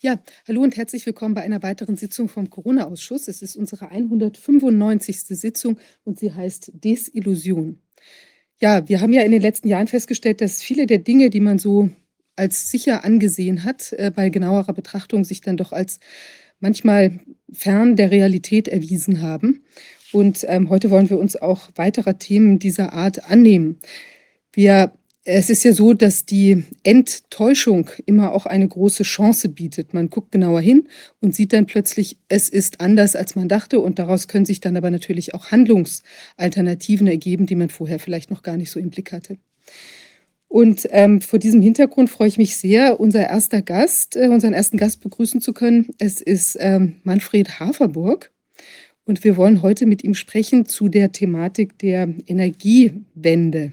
Ja, hallo und herzlich willkommen bei einer weiteren Sitzung vom Corona-Ausschuss. Es ist unsere 195. Sitzung und sie heißt Desillusion. Ja, wir haben ja in den letzten Jahren festgestellt, dass viele der Dinge, die man so als sicher angesehen hat, äh, bei genauerer Betrachtung sich dann doch als manchmal fern der Realität erwiesen haben. Und ähm, heute wollen wir uns auch weiterer Themen dieser Art annehmen. Wir es ist ja so, dass die Enttäuschung immer auch eine große Chance bietet. Man guckt genauer hin und sieht dann plötzlich, es ist anders, als man dachte. Und daraus können sich dann aber natürlich auch Handlungsalternativen ergeben, die man vorher vielleicht noch gar nicht so im Blick hatte. Und ähm, vor diesem Hintergrund freue ich mich sehr, unser erster Gast, äh, unseren ersten Gast begrüßen zu können. Es ist ähm, Manfred Haferburg. Und wir wollen heute mit ihm sprechen zu der Thematik der Energiewende,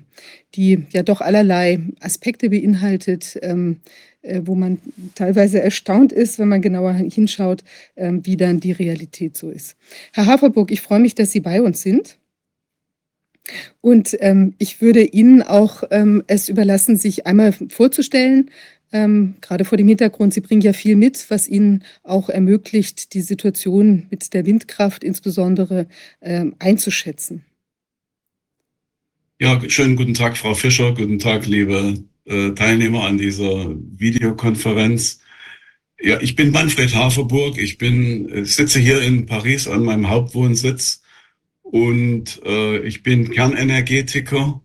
die ja doch allerlei Aspekte beinhaltet, ähm, äh, wo man teilweise erstaunt ist, wenn man genauer hinschaut, ähm, wie dann die Realität so ist. Herr Haferburg, ich freue mich, dass Sie bei uns sind. Und ähm, ich würde Ihnen auch ähm, es überlassen, sich einmal vorzustellen, ähm, gerade vor dem Hintergrund, Sie bringen ja viel mit, was Ihnen auch ermöglicht, die Situation mit der Windkraft insbesondere ähm, einzuschätzen. Ja, schönen guten Tag, Frau Fischer. Guten Tag, liebe äh, Teilnehmer an dieser Videokonferenz. Ja, ich bin Manfred Haferburg. Ich bin, äh, sitze hier in Paris an meinem Hauptwohnsitz und äh, ich bin Kernenergetiker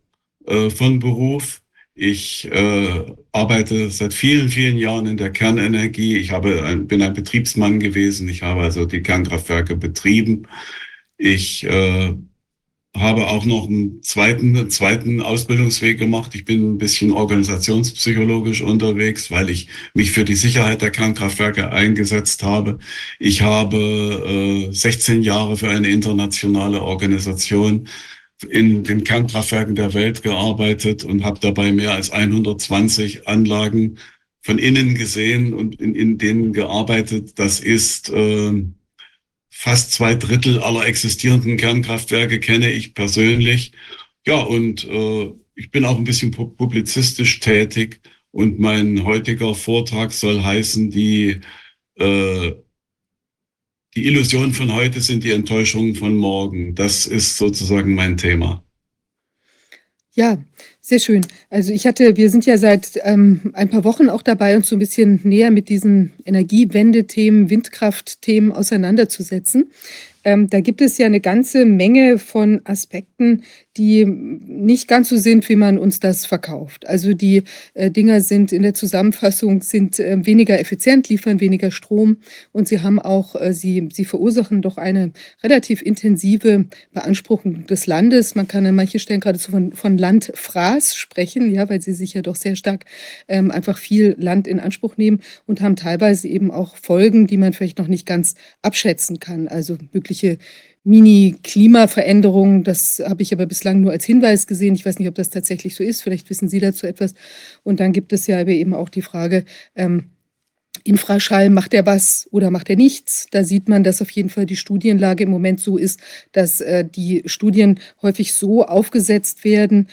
äh, von Beruf ich äh, arbeite seit vielen, vielen Jahren in der Kernenergie. Ich habe ein, bin ein Betriebsmann gewesen. Ich habe also die Kernkraftwerke betrieben. Ich äh, habe auch noch einen zweiten, einen zweiten Ausbildungsweg gemacht. Ich bin ein bisschen organisationspsychologisch unterwegs, weil ich mich für die Sicherheit der Kernkraftwerke eingesetzt habe. Ich habe äh, 16 Jahre für eine internationale Organisation in den Kernkraftwerken der Welt gearbeitet und habe dabei mehr als 120 Anlagen von innen gesehen und in, in denen gearbeitet. Das ist äh, fast zwei Drittel aller existierenden Kernkraftwerke kenne ich persönlich. Ja, und äh, ich bin auch ein bisschen publizistisch tätig und mein heutiger Vortrag soll heißen, die äh, die Illusionen von heute sind die Enttäuschungen von morgen. Das ist sozusagen mein Thema. Ja, sehr schön. Also ich hatte, wir sind ja seit ähm, ein paar Wochen auch dabei, uns so ein bisschen näher mit diesen Energiewende-Themen, Windkraft-Themen auseinanderzusetzen. Ähm, da gibt es ja eine ganze Menge von Aspekten, die nicht ganz so sind, wie man uns das verkauft. Also die äh, Dinger sind in der Zusammenfassung sind äh, weniger effizient, liefern weniger Strom und sie haben auch, äh, sie, sie verursachen doch eine relativ intensive Beanspruchung des Landes. Man kann an manchen Stellen geradezu von, von Landfraß sprechen, ja, weil sie sich ja doch sehr stark ähm, einfach viel Land in Anspruch nehmen und haben teilweise eben auch Folgen, die man vielleicht noch nicht ganz abschätzen kann. Also mögliche Mini-Klimaveränderungen. Das habe ich aber bislang nur als Hinweis gesehen. Ich weiß nicht, ob das tatsächlich so ist. Vielleicht wissen Sie dazu etwas. Und dann gibt es ja eben auch die Frage, ähm, Infraschall, macht er was oder macht er nichts? Da sieht man, dass auf jeden Fall die Studienlage im Moment so ist, dass äh, die Studien häufig so aufgesetzt werden,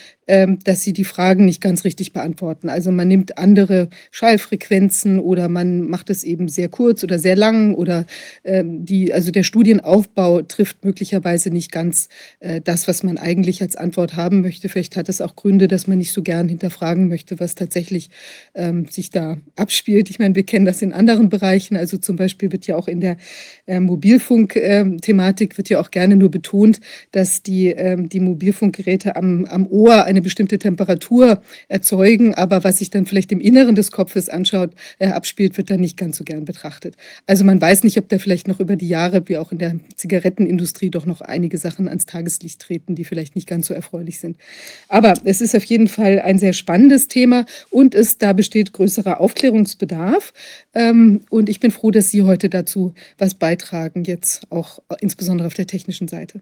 dass sie die Fragen nicht ganz richtig beantworten. Also man nimmt andere Schallfrequenzen oder man macht es eben sehr kurz oder sehr lang oder ähm, die, also der Studienaufbau trifft möglicherweise nicht ganz äh, das, was man eigentlich als Antwort haben möchte. Vielleicht hat es auch Gründe, dass man nicht so gern hinterfragen möchte, was tatsächlich ähm, sich da abspielt. Ich meine, wir kennen das in anderen Bereichen. Also zum Beispiel wird ja auch in der äh, Mobilfunk-Thematik wird ja auch gerne nur betont, dass die, die Mobilfunkgeräte am, am Ohr eine eine bestimmte Temperatur erzeugen, aber was sich dann vielleicht im Inneren des Kopfes anschaut, äh, abspielt, wird dann nicht ganz so gern betrachtet. Also man weiß nicht, ob da vielleicht noch über die Jahre, wie auch in der Zigarettenindustrie, doch noch einige Sachen ans Tageslicht treten, die vielleicht nicht ganz so erfreulich sind. Aber es ist auf jeden Fall ein sehr spannendes Thema und es, da besteht größerer Aufklärungsbedarf. Ähm, und ich bin froh, dass Sie heute dazu was beitragen, jetzt auch insbesondere auf der technischen Seite.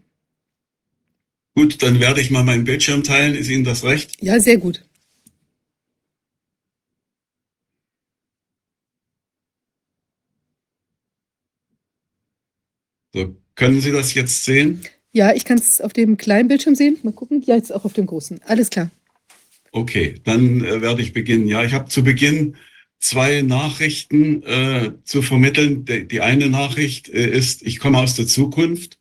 Gut, dann werde ich mal meinen Bildschirm teilen. Ist Ihnen das recht? Ja, sehr gut. So, können Sie das jetzt sehen? Ja, ich kann es auf dem kleinen Bildschirm sehen. Mal gucken. Ja, jetzt auch auf dem großen. Alles klar. Okay, dann äh, werde ich beginnen. Ja, ich habe zu Beginn zwei Nachrichten äh, zu vermitteln. Die, die eine Nachricht äh, ist, ich komme aus der Zukunft.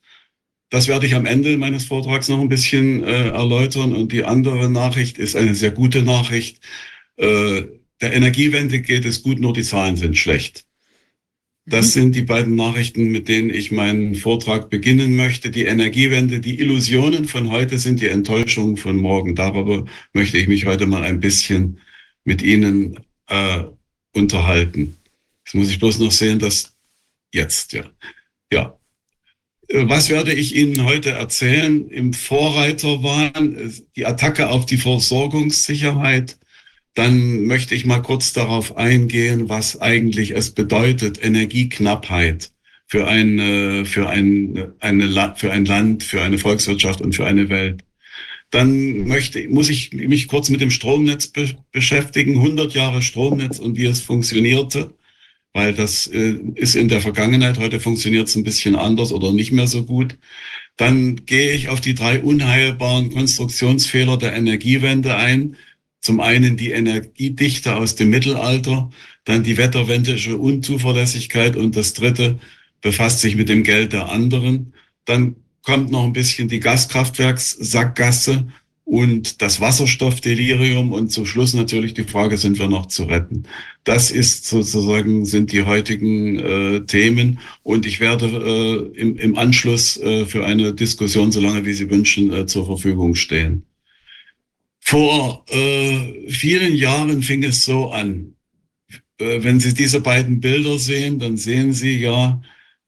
Das werde ich am Ende meines Vortrags noch ein bisschen äh, erläutern. Und die andere Nachricht ist eine sehr gute Nachricht. Äh, der Energiewende geht es gut, nur die Zahlen sind schlecht. Das mhm. sind die beiden Nachrichten, mit denen ich meinen Vortrag beginnen möchte. Die Energiewende, die Illusionen von heute sind die Enttäuschungen von morgen. Darüber möchte ich mich heute mal ein bisschen mit Ihnen äh, unterhalten. Jetzt muss ich bloß noch sehen, dass jetzt, ja. Ja. Äh, was werde ich Ihnen heute erzählen? Im Vorreiterwahn äh, die Attacke auf die Versorgungssicherheit. Dann möchte ich mal kurz darauf eingehen, was eigentlich es bedeutet, Energieknappheit für, eine, für, ein, eine, für ein Land, für eine Volkswirtschaft und für eine Welt. Dann möchte, muss ich mich kurz mit dem Stromnetz be beschäftigen, 100 Jahre Stromnetz und wie es funktionierte, weil das äh, ist in der Vergangenheit, heute funktioniert es ein bisschen anders oder nicht mehr so gut. Dann gehe ich auf die drei unheilbaren Konstruktionsfehler der Energiewende ein. Zum einen die Energiedichte aus dem Mittelalter, dann die wetterwendische Unzuverlässigkeit und das dritte befasst sich mit dem Geld der anderen. Dann kommt noch ein bisschen die Gaskraftwerkssackgasse und das Wasserstoffdelirium und zum Schluss natürlich die Frage, sind wir noch zu retten? Das ist sozusagen, sind die heutigen äh, Themen und ich werde äh, im, im Anschluss äh, für eine Diskussion, solange wie Sie wünschen, äh, zur Verfügung stehen. Vor äh, vielen Jahren fing es so an. Äh, wenn Sie diese beiden Bilder sehen, dann sehen Sie ja,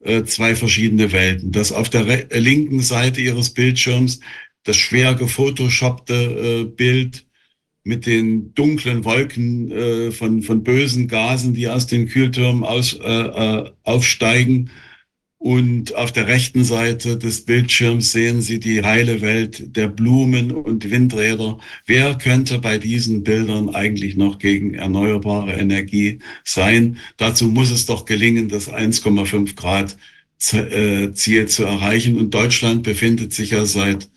äh, zwei verschiedene Welten. Das auf der linken Seite Ihres Bildschirms das schwer gefotoshoppte äh, Bild mit den dunklen Wolken äh, von, von bösen Gasen, die aus den Kühltürmen aus, äh, äh aufsteigen und auf der rechten Seite des Bildschirms sehen Sie die heile Welt der Blumen und Windräder. Wer könnte bei diesen Bildern eigentlich noch gegen erneuerbare Energie sein? Dazu muss es doch gelingen, das 1,5 Grad äh, Ziel zu erreichen. Und Deutschland befindet sich ja seit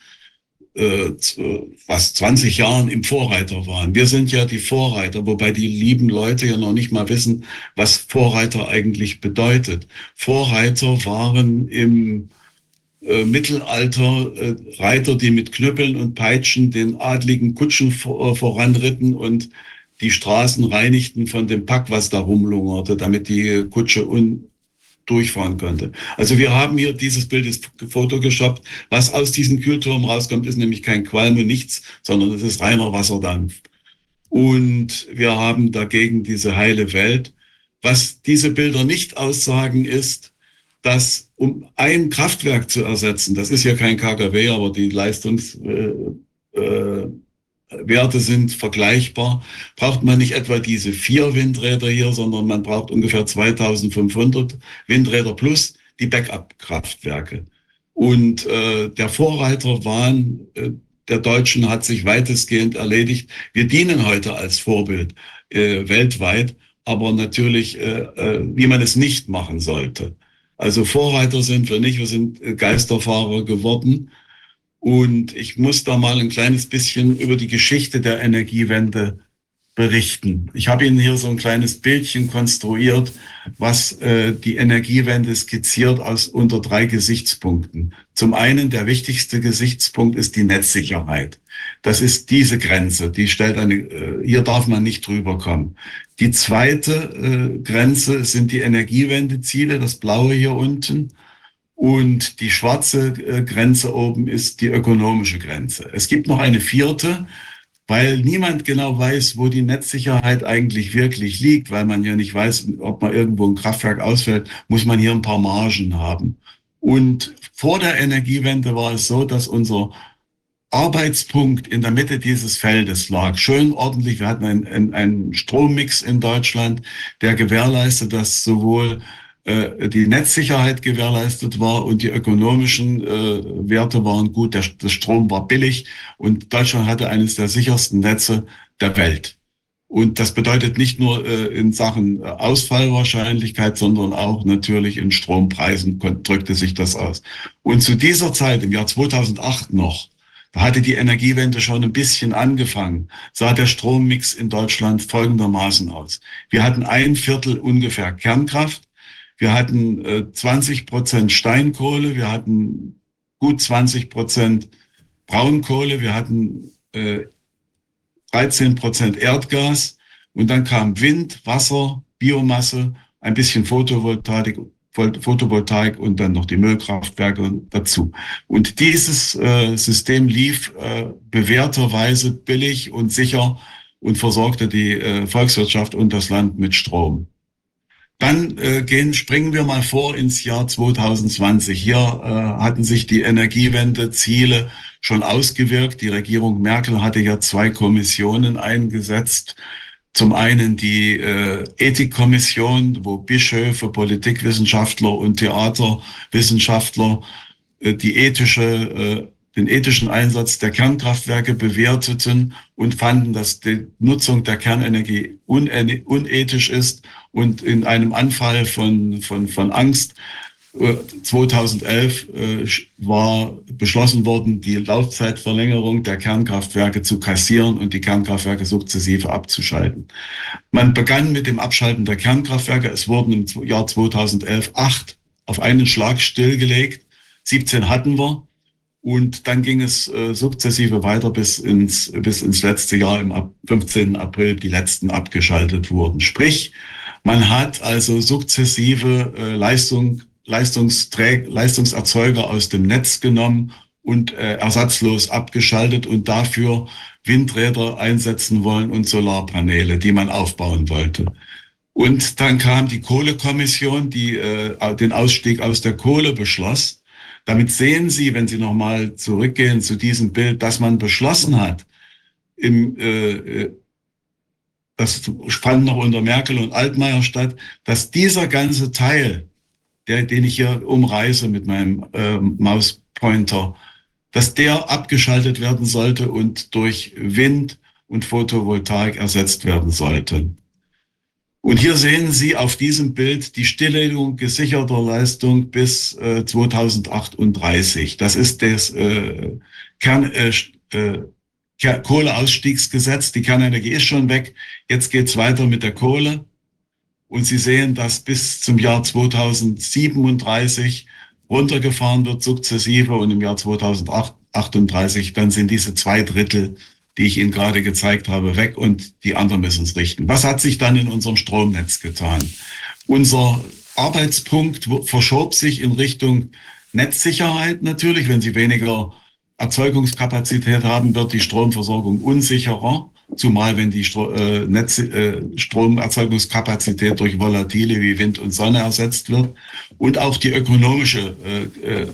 äh, fast 20 Jahren im Vorreiter waren. Wir sind ja die Vorreiter, wobei die lieben Leute ja noch nicht mal wissen, was Vorreiter eigentlich bedeutet. Vorreiter waren im äh, Mittelalter äh, Reiter, die mit Knüppeln und Peitschen den adligen Kutschen vor, äh, voranritten und die Straßen reinigten von dem Pack, was da rumlungerte, damit die Kutsche un durchfahren könnte. Also wir haben hier dieses Bild ist fotogeschoppt. Was aus diesem Kühlturm rauskommt, ist nämlich kein Qualm und nichts, sondern es ist reiner Wasserdampf. Und wir haben dagegen diese heile Welt. Was diese Bilder nicht aussagen, ist, dass um ein Kraftwerk zu ersetzen, das ist ja kein KKW, aber die Leistungs, äh, äh, Werte sind vergleichbar, braucht man nicht etwa diese vier Windräder hier, sondern man braucht ungefähr 2500 Windräder plus die Backup-Kraftwerke. Und äh, der Vorreiterwahn äh, der Deutschen hat sich weitestgehend erledigt. Wir dienen heute als Vorbild äh, weltweit, aber natürlich, äh, äh, wie man es nicht machen sollte. Also Vorreiter sind wir nicht, wir sind äh, Geisterfahrer geworden und ich muss da mal ein kleines bisschen über die Geschichte der Energiewende berichten. Ich habe Ihnen hier so ein kleines Bildchen konstruiert, was äh, die Energiewende skizziert aus unter drei Gesichtspunkten. Zum einen, der wichtigste Gesichtspunkt ist die Netzsicherheit. Das ist diese Grenze, die stellt eine, äh, hier darf man nicht drüber kommen. Die zweite äh, Grenze sind die Energiewendeziele, das blaue hier unten. Und die schwarze äh, Grenze oben ist die ökonomische Grenze. Es gibt noch eine vierte, weil niemand genau weiß, wo die Netzsicherheit eigentlich wirklich liegt, weil man ja nicht weiß, ob man irgendwo ein Kraftwerk ausfällt, muss man hier ein paar Margen haben. Und vor der Energiewende war es so, dass unser Arbeitspunkt in der Mitte dieses Feldes lag. Schön ordentlich. Wir hatten einen, einen Strommix in Deutschland, der gewährleistet, dass sowohl die Netzsicherheit gewährleistet war und die ökonomischen äh, Werte waren gut. Der, der Strom war billig und Deutschland hatte eines der sichersten Netze der Welt. Und das bedeutet nicht nur äh, in Sachen äh, Ausfallwahrscheinlichkeit, sondern auch natürlich in Strompreisen drückte sich das aus. Und zu dieser Zeit, im Jahr 2008 noch, da hatte die Energiewende schon ein bisschen angefangen, sah der Strommix in Deutschland folgendermaßen aus. Wir hatten ein Viertel ungefähr Kernkraft, wir hatten äh, 20 Prozent Steinkohle, wir hatten gut 20 Prozent Braunkohle, wir hatten äh, 13 Prozent Erdgas und dann kam Wind, Wasser, Biomasse, ein bisschen Photovoltaik, Photovoltaik und dann noch die Müllkraftwerke dazu. Und dieses äh, System lief äh, bewährterweise billig und sicher und versorgte die äh, Volkswirtschaft und das Land mit Strom. Dann äh, gehen, springen wir mal vor ins Jahr 2020. Hier äh, hatten sich die Energiewende-Ziele schon ausgewirkt. Die Regierung Merkel hatte ja zwei Kommissionen eingesetzt. Zum einen die äh, Ethikkommission, wo Bischöfe, Politikwissenschaftler und Theaterwissenschaftler äh, die ethische, äh, den ethischen Einsatz der Kernkraftwerke bewerteten und fanden, dass die Nutzung der Kernenergie unethisch ist und in einem Anfall von, von, von Angst 2011 äh, war beschlossen worden, die Laufzeitverlängerung der Kernkraftwerke zu kassieren und die Kernkraftwerke sukzessive abzuschalten. Man begann mit dem Abschalten der Kernkraftwerke. Es wurden im Jahr 2011 acht auf einen Schlag stillgelegt. 17 hatten wir. Und dann ging es äh, sukzessive weiter bis ins, bis ins letzte Jahr, im 15. April, die letzten abgeschaltet wurden. Sprich, man hat also sukzessive äh, Leistung Leistungsträger, Leistungserzeuger aus dem Netz genommen und äh, ersatzlos abgeschaltet und dafür Windräder einsetzen wollen und Solarpaneele, die man aufbauen wollte. Und dann kam die Kohlekommission, die äh, den Ausstieg aus der Kohle beschloss. Damit sehen Sie, wenn Sie nochmal zurückgehen zu diesem Bild, dass man beschlossen hat, im, äh, äh das fand noch unter Merkel und Altmaier statt, dass dieser ganze Teil der, den ich hier umreiße mit meinem äh, Mauspointer, dass der abgeschaltet werden sollte und durch Wind und Photovoltaik ersetzt werden sollte. Und hier sehen Sie auf diesem Bild die Stilllegung gesicherter Leistung bis äh, 2038. Das ist das äh, Kern, äh, äh, Kohleausstiegsgesetz. Die Kernenergie ist schon weg. Jetzt geht's weiter mit der Kohle. Und Sie sehen, dass bis zum Jahr 2037 runtergefahren wird, sukzessive. Und im Jahr 2038, dann sind diese zwei Drittel, die ich Ihnen gerade gezeigt habe, weg und die anderen müssen es richten. Was hat sich dann in unserem Stromnetz getan? Unser Arbeitspunkt verschob sich in Richtung Netzsicherheit natürlich. Wenn Sie weniger Erzeugungskapazität haben, wird die Stromversorgung unsicherer zumal wenn die Stro äh, Netz, äh, Stromerzeugungskapazität durch Volatile wie Wind und Sonne ersetzt wird und auch die ökonomische äh, äh,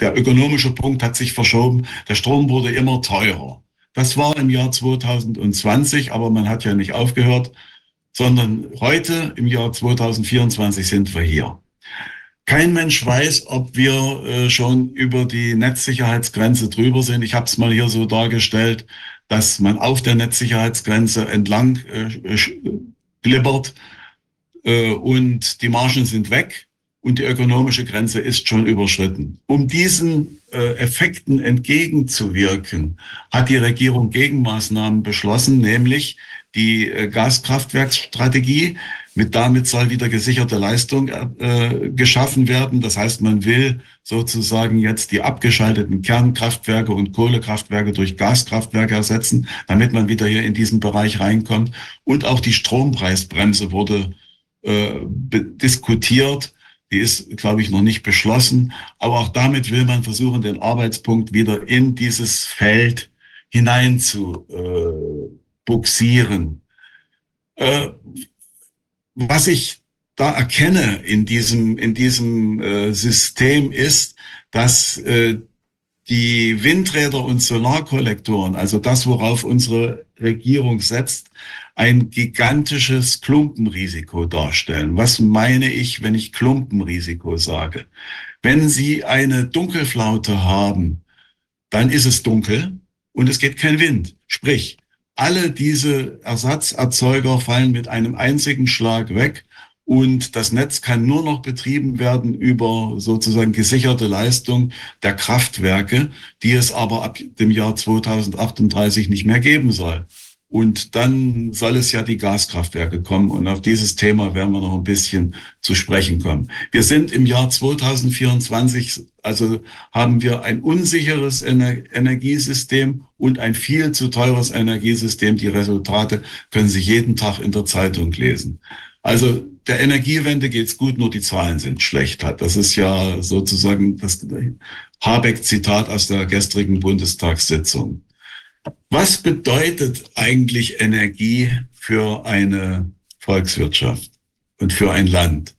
der ökonomische Punkt hat sich verschoben. Der Strom wurde immer teurer. Das war im Jahr 2020, aber man hat ja nicht aufgehört, sondern heute im Jahr 2024 sind wir hier. Kein Mensch weiß, ob wir äh, schon über die Netzsicherheitsgrenze drüber sind. Ich habe es mal hier so dargestellt dass man auf der Netzsicherheitsgrenze entlang äh, glibbert äh, und die Margen sind weg und die ökonomische Grenze ist schon überschritten. Um diesen Effekten entgegenzuwirken, hat die Regierung Gegenmaßnahmen beschlossen, nämlich die Gaskraftwerksstrategie. Mit damit soll wieder gesicherte Leistung äh, geschaffen werden. Das heißt, man will sozusagen jetzt die abgeschalteten Kernkraftwerke und Kohlekraftwerke durch Gaskraftwerke ersetzen, damit man wieder hier in diesen Bereich reinkommt. Und auch die Strompreisbremse wurde äh, diskutiert. Die ist, glaube ich, noch nicht beschlossen. Aber auch damit will man versuchen, den Arbeitspunkt wieder in dieses Feld hinein zu äh, buxieren. Äh, was ich da erkenne in diesem, in diesem äh, System ist, dass äh, die Windräder und Solarkollektoren, also das, worauf unsere Regierung setzt, ein gigantisches Klumpenrisiko darstellen. Was meine ich, wenn ich Klumpenrisiko sage? Wenn Sie eine Dunkelflaute haben, dann ist es dunkel und es geht kein Wind. Sprich, alle diese Ersatzerzeuger fallen mit einem einzigen Schlag weg und das Netz kann nur noch betrieben werden über sozusagen gesicherte Leistung der Kraftwerke, die es aber ab dem Jahr 2038 nicht mehr geben soll. Und dann soll es ja die Gaskraftwerke kommen. Und auf dieses Thema werden wir noch ein bisschen zu sprechen kommen. Wir sind im Jahr 2024, also haben wir ein unsicheres Ener Energiesystem und ein viel zu teures Energiesystem. Die Resultate können Sie jeden Tag in der Zeitung lesen. Also der Energiewende geht's gut, nur die Zahlen sind schlecht. Das ist ja sozusagen das Habeck-Zitat aus der gestrigen Bundestagssitzung. Was bedeutet eigentlich Energie für eine Volkswirtschaft und für ein Land?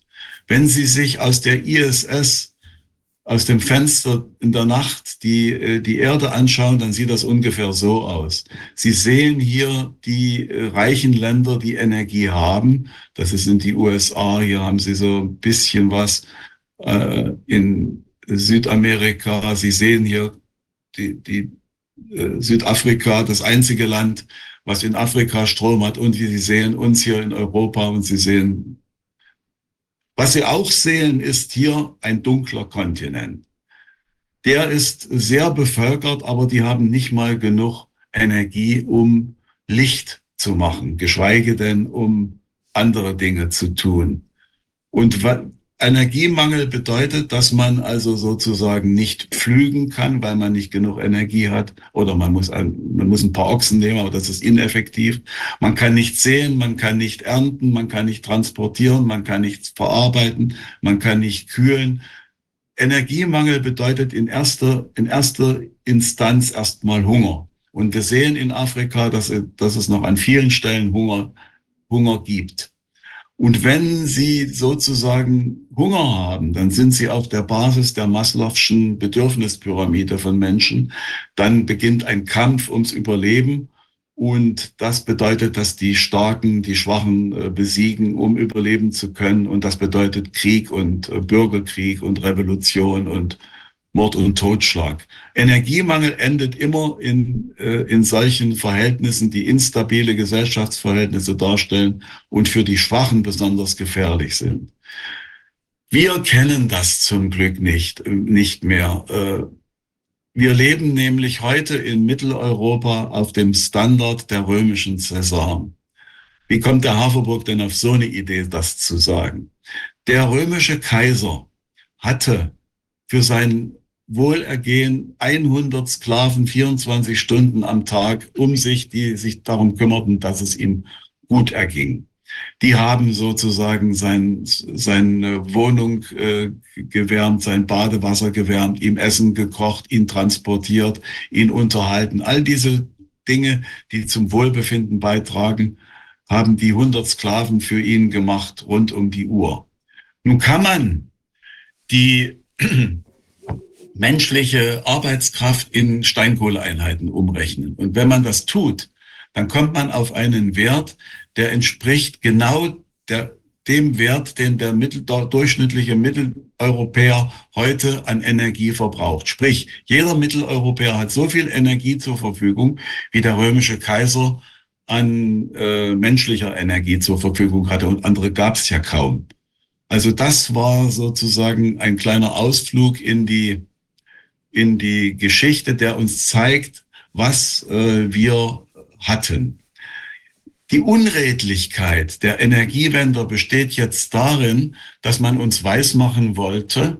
Wenn Sie sich aus der ISS, aus dem Fenster in der Nacht die, äh, die Erde anschauen, dann sieht das ungefähr so aus. Sie sehen hier die äh, reichen Länder, die Energie haben. Das sind die USA. Hier haben Sie so ein bisschen was äh, in Südamerika. Sie sehen hier die, die Südafrika das einzige Land, was in Afrika Strom hat. Und Sie sehen, uns hier in Europa und Sie sehen, was Sie auch sehen, ist hier ein dunkler Kontinent. Der ist sehr bevölkert, aber die haben nicht mal genug Energie, um Licht zu machen, geschweige denn, um andere Dinge zu tun. Und Energiemangel bedeutet, dass man also sozusagen nicht pflügen kann, weil man nicht genug Energie hat. Oder man muss ein, man muss ein paar Ochsen nehmen, aber das ist ineffektiv. Man kann nicht säen, man kann nicht ernten, man kann nicht transportieren, man kann nichts verarbeiten, man kann nicht kühlen. Energiemangel bedeutet in erster, in erster Instanz erstmal Hunger. Und wir sehen in Afrika, dass, dass es noch an vielen Stellen Hunger, Hunger gibt. Und wenn Sie sozusagen Hunger haben, dann sind Sie auf der Basis der Maslow'schen Bedürfnispyramide von Menschen. Dann beginnt ein Kampf ums Überleben. Und das bedeutet, dass die Starken die Schwachen äh, besiegen, um überleben zu können. Und das bedeutet Krieg und äh, Bürgerkrieg und Revolution und Mord und Totschlag. Energiemangel endet immer in, äh, in solchen Verhältnissen, die instabile Gesellschaftsverhältnisse darstellen und für die Schwachen besonders gefährlich sind. Wir kennen das zum Glück nicht, äh, nicht mehr. Äh, wir leben nämlich heute in Mitteleuropa auf dem Standard der römischen Cäsar. Wie kommt der Haferburg denn auf so eine Idee, das zu sagen? Der römische Kaiser hatte für sein Wohlergehen 100 Sklaven 24 Stunden am Tag um sich, die sich darum kümmerten, dass es ihm gut erging. Die haben sozusagen sein, seine Wohnung äh, gewärmt, sein Badewasser gewärmt, ihm Essen gekocht, ihn transportiert, ihn unterhalten. All diese Dinge, die zum Wohlbefinden beitragen, haben die 100 Sklaven für ihn gemacht, rund um die Uhr. Nun kann man die menschliche Arbeitskraft in Steinkohleeinheiten umrechnen. Und wenn man das tut, dann kommt man auf einen Wert, der entspricht genau der, dem Wert, den der, Mittel, der durchschnittliche Mitteleuropäer heute an Energie verbraucht. Sprich, jeder Mitteleuropäer hat so viel Energie zur Verfügung, wie der römische Kaiser an äh, menschlicher Energie zur Verfügung hatte und andere gab es ja kaum. Also das war sozusagen ein kleiner Ausflug in die in die Geschichte, der uns zeigt, was äh, wir hatten. Die Unredlichkeit der Energiewender besteht jetzt darin, dass man uns weismachen wollte,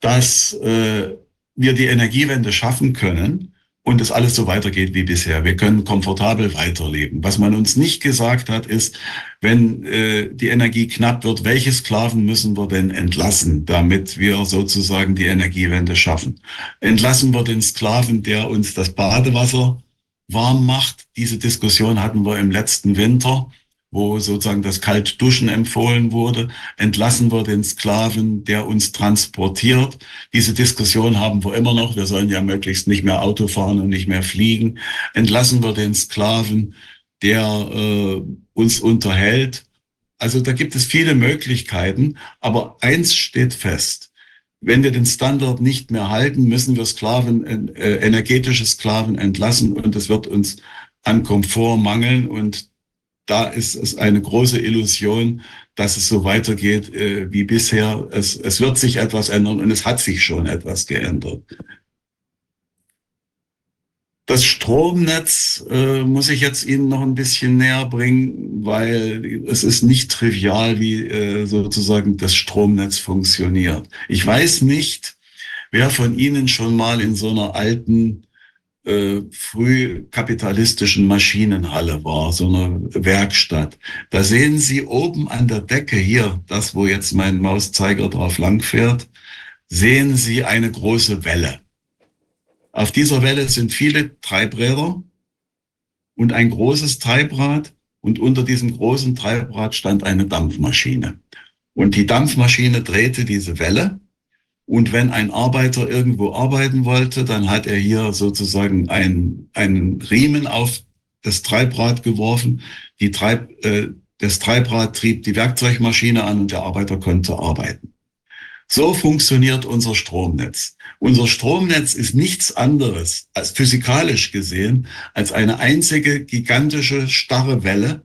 dass äh, wir die Energiewende schaffen können, und es alles so weitergeht wie bisher. Wir können komfortabel weiterleben. Was man uns nicht gesagt hat, ist, wenn äh, die Energie knapp wird, welche Sklaven müssen wir denn entlassen, damit wir sozusagen die Energiewende schaffen? Entlassen wir den Sklaven, der uns das Badewasser warm macht? Diese Diskussion hatten wir im letzten Winter wo sozusagen das Kaltduschen empfohlen wurde, entlassen wir den Sklaven, der uns transportiert. Diese Diskussion haben wir immer noch. Wir sollen ja möglichst nicht mehr Auto fahren und nicht mehr fliegen. Entlassen wir den Sklaven, der äh, uns unterhält. Also da gibt es viele Möglichkeiten, aber eins steht fest. Wenn wir den Standard nicht mehr halten, müssen wir Sklaven, äh, energetische Sklaven entlassen und es wird uns an Komfort mangeln und da ist es eine große Illusion, dass es so weitergeht äh, wie bisher. Es, es wird sich etwas ändern und es hat sich schon etwas geändert. Das Stromnetz äh, muss ich jetzt Ihnen noch ein bisschen näher bringen, weil es ist nicht trivial, wie äh, sozusagen das Stromnetz funktioniert. Ich weiß nicht, wer von Ihnen schon mal in so einer alten äh, frühkapitalistischen Maschinenhalle war, so eine Werkstatt. Da sehen Sie oben an der Decke hier, das wo jetzt mein Mauszeiger drauf langfährt, sehen Sie eine große Welle. Auf dieser Welle sind viele Treibräder und ein großes Treibrad und unter diesem großen Treibrad stand eine Dampfmaschine. Und die Dampfmaschine drehte diese Welle und wenn ein Arbeiter irgendwo arbeiten wollte, dann hat er hier sozusagen ein, einen Riemen auf das Treibrad geworfen. Die Treib, äh, das Treibrad trieb die Werkzeugmaschine an und der Arbeiter konnte arbeiten. So funktioniert unser Stromnetz. Unser Stromnetz ist nichts anderes als physikalisch gesehen als eine einzige gigantische starre Welle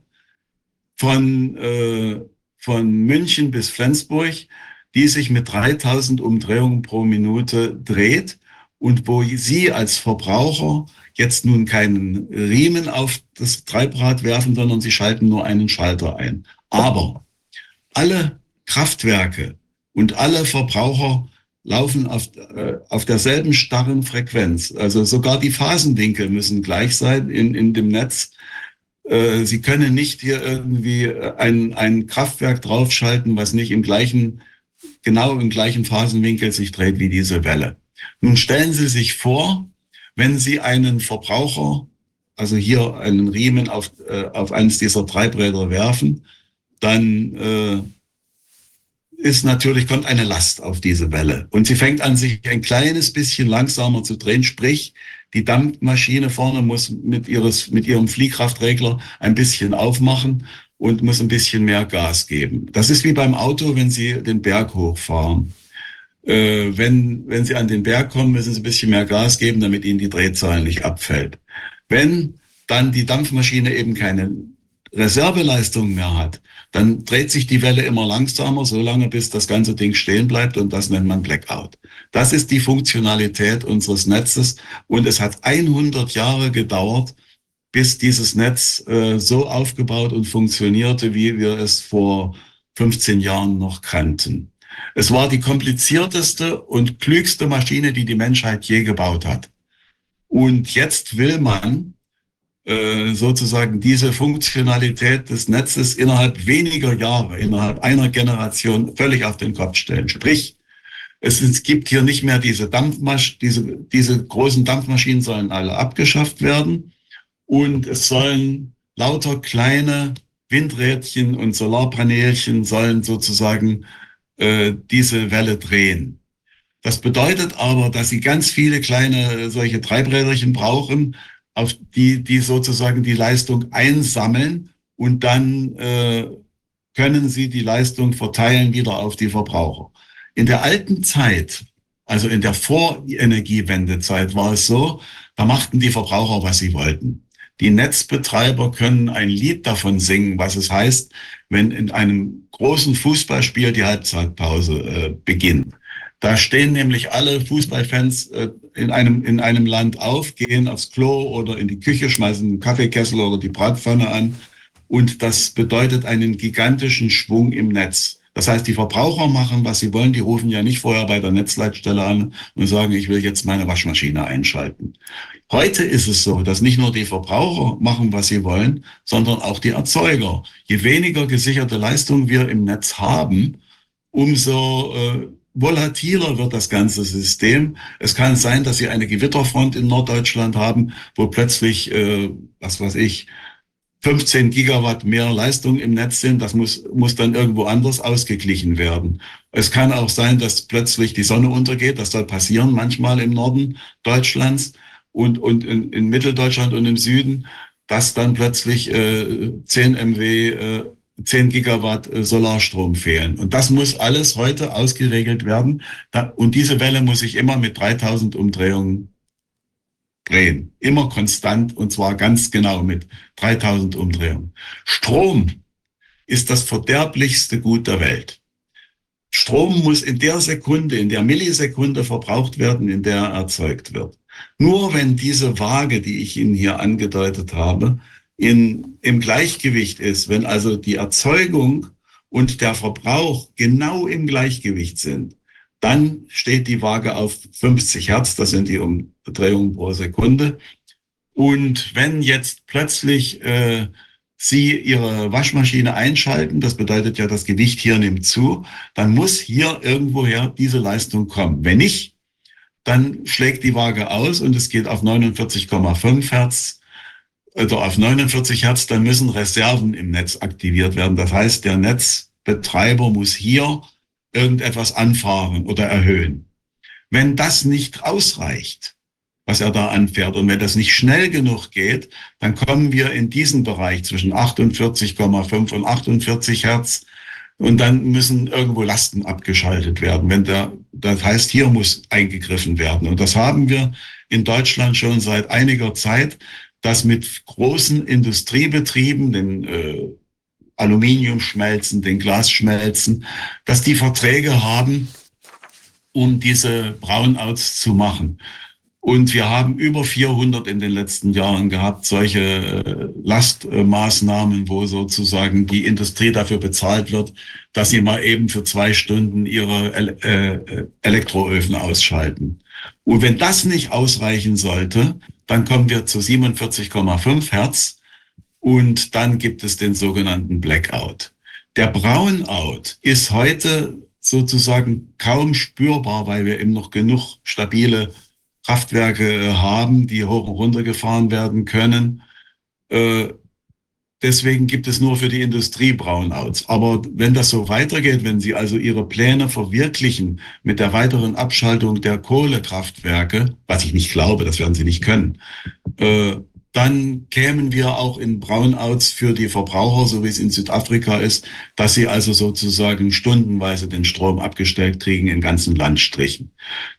von, äh, von München bis Flensburg, die sich mit 3000 Umdrehungen pro Minute dreht und wo Sie als Verbraucher jetzt nun keinen Riemen auf das Treibrad werfen, sondern Sie schalten nur einen Schalter ein. Aber alle Kraftwerke und alle Verbraucher laufen auf, äh, auf derselben starren Frequenz. Also sogar die Phasenwinkel müssen gleich sein in, in dem Netz. Äh, Sie können nicht hier irgendwie ein, ein Kraftwerk draufschalten, was nicht im gleichen genau im gleichen Phasenwinkel sich dreht wie diese Welle. Nun stellen Sie sich vor, wenn Sie einen Verbraucher, also hier einen Riemen auf, äh, auf eines dieser Treibräder werfen, dann äh, ist natürlich, kommt eine Last auf diese Welle. Und sie fängt an, sich ein kleines bisschen langsamer zu drehen. Sprich, die Dampfmaschine vorne muss mit, ihres, mit ihrem Fliehkraftregler ein bisschen aufmachen und muss ein bisschen mehr Gas geben. Das ist wie beim Auto, wenn Sie den Berg hochfahren. Äh, wenn, wenn Sie an den Berg kommen, müssen Sie ein bisschen mehr Gas geben, damit Ihnen die Drehzahl nicht abfällt. Wenn dann die Dampfmaschine eben keine Reserveleistung mehr hat, dann dreht sich die Welle immer langsamer, so lange bis das ganze Ding stehen bleibt und das nennt man Blackout. Das ist die Funktionalität unseres Netzes und es hat 100 Jahre gedauert, bis dieses Netz äh, so aufgebaut und funktionierte, wie wir es vor 15 Jahren noch kannten. Es war die komplizierteste und klügste Maschine, die die Menschheit je gebaut hat. Und jetzt will man äh, sozusagen diese Funktionalität des Netzes innerhalb weniger Jahre, innerhalb einer Generation völlig auf den Kopf stellen. Sprich, es, gibt hier nicht mehr diese Dampfmaschinen, diese, diese großen Dampfmaschinen sollen alle abgeschafft werden und es sollen lauter kleine Windrädchen und Solarpanelchen sollen sozusagen äh, diese Welle drehen. Das bedeutet aber, dass sie ganz viele kleine solche Treibräderchen brauchen, auf die, die sozusagen die Leistung einsammeln und dann äh, können sie die Leistung verteilen wieder auf die Verbraucher. In der alten Zeit, also in der Vorenergiewendezeit war es so, da machten die Verbraucher, was sie wollten. Die Netzbetreiber können ein Lied davon singen, was es heißt, wenn in einem großen Fußballspiel die Halbzeitpause äh, beginnt. Da stehen nämlich alle Fußballfans äh, in, einem, in einem Land auf, gehen aufs Klo oder in die Küche, schmeißen einen Kaffeekessel oder die Bratpfanne an. Und das bedeutet einen gigantischen Schwung im Netz. Das heißt, die Verbraucher machen, was sie wollen. Die rufen ja nicht vorher bei der Netzleitstelle an und sagen, ich will jetzt meine Waschmaschine einschalten. Heute ist es so, dass nicht nur die Verbraucher machen, was sie wollen, sondern auch die Erzeuger. Je weniger gesicherte Leistung wir im Netz haben, umso äh, volatiler wird das ganze System. Es kann sein, dass Sie eine Gewitterfront in Norddeutschland haben, wo plötzlich, äh, was weiß ich, 15 Gigawatt mehr Leistung im Netz sind. Das muss, muss dann irgendwo anders ausgeglichen werden. Es kann auch sein, dass plötzlich die Sonne untergeht. Das soll passieren manchmal im Norden Deutschlands und, und in, in Mitteldeutschland und im Süden, dass dann plötzlich äh, 10 MW, äh, 10 Gigawatt äh, Solarstrom fehlen. Und das muss alles heute ausgeregelt werden. Da, und diese Welle muss sich immer mit 3000 Umdrehungen drehen. Immer konstant und zwar ganz genau mit 3000 Umdrehungen. Strom ist das verderblichste Gut der Welt. Strom muss in der Sekunde, in der Millisekunde verbraucht werden, in der er erzeugt wird. Nur wenn diese Waage, die ich Ihnen hier angedeutet habe, in, im Gleichgewicht ist, wenn also die Erzeugung und der Verbrauch genau im Gleichgewicht sind, dann steht die Waage auf 50 Hertz, das sind die Umdrehungen pro Sekunde. Und wenn jetzt plötzlich äh, Sie Ihre Waschmaschine einschalten, das bedeutet ja, das Gewicht hier nimmt zu, dann muss hier irgendwoher diese Leistung kommen. Wenn nicht, dann schlägt die Waage aus und es geht auf 49,5 Hertz oder auf 49 Hertz, dann müssen Reserven im Netz aktiviert werden. Das heißt, der Netzbetreiber muss hier irgendetwas anfahren oder erhöhen. Wenn das nicht ausreicht, was er da anfährt, und wenn das nicht schnell genug geht, dann kommen wir in diesen Bereich zwischen 48,5 und 48 Hertz und dann müssen irgendwo Lasten abgeschaltet werden. Wenn der, das heißt, hier muss eingegriffen werden. Und das haben wir in Deutschland schon seit einiger Zeit, dass mit großen Industriebetrieben, den äh, Aluminiumschmelzen, den Glasschmelzen, dass die Verträge haben, um diese Brownouts zu machen. Und wir haben über 400 in den letzten Jahren gehabt, solche äh, Lastmaßnahmen, wo sozusagen die Industrie dafür bezahlt wird, dass sie mal eben für zwei Stunden ihre äh, Elektroöfen ausschalten. Und wenn das nicht ausreichen sollte, dann kommen wir zu 47,5 Hertz und dann gibt es den sogenannten Blackout. Der Brownout ist heute sozusagen kaum spürbar, weil wir eben noch genug stabile Kraftwerke äh, haben, die hoch und runter gefahren werden können. Äh, deswegen gibt es nur für die Industrie Brownouts. Aber wenn das so weitergeht, wenn Sie also Ihre Pläne verwirklichen mit der weiteren Abschaltung der Kohlekraftwerke, was ich nicht glaube, das werden Sie nicht können, äh, dann kämen wir auch in Brownouts für die Verbraucher, so wie es in Südafrika ist, dass sie also sozusagen stundenweise den Strom abgestellt kriegen in ganzen Landstrichen.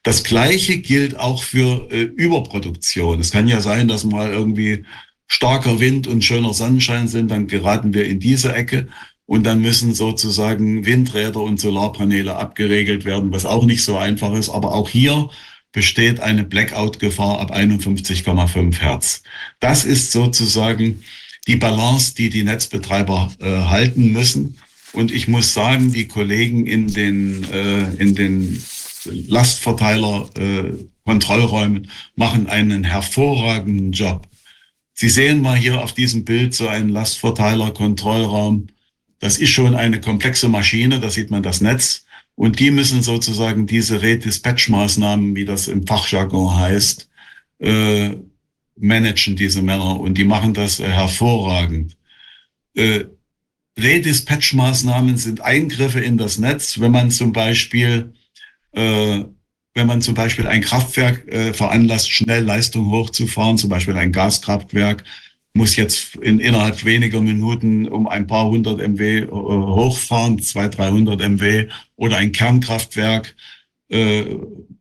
Das Gleiche gilt auch für äh, Überproduktion. Es kann ja sein, dass mal irgendwie starker Wind und schöner Sonnenschein sind, dann geraten wir in diese Ecke und dann müssen sozusagen Windräder und Solarpaneele abgeregelt werden, was auch nicht so einfach ist. Aber auch hier besteht eine Blackout-Gefahr ab 51,5 Hertz. Das ist sozusagen die Balance, die die Netzbetreiber äh, halten müssen. Und ich muss sagen, die Kollegen in den, äh, in den Lastverteiler äh, machen einen hervorragenden Job. Sie sehen mal hier auf diesem Bild so einen Lastverteiler Kontrollraum. Das ist schon eine komplexe Maschine, da sieht man das Netz. Und die müssen sozusagen diese Redispatch-Maßnahmen, wie das im Fachjargon heißt, äh, managen, diese Männer. Und die machen das äh, hervorragend. Äh, Redispatch-Maßnahmen sind Eingriffe in das Netz, wenn man zum Beispiel, äh, wenn man zum Beispiel ein Kraftwerk äh, veranlasst, schnell Leistung hochzufahren, zum Beispiel ein Gaskraftwerk, muss jetzt in, innerhalb weniger Minuten um ein paar hundert MW äh, hochfahren, zwei, 300 MW oder ein Kernkraftwerk äh,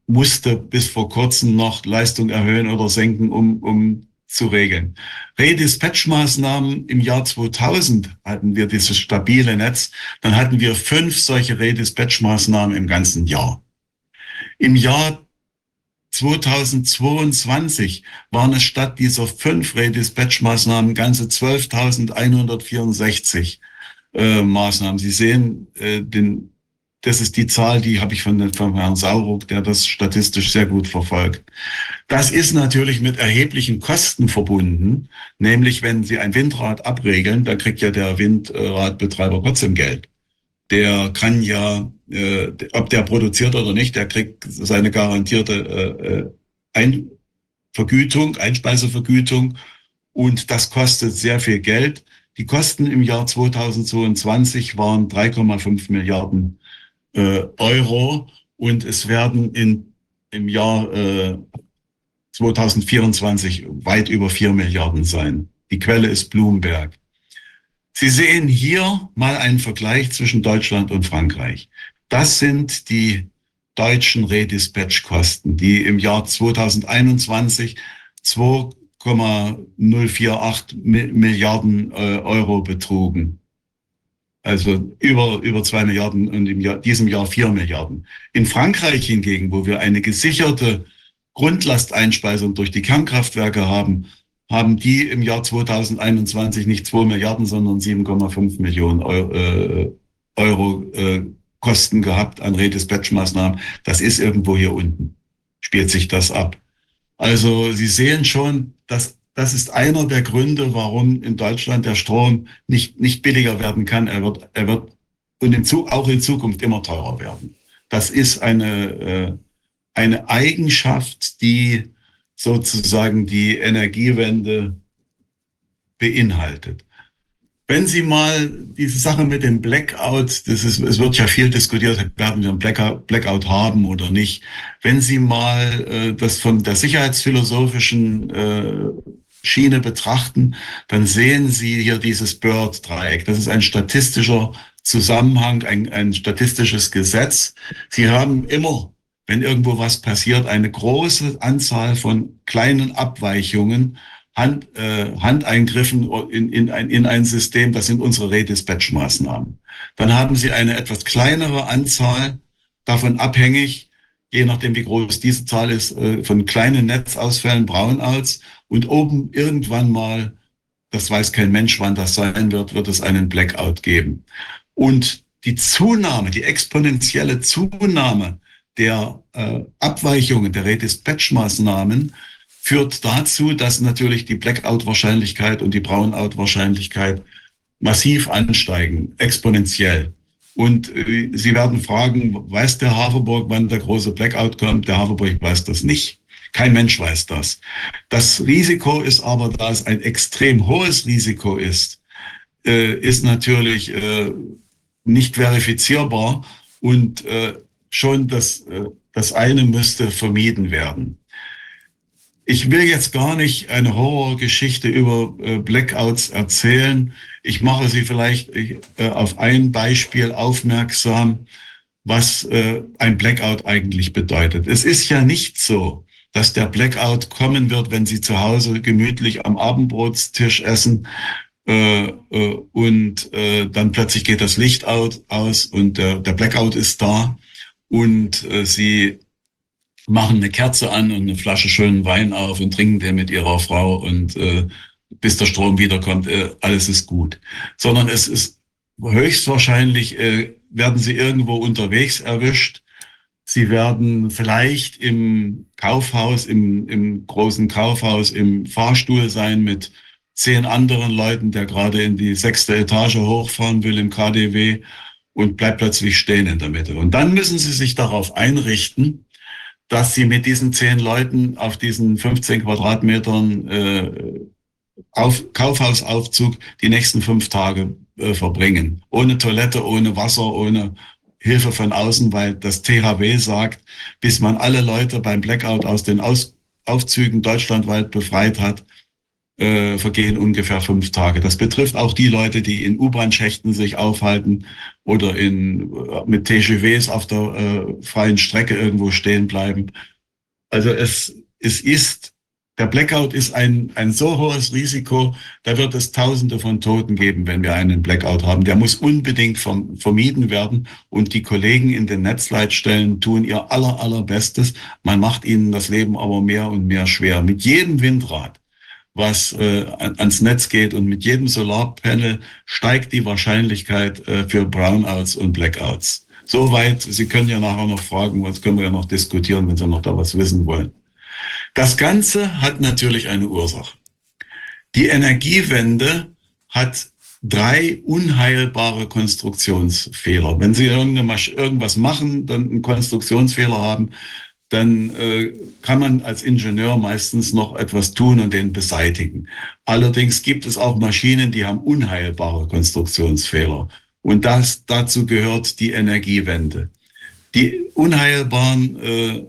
musste bis vor kurzem noch Leistung erhöhen oder senken, um, um zu regeln. Redispatch-Maßnahmen im Jahr 2000 hatten wir dieses stabile Netz. Dann hatten wir fünf solche Redispatch-Maßnahmen im ganzen Jahr. Im Jahr 2022 waren es statt dieser fünf Redispatch-Maßnahmen ganze 12.164 äh, Maßnahmen. Sie sehen, äh, den, das ist die Zahl, die habe ich von, von Herrn Sauruck, der das statistisch sehr gut verfolgt. Das ist natürlich mit erheblichen Kosten verbunden, nämlich wenn Sie ein Windrad abregeln, da kriegt ja der Windradbetreiber trotzdem Geld der kann ja, äh, ob der produziert oder nicht, der kriegt seine garantierte äh, äh Ein Vergütung, Einspeisevergütung und das kostet sehr viel Geld. Die Kosten im Jahr 2022 waren 3,5 Milliarden äh, Euro und es werden in, im Jahr äh, 2024 weit über 4 Milliarden sein. Die Quelle ist Bloomberg. Sie sehen hier mal einen Vergleich zwischen Deutschland und Frankreich. Das sind die deutschen Redispatch-Kosten, die im Jahr 2021 2,048 Milliarden äh, Euro betrugen. Also über, über zwei Milliarden und in Jahr, diesem Jahr vier Milliarden. In Frankreich hingegen, wo wir eine gesicherte Grundlasteinspeisung durch die Kernkraftwerke haben, haben die im Jahr 2021 nicht zwei Milliarden, sondern 7,5 Millionen Euro, äh, Euro äh, Kosten gehabt an Redispatch-Maßnahmen. Das ist irgendwo hier unten, spielt sich das ab. Also Sie sehen schon, dass das ist einer der Gründe, warum in Deutschland der Strom nicht, nicht billiger werden kann. Er wird, er wird und in, auch in Zukunft immer teurer werden. Das ist eine, äh, eine Eigenschaft, die sozusagen die Energiewende beinhaltet. Wenn Sie mal diese Sache mit dem Blackout, das ist, es wird ja viel diskutiert, werden wir einen Blackout, haben oder nicht. Wenn Sie mal äh, das von der sicherheitsphilosophischen äh, Schiene betrachten, dann sehen Sie hier dieses Bird-Dreieck. Das ist ein statistischer Zusammenhang, ein, ein statistisches Gesetz. Sie haben immer, wenn irgendwo was passiert, eine große Anzahl von kleinen Abweichungen, Hand, äh, Handeingriffen in, in, ein, in ein System, das sind unsere Redispatch-Maßnahmen. Dann haben Sie eine etwas kleinere Anzahl, davon abhängig, je nachdem wie groß diese Zahl ist, äh, von kleinen Netzausfällen, Brownouts und oben irgendwann mal, das weiß kein Mensch, wann das sein wird, wird es einen Blackout geben. Und die Zunahme, die exponentielle Zunahme der äh, Abweichungen der Redispatch-Maßnahmen führt dazu, dass natürlich die Blackout-Wahrscheinlichkeit und die Brownout-Wahrscheinlichkeit massiv ansteigen, exponentiell. Und äh, Sie werden fragen, weiß der Haferburg, wann der große Blackout kommt? Der Haferburg weiß das nicht. Kein Mensch weiß das. Das Risiko ist aber, da es ein extrem hohes Risiko ist, äh, ist natürlich äh, nicht verifizierbar und äh, schon das, äh, das eine müsste vermieden werden. Ich will jetzt gar nicht eine Horrorgeschichte über äh, Blackouts erzählen. Ich mache Sie vielleicht äh, auf ein Beispiel aufmerksam, was ein Blackout eigentlich bedeutet. Es ist ja nicht so, dass der Blackout kommen wird, wenn Sie zu Hause gemütlich am Abendbrotstisch essen und dann plötzlich geht das Licht aus und der Blackout ist da und Sie machen eine Kerze an und eine Flasche schönen Wein auf und trinken den mit ihrer Frau und äh, bis der Strom wiederkommt, äh, alles ist gut. Sondern es ist höchstwahrscheinlich, äh, werden sie irgendwo unterwegs erwischt. Sie werden vielleicht im Kaufhaus, im, im großen Kaufhaus, im Fahrstuhl sein mit zehn anderen Leuten, der gerade in die sechste Etage hochfahren will im KDW und bleibt plötzlich stehen in der Mitte. Und dann müssen Sie sich darauf einrichten, dass sie mit diesen zehn Leuten auf diesen 15 Quadratmetern äh, auf, Kaufhausaufzug die nächsten fünf Tage äh, verbringen. Ohne Toilette, ohne Wasser, ohne Hilfe von außen, weil das THW sagt, bis man alle Leute beim Blackout aus den aus Aufzügen deutschlandweit befreit hat, äh, vergehen ungefähr fünf Tage. Das betrifft auch die Leute, die in U-Bahn-Schächten sich aufhalten oder in, äh, mit TGVs auf der äh, freien Strecke irgendwo stehen bleiben. Also es, es ist, der Blackout ist ein, ein so hohes Risiko, da wird es Tausende von Toten geben, wenn wir einen Blackout haben. Der muss unbedingt vom, vermieden werden und die Kollegen in den Netzleitstellen tun ihr aller, allerbestes. Man macht ihnen das Leben aber mehr und mehr schwer. Mit jedem Windrad was äh, ans Netz geht. Und mit jedem Solarpanel steigt die Wahrscheinlichkeit äh, für Brownouts und Blackouts. Soweit, Sie können ja nachher noch fragen, was können wir ja noch diskutieren, wenn Sie noch da was wissen wollen. Das Ganze hat natürlich eine Ursache. Die Energiewende hat drei unheilbare Konstruktionsfehler. Wenn Sie irgendwas machen, dann einen Konstruktionsfehler haben, dann äh, kann man als Ingenieur meistens noch etwas tun und den beseitigen. Allerdings gibt es auch Maschinen, die haben unheilbare Konstruktionsfehler. Und das, dazu gehört die Energiewende. Die unheilbaren äh,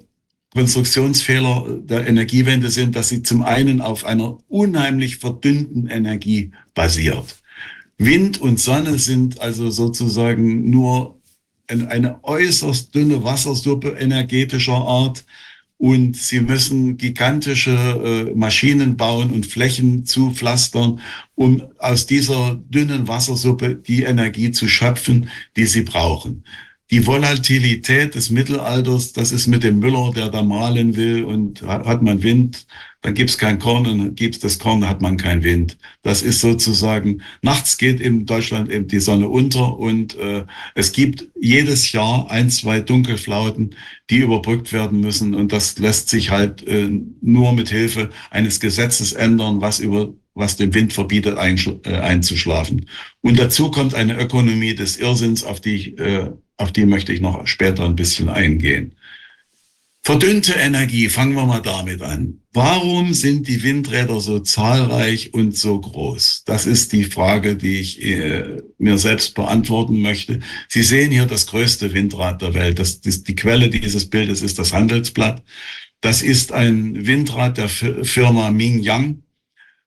Konstruktionsfehler der Energiewende sind, dass sie zum einen auf einer unheimlich verdünnten Energie basiert. Wind und Sonne sind also sozusagen nur eine äußerst dünne Wassersuppe energetischer Art und sie müssen gigantische äh, Maschinen bauen und Flächen zupflastern, um aus dieser dünnen Wassersuppe die Energie zu schöpfen, die sie brauchen. Die Volatilität des Mittelalters, das ist mit dem Müller, der da malen will und hat man Wind, dann gibt's kein Korn und gibt's das Korn, hat man keinen Wind. Das ist sozusagen, nachts geht in Deutschland eben die Sonne unter und äh, es gibt jedes Jahr ein, zwei Dunkelflauten, die überbrückt werden müssen und das lässt sich halt äh, nur mit Hilfe eines Gesetzes ändern, was über was dem Wind verbietet, äh, einzuschlafen. Und dazu kommt eine Ökonomie des Irrsinns, auf die, ich, äh, auf die möchte ich noch später ein bisschen eingehen. Verdünnte Energie, fangen wir mal damit an. Warum sind die Windräder so zahlreich und so groß? Das ist die Frage, die ich äh, mir selbst beantworten möchte. Sie sehen hier das größte Windrad der Welt. Das, das, die Quelle dieses Bildes ist das Handelsblatt. Das ist ein Windrad der Firma Ming Yang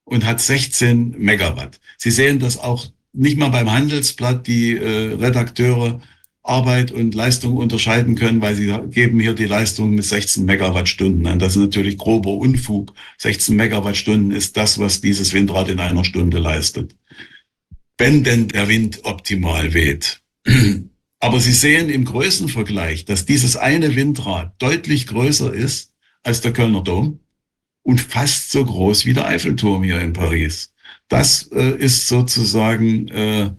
und hat 16 Megawatt. Sie sehen das auch nicht mal beim Handelsblatt, die äh, Redakteure Arbeit und Leistung unterscheiden können, weil sie geben hier die Leistung mit 16 Megawattstunden an. Das ist natürlich grober Unfug. 16 Megawattstunden ist das, was dieses Windrad in einer Stunde leistet. Wenn denn der Wind optimal weht. Aber Sie sehen im Größenvergleich, dass dieses eine Windrad deutlich größer ist als der Kölner Dom und fast so groß wie der Eiffelturm hier in Paris. Das äh, ist sozusagen äh,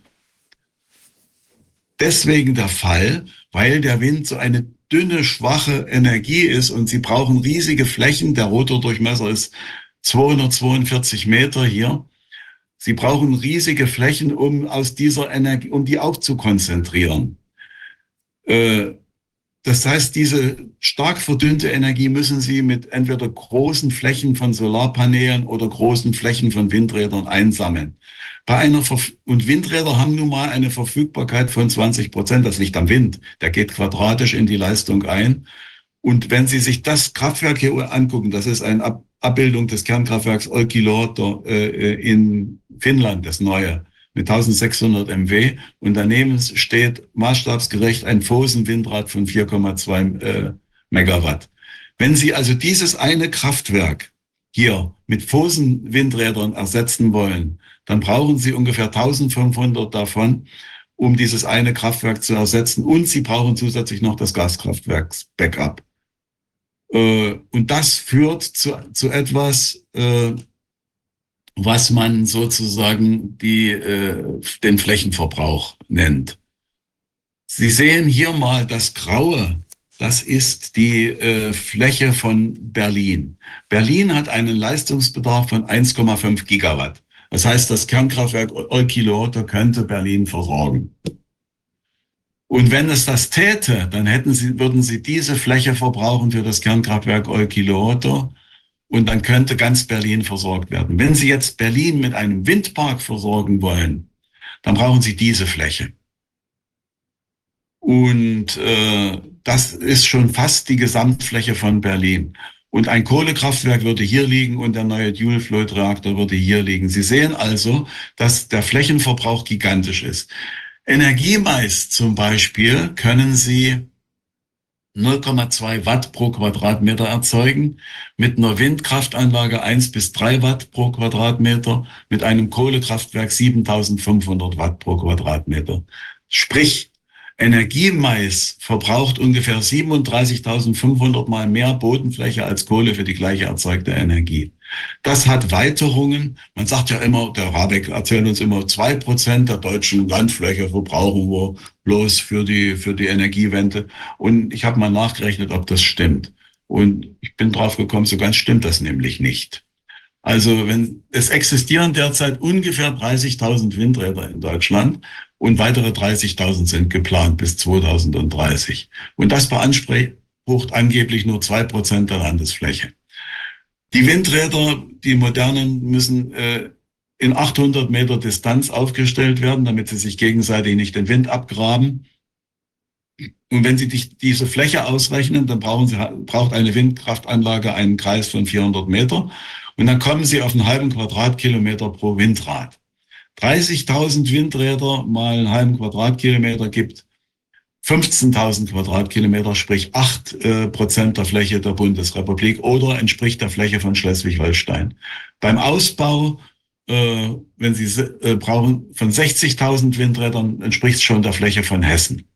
deswegen der Fall, weil der Wind so eine dünne, schwache Energie ist und sie brauchen riesige Flächen. Der Rotordurchmesser ist 242 Meter hier. Sie brauchen riesige Flächen, um aus dieser Energie, um die auch zu konzentrieren. Äh, das heißt, diese stark verdünnte Energie müssen Sie mit entweder großen Flächen von Solarpanelen oder großen Flächen von Windrädern einsammeln. Bei einer Verf und Windräder haben nun mal eine Verfügbarkeit von 20 Prozent. Das liegt am Wind. Der geht quadratisch in die Leistung ein. Und wenn Sie sich das Kraftwerk hier angucken, das ist eine Ab Abbildung des Kernkraftwerks Olkiluoto äh, in Finnland, das neue, mit 1600 MW. Und daneben steht maßstabsgerecht ein Fosen-Windrad von 4,2 äh, Megawatt. Wenn Sie also dieses eine Kraftwerk hier mit Fosen-Windrädern ersetzen wollen, dann brauchen Sie ungefähr 1500 davon, um dieses eine Kraftwerk zu ersetzen. Und Sie brauchen zusätzlich noch das Gaskraftwerks-Backup. Äh, und das führt zu, zu etwas, äh, was man sozusagen die, äh, den Flächenverbrauch nennt. Sie sehen hier mal das Graue. Das ist die äh, Fläche von Berlin. Berlin hat einen Leistungsbedarf von 1,5 Gigawatt. Das heißt, das Kernkraftwerk Olkiluoto könnte Berlin versorgen. Und wenn es das täte, dann hätten sie, würden sie diese Fläche verbrauchen für das Kernkraftwerk Olkiluoto und dann könnte ganz Berlin versorgt werden. Wenn Sie jetzt Berlin mit einem Windpark versorgen wollen, dann brauchen Sie diese Fläche. Und äh, das ist schon fast die Gesamtfläche von Berlin. Und ein Kohlekraftwerk würde hier liegen und der neue Dual-Float-Reaktor würde hier liegen. Sie sehen also, dass der Flächenverbrauch gigantisch ist. Energiemais zum Beispiel können Sie 0,2 Watt pro Quadratmeter erzeugen, mit einer Windkraftanlage 1 bis 3 Watt pro Quadratmeter, mit einem Kohlekraftwerk 7500 Watt pro Quadratmeter. Sprich, Energiemais verbraucht ungefähr 37.500 mal mehr Bodenfläche als Kohle für die gleiche erzeugte Energie. Das hat Weiterungen. Man sagt ja immer, der Rabeck erzählt uns immer, zwei Prozent der deutschen Landfläche verbrauchen wir bloß für die, für die Energiewende. Und ich habe mal nachgerechnet, ob das stimmt. Und ich bin drauf gekommen, so ganz stimmt das nämlich nicht. Also wenn es existieren derzeit ungefähr 30.000 Windräder in Deutschland und weitere 30.000 sind geplant bis 2030. Und das beansprucht angeblich nur zwei Prozent der Landesfläche. Die Windräder, die modernen, müssen äh, in 800 Meter Distanz aufgestellt werden, damit sie sich gegenseitig nicht den Wind abgraben. Und wenn Sie die, diese Fläche ausrechnen, dann brauchen Sie, braucht eine Windkraftanlage einen Kreis von 400 Meter. Und dann kommen Sie auf einen halben Quadratkilometer pro Windrad. 30.000 Windräder mal einen halben Quadratkilometer gibt 15.000 Quadratkilometer, sprich acht äh, Prozent der Fläche der Bundesrepublik oder entspricht der Fläche von Schleswig-Holstein. Beim Ausbau, äh, wenn Sie äh, brauchen, von 60.000 Windrädern entspricht es schon der Fläche von Hessen.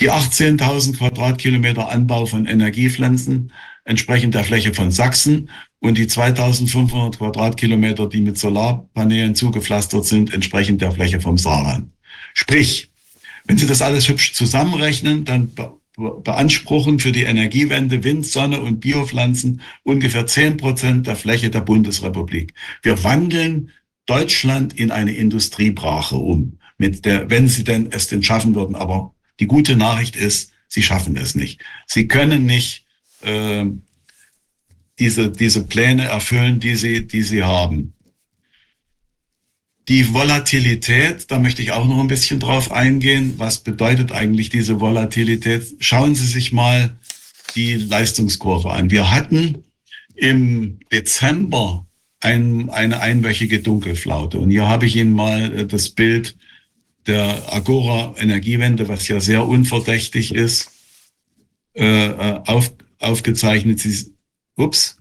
Die 18.000 Quadratkilometer Anbau von Energiepflanzen entsprechen der Fläche von Sachsen und die 2.500 Quadratkilometer, die mit Solarpanelen zugepflastert sind, entsprechen der Fläche vom Saarland. Sprich, wenn Sie das alles hübsch zusammenrechnen, dann beanspruchen für die Energiewende Wind, Sonne und Biopflanzen ungefähr zehn Prozent der Fläche der Bundesrepublik. Wir wandeln Deutschland in eine Industriebrache um, mit der, wenn Sie denn es denn schaffen würden. Aber die gute Nachricht ist, Sie schaffen es nicht. Sie können nicht äh, diese, diese Pläne erfüllen, die Sie, die Sie haben. Die Volatilität, da möchte ich auch noch ein bisschen drauf eingehen. Was bedeutet eigentlich diese Volatilität? Schauen Sie sich mal die Leistungskurve an. Wir hatten im Dezember ein, eine einwöchige Dunkelflaute. Und hier habe ich Ihnen mal äh, das Bild der Agora Energiewende, was ja sehr unverdächtig ist, äh, äh, auf, aufgezeichnet. Sie, ups,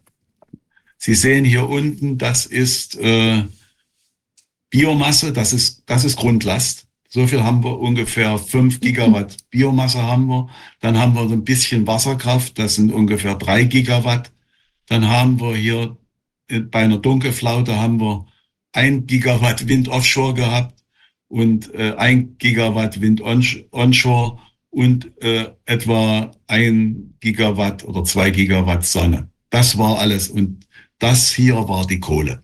Sie sehen hier unten, das ist äh, Biomasse, das ist, das ist Grundlast. So viel haben wir ungefähr fünf Gigawatt Biomasse haben wir. Dann haben wir ein bisschen Wasserkraft, das sind ungefähr drei Gigawatt. Dann haben wir hier bei einer Dunkelflaute haben wir ein Gigawatt Wind offshore gehabt und äh, ein Gigawatt Wind onshore und äh, etwa ein Gigawatt oder zwei Gigawatt Sonne. Das war alles und das hier war die Kohle.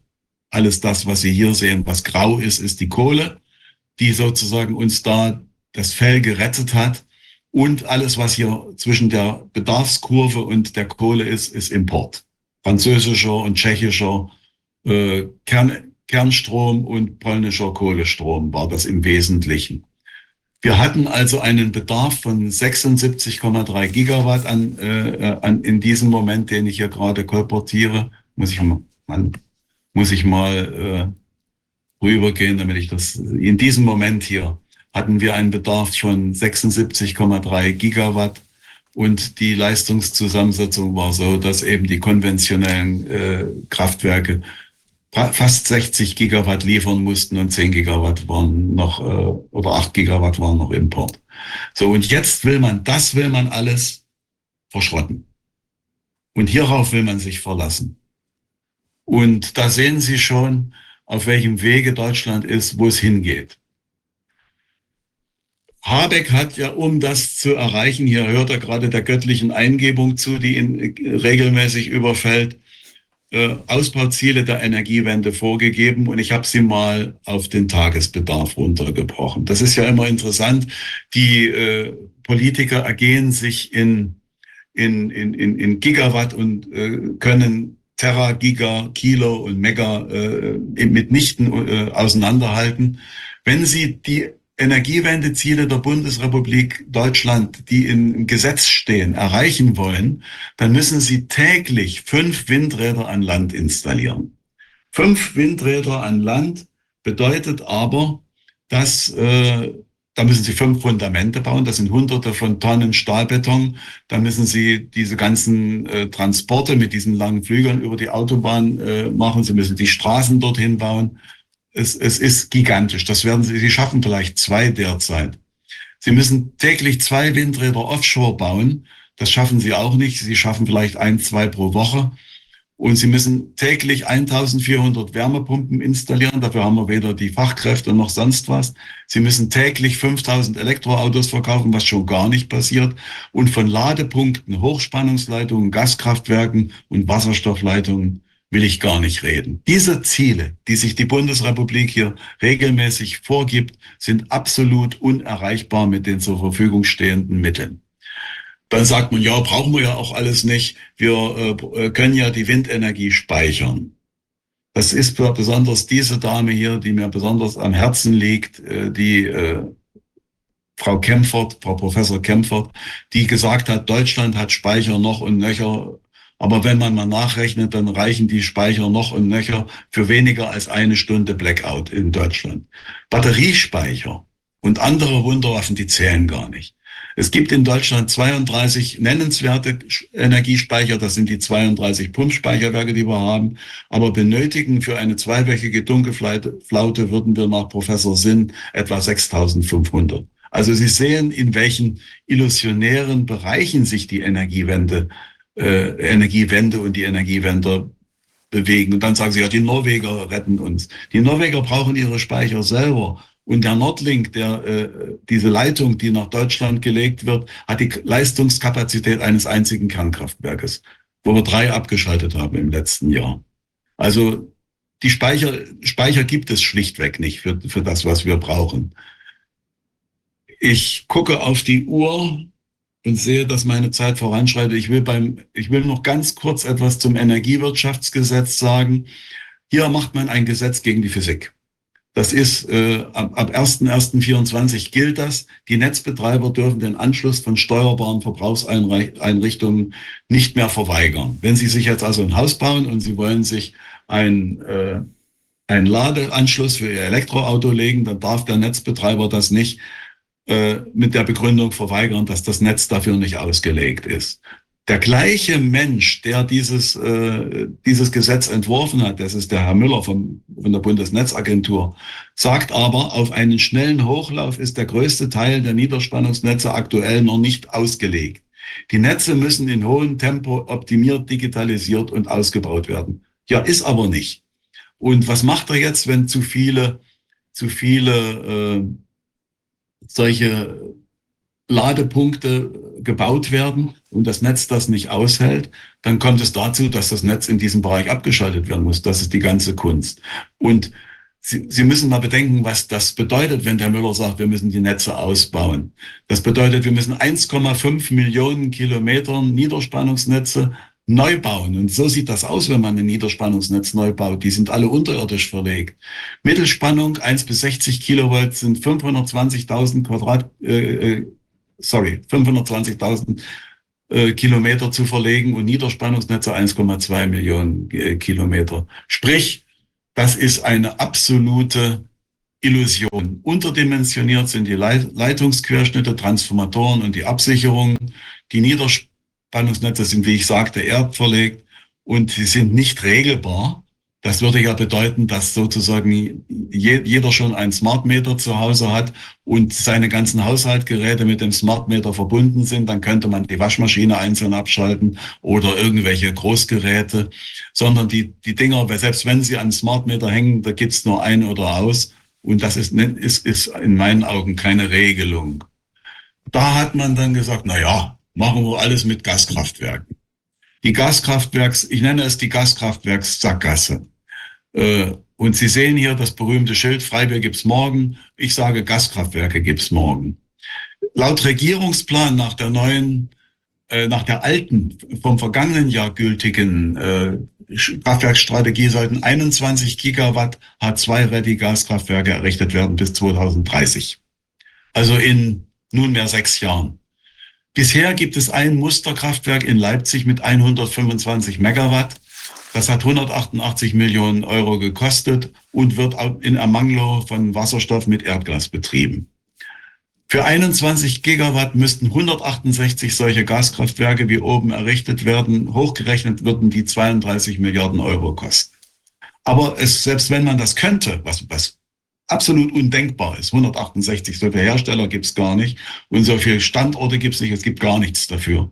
Alles das, was Sie hier sehen, was grau ist, ist die Kohle, die sozusagen uns da das Fell gerettet hat. Und alles, was hier zwischen der Bedarfskurve und der Kohle ist, ist Import. Französischer und tschechischer äh, Kern, Kernstrom und polnischer Kohlestrom war das im Wesentlichen. Wir hatten also einen Bedarf von 76,3 Gigawatt an, äh, an, in diesem Moment, den ich hier gerade kolportiere. Muss ich mal, muss ich mal äh, rübergehen, damit ich das, in diesem Moment hier hatten wir einen Bedarf von 76,3 Gigawatt und die Leistungszusammensetzung war so, dass eben die konventionellen äh, Kraftwerke fast 60 Gigawatt liefern mussten und 10 Gigawatt waren noch, äh, oder 8 Gigawatt waren noch Import. So, und jetzt will man, das will man alles verschrotten. Und hierauf will man sich verlassen. Und da sehen Sie schon, auf welchem Wege Deutschland ist, wo es hingeht. Habeck hat ja, um das zu erreichen, hier hört er gerade der göttlichen Eingebung zu, die ihn regelmäßig überfällt, äh, Ausbauziele der Energiewende vorgegeben und ich habe sie mal auf den Tagesbedarf runtergebrochen. Das ist ja immer interessant. Die äh, Politiker ergehen sich in, in, in, in Gigawatt und äh, können Terra, Giga, Kilo und Mega äh, mitnichten äh, auseinanderhalten. Wenn Sie die Energiewendeziele der Bundesrepublik Deutschland, die im Gesetz stehen, erreichen wollen, dann müssen Sie täglich fünf Windräder an Land installieren. Fünf Windräder an Land bedeutet aber, dass äh, da müssen Sie fünf Fundamente bauen. Das sind hunderte von Tonnen Stahlbeton. Da müssen Sie diese ganzen äh, Transporte mit diesen langen Flügeln über die Autobahn äh, machen. Sie müssen die Straßen dorthin bauen. Es, es ist gigantisch. Das werden Sie, Sie schaffen vielleicht zwei derzeit. Sie müssen täglich zwei Windräder offshore bauen. Das schaffen Sie auch nicht. Sie schaffen vielleicht ein, zwei pro Woche. Und sie müssen täglich 1400 Wärmepumpen installieren. Dafür haben wir weder die Fachkräfte noch sonst was. Sie müssen täglich 5000 Elektroautos verkaufen, was schon gar nicht passiert. Und von Ladepunkten, Hochspannungsleitungen, Gaskraftwerken und Wasserstoffleitungen will ich gar nicht reden. Diese Ziele, die sich die Bundesrepublik hier regelmäßig vorgibt, sind absolut unerreichbar mit den zur Verfügung stehenden Mitteln. Dann sagt man, ja, brauchen wir ja auch alles nicht. Wir äh, können ja die Windenergie speichern. Das ist besonders diese Dame hier, die mir besonders am Herzen liegt, äh, die äh, Frau Kempfert, Frau Professor Kempfert, die gesagt hat, Deutschland hat Speicher noch und nöcher. Aber wenn man mal nachrechnet, dann reichen die Speicher noch und nöcher für weniger als eine Stunde Blackout in Deutschland. Batteriespeicher und andere Wunderwaffen, die zählen gar nicht. Es gibt in Deutschland 32 nennenswerte Energiespeicher, das sind die 32 Pumpspeicherwerke, die wir haben, aber benötigen für eine zweiwöchige Dunkelflaute würden wir nach Professor Sinn etwa 6500. Also Sie sehen, in welchen illusionären Bereichen sich die Energiewende, äh, Energiewende und die Energiewende bewegen. Und dann sagen Sie, ja, die Norweger retten uns. Die Norweger brauchen ihre Speicher selber. Und der Nordlink, der, äh, diese Leitung, die nach Deutschland gelegt wird, hat die Leistungskapazität eines einzigen Kernkraftwerkes, wo wir drei abgeschaltet haben im letzten Jahr. Also die Speicher, Speicher gibt es schlichtweg nicht für, für das, was wir brauchen. Ich gucke auf die Uhr und sehe, dass meine Zeit voranschreitet. Ich will beim, ich will noch ganz kurz etwas zum Energiewirtschaftsgesetz sagen. Hier macht man ein Gesetz gegen die Physik. Das ist äh, ab, ab 1.1.24 gilt das. Die Netzbetreiber dürfen den Anschluss von steuerbaren Verbrauchseinrichtungen nicht mehr verweigern. Wenn Sie sich jetzt also ein Haus bauen und Sie wollen sich ein, äh, einen Ladeanschluss für Ihr Elektroauto legen, dann darf der Netzbetreiber das nicht äh, mit der Begründung verweigern, dass das Netz dafür nicht ausgelegt ist. Der gleiche Mensch, der dieses, äh, dieses Gesetz entworfen hat, das ist der Herr Müller von, von der Bundesnetzagentur, sagt aber, auf einen schnellen Hochlauf ist der größte Teil der Niederspannungsnetze aktuell noch nicht ausgelegt. Die Netze müssen in hohem Tempo optimiert, digitalisiert und ausgebaut werden. Ja, ist aber nicht. Und was macht er jetzt, wenn zu viele, zu viele äh, solche Ladepunkte gebaut werden und das Netz das nicht aushält, dann kommt es dazu, dass das Netz in diesem Bereich abgeschaltet werden muss. Das ist die ganze Kunst. Und Sie, Sie müssen mal bedenken, was das bedeutet, wenn der Müller sagt, wir müssen die Netze ausbauen. Das bedeutet, wir müssen 1,5 Millionen Kilometer Niederspannungsnetze neu bauen. Und so sieht das aus, wenn man ein Niederspannungsnetz neu baut. Die sind alle unterirdisch verlegt. Mittelspannung 1 bis 60 Kilovolt sind 520.000 Quadrat, äh, äh sorry, 520.000 äh, Kilometer zu verlegen und Niederspannungsnetze 1,2 Millionen äh, Kilometer. Sprich, das ist eine absolute Illusion. Unterdimensioniert sind die Leit Leitungsquerschnitte, Transformatoren und die Absicherung. Die Niederspannungsnetze sind, wie ich sagte, erdverlegt und sie sind nicht regelbar. Das würde ja bedeuten, dass sozusagen jeder schon ein Smart Meter zu Hause hat und seine ganzen Haushaltgeräte mit dem Smart Meter verbunden sind. Dann könnte man die Waschmaschine einzeln abschalten oder irgendwelche Großgeräte, sondern die, die Dinger, selbst wenn sie an Smart Meter hängen, da gibt's nur ein oder aus. Und das ist, ist, ist in meinen Augen keine Regelung. Da hat man dann gesagt, na ja, machen wir alles mit Gaskraftwerken die Gaskraftwerks, ich nenne es die Gaskraftwerkssackgasse. Äh, und Sie sehen hier das berühmte Schild, Freibier gibt's morgen. Ich sage, Gaskraftwerke gibt's morgen. Laut Regierungsplan nach der neuen, äh, nach der alten, vom vergangenen Jahr gültigen äh, Kraftwerksstrategie sollten 21 Gigawatt H2-ready Gaskraftwerke errichtet werden bis 2030. Also in nunmehr sechs Jahren. Bisher gibt es ein Musterkraftwerk in Leipzig mit 125 Megawatt. Das hat 188 Millionen Euro gekostet und wird in Ermangelung von Wasserstoff mit Erdgas betrieben. Für 21 Gigawatt müssten 168 solche Gaskraftwerke wie oben errichtet werden. Hochgerechnet würden die 32 Milliarden Euro kosten. Aber es, selbst wenn man das könnte, was, was absolut undenkbar ist. 168, so viele Hersteller gibt es gar nicht und so viele Standorte gibt es nicht, es gibt gar nichts dafür.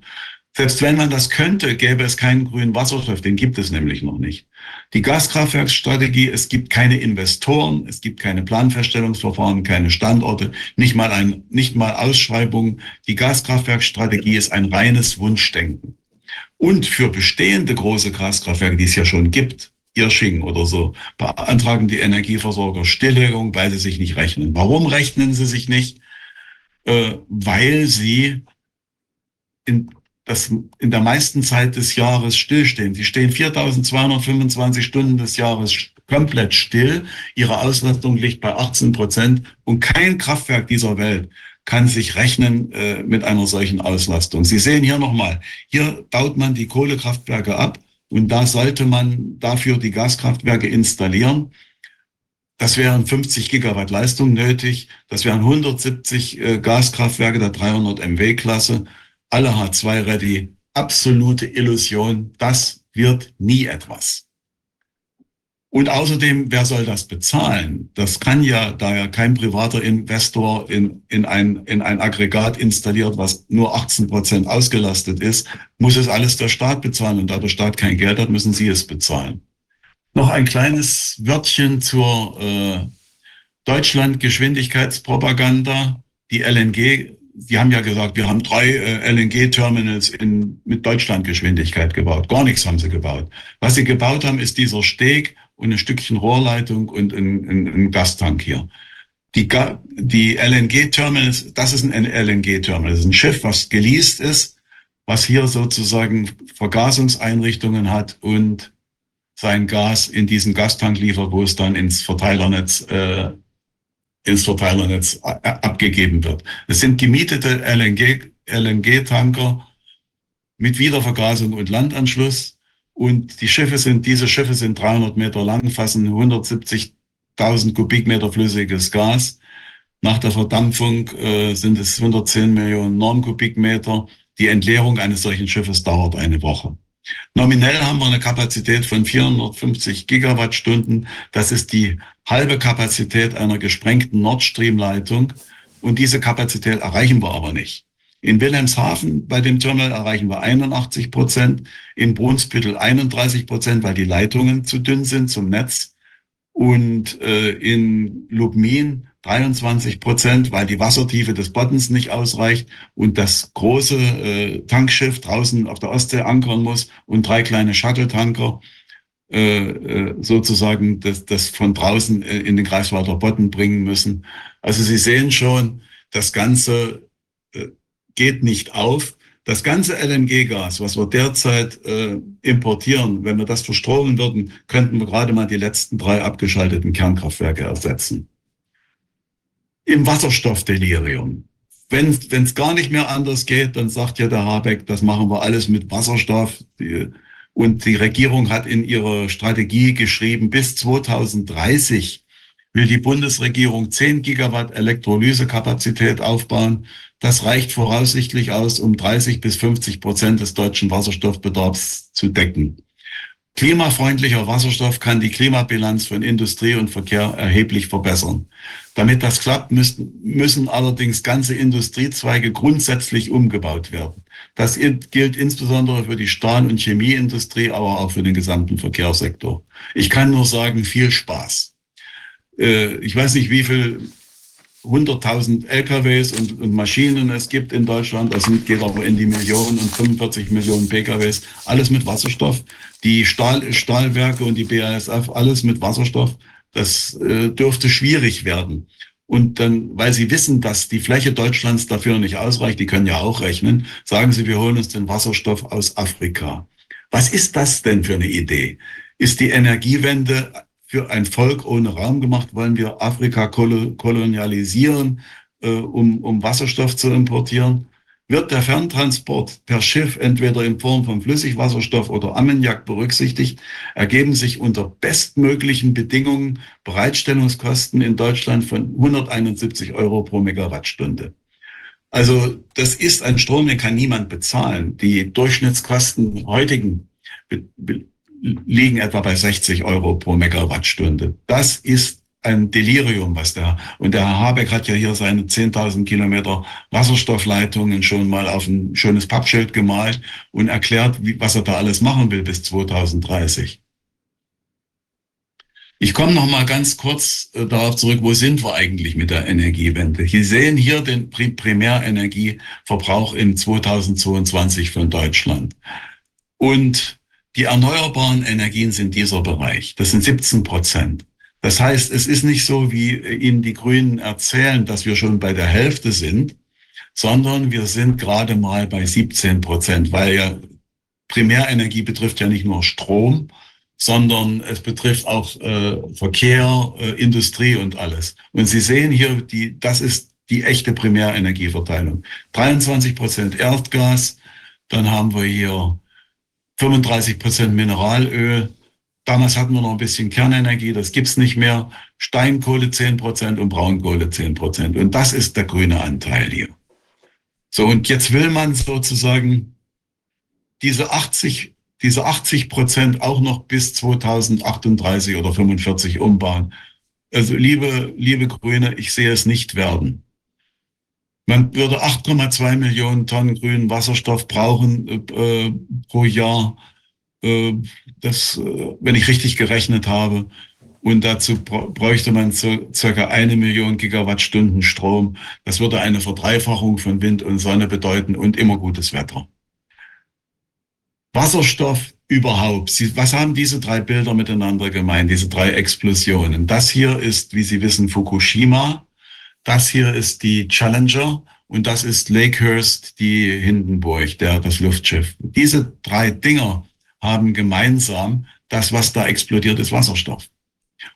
Selbst wenn man das könnte, gäbe es keinen grünen Wasserstoff, den gibt es nämlich noch nicht. Die Gaskraftwerksstrategie, es gibt keine Investoren, es gibt keine Planfeststellungsverfahren, keine Standorte, nicht mal ein, nicht mal Ausschreibungen. Die Gaskraftwerksstrategie ist ein reines Wunschdenken. Und für bestehende große Gaskraftwerke, die es ja schon gibt, Irsching oder so, beantragen die Energieversorger Stilllegung, weil sie sich nicht rechnen. Warum rechnen sie sich nicht? Äh, weil sie in, das, in der meisten Zeit des Jahres stillstehen. Sie stehen 4225 Stunden des Jahres komplett still. Ihre Auslastung liegt bei 18 Prozent und kein Kraftwerk dieser Welt kann sich rechnen äh, mit einer solchen Auslastung. Sie sehen hier nochmal, hier baut man die Kohlekraftwerke ab und da sollte man dafür die Gaskraftwerke installieren. Das wären 50 Gigawatt Leistung nötig. Das wären 170 äh, Gaskraftwerke der 300 MW-Klasse. Alle H2-ready. Absolute Illusion. Das wird nie etwas. Und außerdem, wer soll das bezahlen? Das kann ja, da ja kein privater Investor in, in, ein, in ein Aggregat installiert, was nur 18 Prozent ausgelastet ist, muss es alles der Staat bezahlen. Und da der Staat kein Geld hat, müssen Sie es bezahlen. Noch ein kleines Wörtchen zur äh, Deutschland-Geschwindigkeitspropaganda. Die LNG, die haben ja gesagt, wir haben drei äh, LNG-Terminals in, mit Deutschlandgeschwindigkeit gebaut. Gar nichts haben sie gebaut. Was sie gebaut haben, ist dieser Steg und ein Stückchen Rohrleitung und ein, ein, ein Gastank hier. Die, die LNG-Terminals, das ist ein LNG-Terminal, das ist ein Schiff, was geleast ist, was hier sozusagen Vergasungseinrichtungen hat und sein Gas in diesen Gastank liefert, wo es dann ins Verteilernetz, äh, ins Verteilernetz abgegeben wird. Es sind gemietete LNG, LNG-Tanker mit Wiedervergasung und Landanschluss. Und die Schiffe sind, diese Schiffe sind 300 Meter lang, fassen 170.000 Kubikmeter flüssiges Gas. Nach der Verdampfung äh, sind es 110 Millionen Normkubikmeter. Die Entleerung eines solchen Schiffes dauert eine Woche. Nominell haben wir eine Kapazität von 450 Gigawattstunden. Das ist die halbe Kapazität einer gesprengten Nord Stream Leitung. Und diese Kapazität erreichen wir aber nicht. In Wilhelmshaven bei dem Terminal erreichen wir 81 Prozent, in Brunsbüttel 31 Prozent, weil die Leitungen zu dünn sind zum Netz. Und äh, in Lubmin 23 Prozent, weil die Wassertiefe des Boddens nicht ausreicht und das große äh, Tankschiff draußen auf der Ostsee ankern muss und drei kleine Shuttle-Tanker äh, äh, sozusagen das, das von draußen äh, in den Greifswalder Bodden bringen müssen. Also Sie sehen schon, das Ganze geht nicht auf. Das ganze LNG-Gas, was wir derzeit äh, importieren, wenn wir das verstromen würden, könnten wir gerade mal die letzten drei abgeschalteten Kernkraftwerke ersetzen im Wasserstoffdelirium. Wenn es gar nicht mehr anders geht, dann sagt ja der Habeck, das machen wir alles mit Wasserstoff. Und die Regierung hat in ihrer Strategie geschrieben, bis 2030 will die Bundesregierung 10 Gigawatt Elektrolysekapazität aufbauen. Das reicht voraussichtlich aus, um 30 bis 50 Prozent des deutschen Wasserstoffbedarfs zu decken. Klimafreundlicher Wasserstoff kann die Klimabilanz von Industrie und Verkehr erheblich verbessern. Damit das klappt, müssen, müssen allerdings ganze Industriezweige grundsätzlich umgebaut werden. Das gilt insbesondere für die Stahl- und Chemieindustrie, aber auch für den gesamten Verkehrssektor. Ich kann nur sagen, viel Spaß. Äh, ich weiß nicht, wie viel 100.000 LKWs und, und, Maschinen es gibt in Deutschland. Das geht aber in die Millionen und 45 Millionen PKWs. Alles mit Wasserstoff. Die Stahl, Stahlwerke und die BASF, alles mit Wasserstoff. Das äh, dürfte schwierig werden. Und dann, weil sie wissen, dass die Fläche Deutschlands dafür nicht ausreicht, die können ja auch rechnen, sagen sie, wir holen uns den Wasserstoff aus Afrika. Was ist das denn für eine Idee? Ist die Energiewende für ein Volk ohne Raum gemacht? Wollen wir Afrika kolonialisieren, äh, um, um Wasserstoff zu importieren? Wird der Ferntransport per Schiff entweder in Form von Flüssigwasserstoff oder Ammoniak berücksichtigt, ergeben sich unter bestmöglichen Bedingungen Bereitstellungskosten in Deutschland von 171 Euro pro Megawattstunde. Also das ist ein Strom, den kann niemand bezahlen. Die Durchschnittskosten heutigen liegen etwa bei 60 Euro pro Megawattstunde. Das ist ein Delirium, was da, und der Herr Habeck hat ja hier seine 10.000 Kilometer Wasserstoffleitungen schon mal auf ein schönes Pappschild gemalt und erklärt, wie, was er da alles machen will bis 2030. Ich komme noch mal ganz kurz äh, darauf zurück, wo sind wir eigentlich mit der Energiewende? Sie sehen hier den Primärenergieverbrauch in 2022 von Deutschland. Und die erneuerbaren Energien sind dieser Bereich. Das sind 17 Prozent. Das heißt, es ist nicht so, wie Ihnen die Grünen erzählen, dass wir schon bei der Hälfte sind, sondern wir sind gerade mal bei 17 Prozent, weil ja Primärenergie betrifft ja nicht nur Strom, sondern es betrifft auch äh, Verkehr, äh, Industrie und alles. Und Sie sehen hier, die, das ist die echte Primärenergieverteilung. 23 Prozent Erdgas, dann haben wir hier 35 Prozent Mineralöl, Damals hatten wir noch ein bisschen Kernenergie, das gibt's nicht mehr. Steinkohle 10 Prozent und Braunkohle 10 Prozent. Und das ist der grüne Anteil hier. So, und jetzt will man sozusagen diese 80, diese 80 Prozent auch noch bis 2038 oder 45 umbauen. Also liebe, liebe Grüne, ich sehe es nicht werden. Man würde 8,2 Millionen Tonnen grünen Wasserstoff brauchen äh, pro Jahr. Äh, das, äh, wenn ich richtig gerechnet habe. Und dazu bräuchte man so circa eine Million Gigawattstunden Strom. Das würde eine Verdreifachung von Wind und Sonne bedeuten und immer gutes Wetter. Wasserstoff überhaupt. Sie, was haben diese drei Bilder miteinander gemeint, diese drei Explosionen? Das hier ist, wie Sie wissen, Fukushima. Das hier ist die Challenger und das ist Lakehurst, die Hindenburg, der, das Luftschiff. Diese drei Dinger haben gemeinsam, das, was da explodiert, ist Wasserstoff.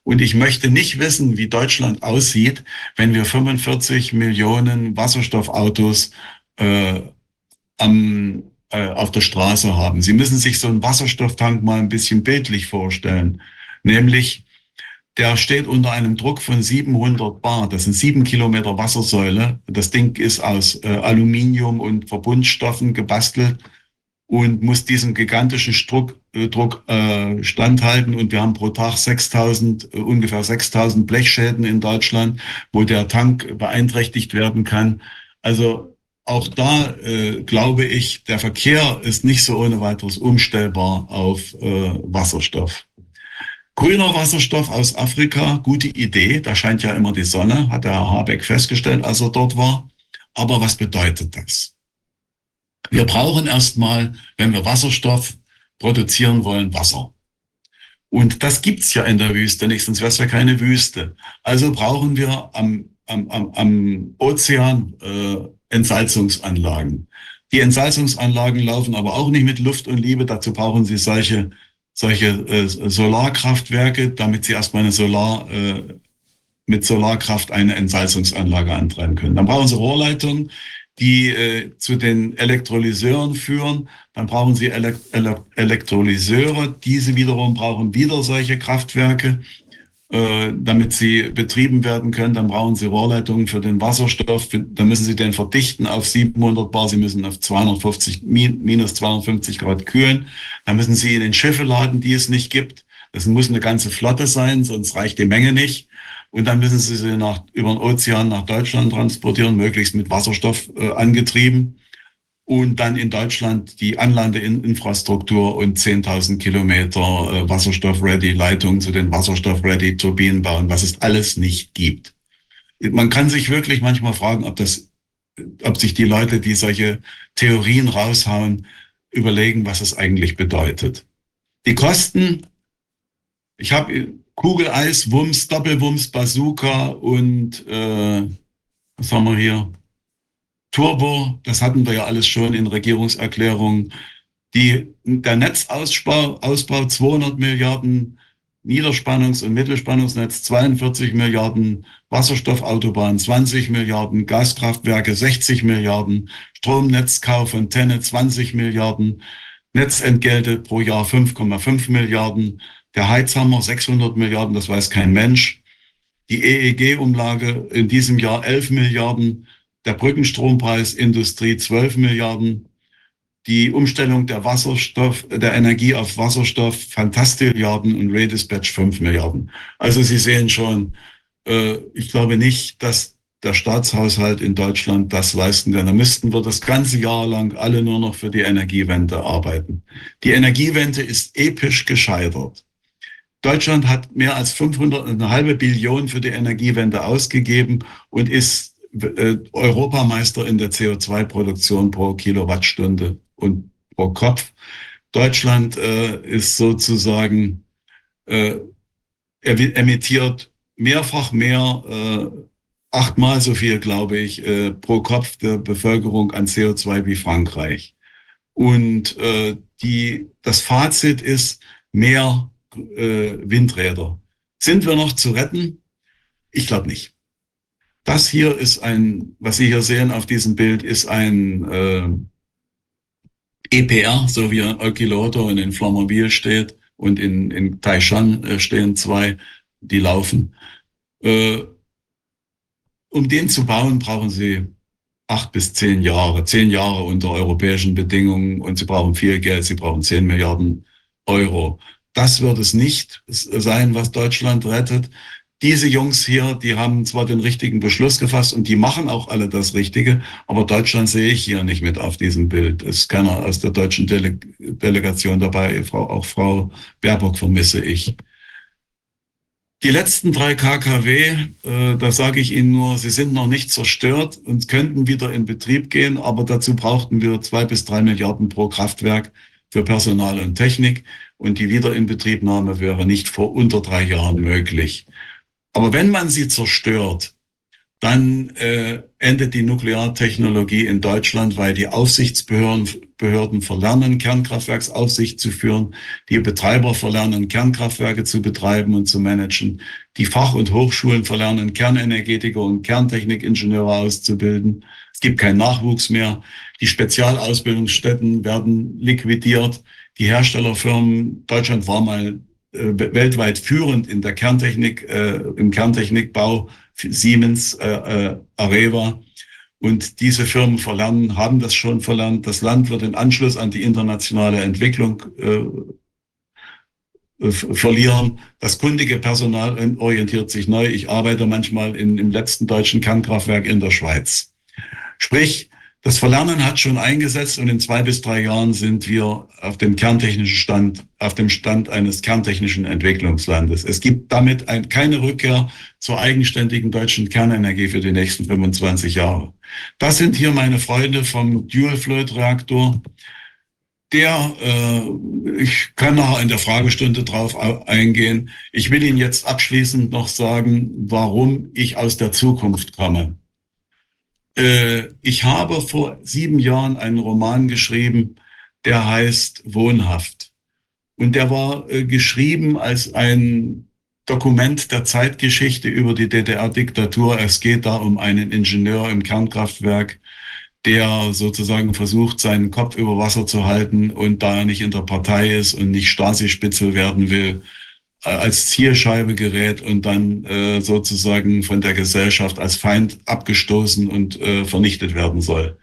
Und ich möchte nicht wissen, wie Deutschland aussieht, wenn wir 45 Millionen Wasserstoffautos äh, am, äh, auf der Straße haben. Sie müssen sich so einen Wasserstofftank mal ein bisschen bildlich vorstellen. Nämlich, der steht unter einem Druck von 700 Bar. Das sind sieben Kilometer Wassersäule. Das Ding ist aus äh, Aluminium und Verbundstoffen gebastelt und muss diesem gigantischen Druck, äh, Druck äh, standhalten. Und wir haben pro Tag 6000, äh, ungefähr 6000 Blechschäden in Deutschland, wo der Tank beeinträchtigt werden kann. Also auch da äh, glaube ich, der Verkehr ist nicht so ohne weiteres umstellbar auf äh, Wasserstoff. Grüner Wasserstoff aus Afrika, gute Idee. Da scheint ja immer die Sonne, hat der Herr Habeck festgestellt, als er dort war. Aber was bedeutet das? Wir brauchen erstmal, wenn wir Wasserstoff produzieren wollen, Wasser. Und das gibt's ja in der Wüste nicht, sonst wäre es ja keine Wüste. Also brauchen wir am, am, am, am Ozean äh, Entsalzungsanlagen. Die Entsalzungsanlagen laufen aber auch nicht mit Luft und Liebe. Dazu brauchen sie solche, solche äh, Solarkraftwerke, damit sie erstmal eine Solar, äh, mit Solarkraft eine Entsalzungsanlage antreiben können. Dann brauchen sie Rohrleitungen, die äh, zu den Elektrolyseuren führen. Dann brauchen sie Ele Ele Elektrolyseure. Diese wiederum brauchen wieder solche Kraftwerke, äh, damit sie betrieben werden können. Dann brauchen sie Rohrleitungen für den Wasserstoff. Dann müssen sie den verdichten auf 700 Bar. Sie müssen auf 250, minus 250 Grad kühlen. Dann müssen sie in den Schiffe laden, die es nicht gibt. Das muss eine ganze Flotte sein, sonst reicht die Menge nicht. Und dann müssen sie sie nach, über den Ozean nach Deutschland transportieren, möglichst mit Wasserstoff äh, angetrieben. Und dann in Deutschland die Anlandeinfrastruktur und 10.000 Kilometer äh, Wasserstoff-Ready-Leitungen zu den Wasserstoff-Ready-Turbinen bauen, was es alles nicht gibt. Man kann sich wirklich manchmal fragen, ob das, ob sich die Leute, die solche Theorien raushauen, überlegen, was es eigentlich bedeutet. Die Kosten, ich habe Kugeleis, Wumms, Doppelwumms, Bazooka und äh, was haben wir hier? Turbo, das hatten wir ja alles schon in Regierungserklärungen. Die, der Netzausbau Ausbau 200 Milliarden Niederspannungs- und Mittelspannungsnetz, 42 Milliarden Wasserstoffautobahn, 20 Milliarden Gaskraftwerke, 60 Milliarden Stromnetzkauf von Tenne, 20 Milliarden Netzentgelte pro Jahr 5,5 Milliarden der Heizhammer 600 Milliarden, das weiß kein Mensch. Die EEG-Umlage in diesem Jahr 11 Milliarden. Der Brückenstrompreis Industrie 12 Milliarden. Die Umstellung der Wasserstoff, der Energie auf Wasserstoff, Fantastilliarden und Redispatch 5 Milliarden. Also Sie sehen schon, äh, ich glaube nicht, dass der Staatshaushalt in Deutschland das leisten kann. Da müssten wir das ganze Jahr lang alle nur noch für die Energiewende arbeiten. Die Energiewende ist episch gescheitert. Deutschland hat mehr als 500, eine halbe Billion für die Energiewende ausgegeben und ist äh, Europameister in der CO2-Produktion pro Kilowattstunde und pro Kopf. Deutschland äh, ist sozusagen äh, emittiert mehrfach mehr, äh, achtmal so viel, glaube ich, äh, pro Kopf der Bevölkerung an CO2 wie Frankreich. Und äh, die, das Fazit ist mehr äh, Windräder. Sind wir noch zu retten? Ich glaube nicht. Das hier ist ein, was Sie hier sehen auf diesem Bild, ist ein äh, EPR, so wie ein Olkiloto in den Flamobil steht, und in, in Taishan äh, stehen zwei, die laufen. Äh, um den zu bauen, brauchen sie acht bis zehn Jahre, zehn Jahre unter europäischen Bedingungen und sie brauchen viel Geld, sie brauchen zehn Milliarden Euro. Das wird es nicht sein, was Deutschland rettet. Diese Jungs hier, die haben zwar den richtigen Beschluss gefasst und die machen auch alle das Richtige, aber Deutschland sehe ich hier nicht mit auf diesem Bild. Es ist keiner aus der deutschen Dele Delegation dabei, auch Frau Baerbock vermisse ich. Die letzten drei KKW, äh, da sage ich Ihnen nur, sie sind noch nicht zerstört und könnten wieder in Betrieb gehen, aber dazu brauchten wir zwei bis drei Milliarden pro Kraftwerk für Personal und Technik und die Wiederinbetriebnahme wäre nicht vor unter drei Jahren möglich. Aber wenn man sie zerstört, dann äh, endet die Nukleartechnologie in Deutschland, weil die Aufsichtsbehörden Behörden verlernen, Kernkraftwerksaufsicht zu führen, die Betreiber verlernen, Kernkraftwerke zu betreiben und zu managen, die Fach- und Hochschulen verlernen, Kernenergetiker und Kerntechnikingenieure auszubilden. Es gibt keinen Nachwuchs mehr. Die Spezialausbildungsstätten werden liquidiert. Die Herstellerfirmen, Deutschland war mal weltweit führend in der Kerntechnik, äh, im Kerntechnikbau Siemens, äh, äh, Areva. Und diese Firmen verlernen, haben das schon verlernt. Das Land wird den Anschluss an die internationale Entwicklung äh, äh verlieren. Das kundige Personal orientiert sich neu. Ich arbeite manchmal in, im letzten deutschen Kernkraftwerk in der Schweiz. Sprich, das Verlernen hat schon eingesetzt und in zwei bis drei Jahren sind wir auf dem kerntechnischen Stand, auf dem Stand eines kerntechnischen Entwicklungslandes. Es gibt damit ein, keine Rückkehr zur eigenständigen deutschen Kernenergie für die nächsten 25 Jahre. Das sind hier meine Freunde vom Dual-Float-Reaktor. Der, äh, ich kann nachher in der Fragestunde drauf eingehen. Ich will Ihnen jetzt abschließend noch sagen, warum ich aus der Zukunft komme. Äh, ich habe vor sieben Jahren einen Roman geschrieben, der heißt Wohnhaft. Und der war äh, geschrieben als ein Dokument der Zeitgeschichte über die DDR-Diktatur. Es geht da um einen Ingenieur im Kernkraftwerk, der sozusagen versucht, seinen Kopf über Wasser zu halten und da er nicht in der Partei ist und nicht Stasi-Spitzel werden will, als Zielscheibe gerät und dann äh, sozusagen von der Gesellschaft als Feind abgestoßen und äh, vernichtet werden soll.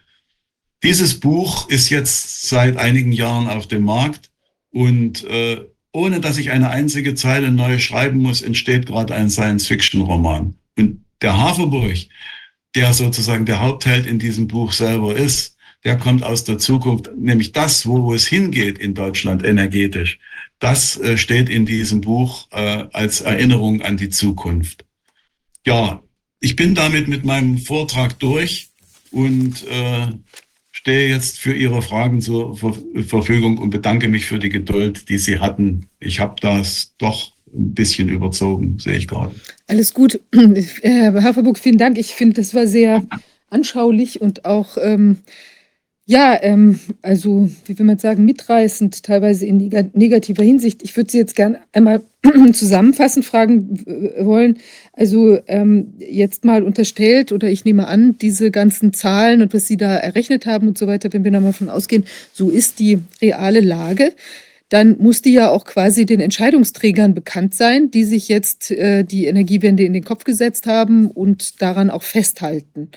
Dieses Buch ist jetzt seit einigen Jahren auf dem Markt und äh, ohne dass ich eine einzige Zeile neu schreiben muss, entsteht gerade ein Science-Fiction-Roman. Und der Haferburg, der sozusagen der Hauptheld in diesem Buch selber ist, der kommt aus der Zukunft, nämlich das, wo es hingeht in Deutschland energetisch. Das äh, steht in diesem Buch äh, als Erinnerung an die Zukunft. Ja, ich bin damit mit meinem Vortrag durch und äh, stehe jetzt für Ihre Fragen zur Ver Verfügung und bedanke mich für die Geduld, die Sie hatten. Ich habe das doch ein bisschen überzogen, sehe ich gerade. Alles gut. Herr Haferburg, vielen Dank. Ich finde, das war sehr anschaulich und auch ähm, ja, ähm, also wie will man sagen, mitreißend, teilweise in negativer Hinsicht. Ich würde Sie jetzt gerne einmal zusammenfassend fragen wollen. Also ähm, jetzt mal unterstellt oder ich nehme an, diese ganzen Zahlen und was Sie da errechnet haben und so weiter, wenn wir da mal von ausgehen, so ist die reale Lage dann muss die ja auch quasi den Entscheidungsträgern bekannt sein, die sich jetzt äh, die Energiewende in den Kopf gesetzt haben und daran auch festhalten.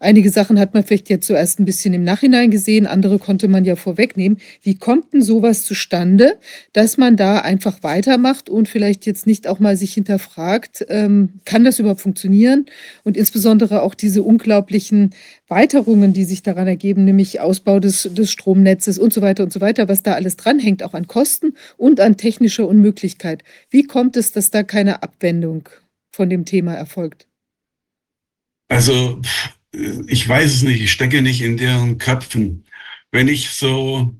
Einige Sachen hat man vielleicht jetzt zuerst ein bisschen im Nachhinein gesehen, andere konnte man ja vorwegnehmen. Wie kommt denn sowas zustande, dass man da einfach weitermacht und vielleicht jetzt nicht auch mal sich hinterfragt, ähm, kann das überhaupt funktionieren? Und insbesondere auch diese unglaublichen Weiterungen, die sich daran ergeben, nämlich Ausbau des, des Stromnetzes und so weiter und so weiter, was da alles dranhängt, auch an Kosten und an technischer Unmöglichkeit. Wie kommt es, dass da keine Abwendung von dem Thema erfolgt? Also ich weiß es nicht, ich stecke nicht in deren Köpfen. Wenn ich so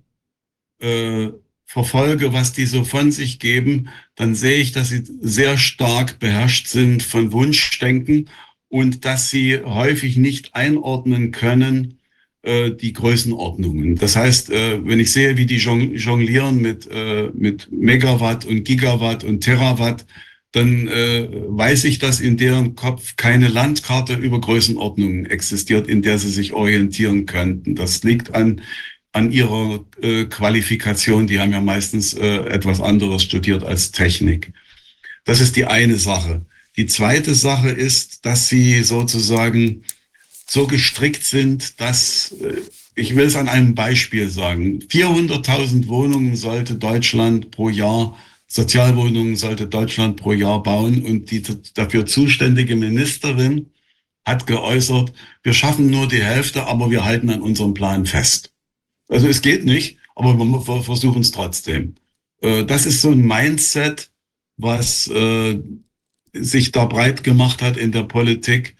äh, verfolge, was die so von sich geben, dann sehe ich, dass sie sehr stark beherrscht sind von Wunschdenken und dass sie häufig nicht einordnen können, äh, die Größenordnungen. Das heißt, äh, wenn ich sehe, wie die jonglieren mit, äh, mit Megawatt und Gigawatt und Terawatt, dann äh, weiß ich, dass in deren Kopf keine Landkarte über Größenordnungen existiert, in der sie sich orientieren könnten. Das liegt an an ihrer äh, Qualifikation. Die haben ja meistens äh, etwas anderes studiert als Technik. Das ist die eine Sache. Die zweite Sache ist, dass sie sozusagen so gestrickt sind, dass, äh, ich will es an einem Beispiel sagen, 400.000 Wohnungen sollte Deutschland pro Jahr, Sozialwohnungen sollte Deutschland pro Jahr bauen und die dafür zuständige Ministerin hat geäußert, wir schaffen nur die Hälfte, aber wir halten an unserem Plan fest. Also es geht nicht, aber wir versuchen es trotzdem. Äh, das ist so ein Mindset, was äh, sich da breit gemacht hat in der Politik,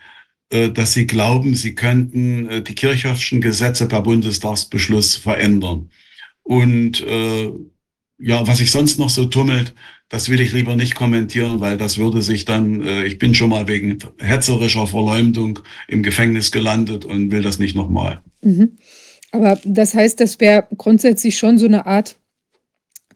äh, dass sie glauben, sie könnten die Kirchhoffschen Gesetze per Bundestagsbeschluss verändern. Und ja, was sich sonst noch so tummelt, das will ich lieber nicht kommentieren, weil das würde sich dann, ich bin schon mal wegen hetzerischer Verleumdung im Gefängnis gelandet und will das nicht nochmal. Mhm. Aber das heißt, das wäre grundsätzlich schon so eine Art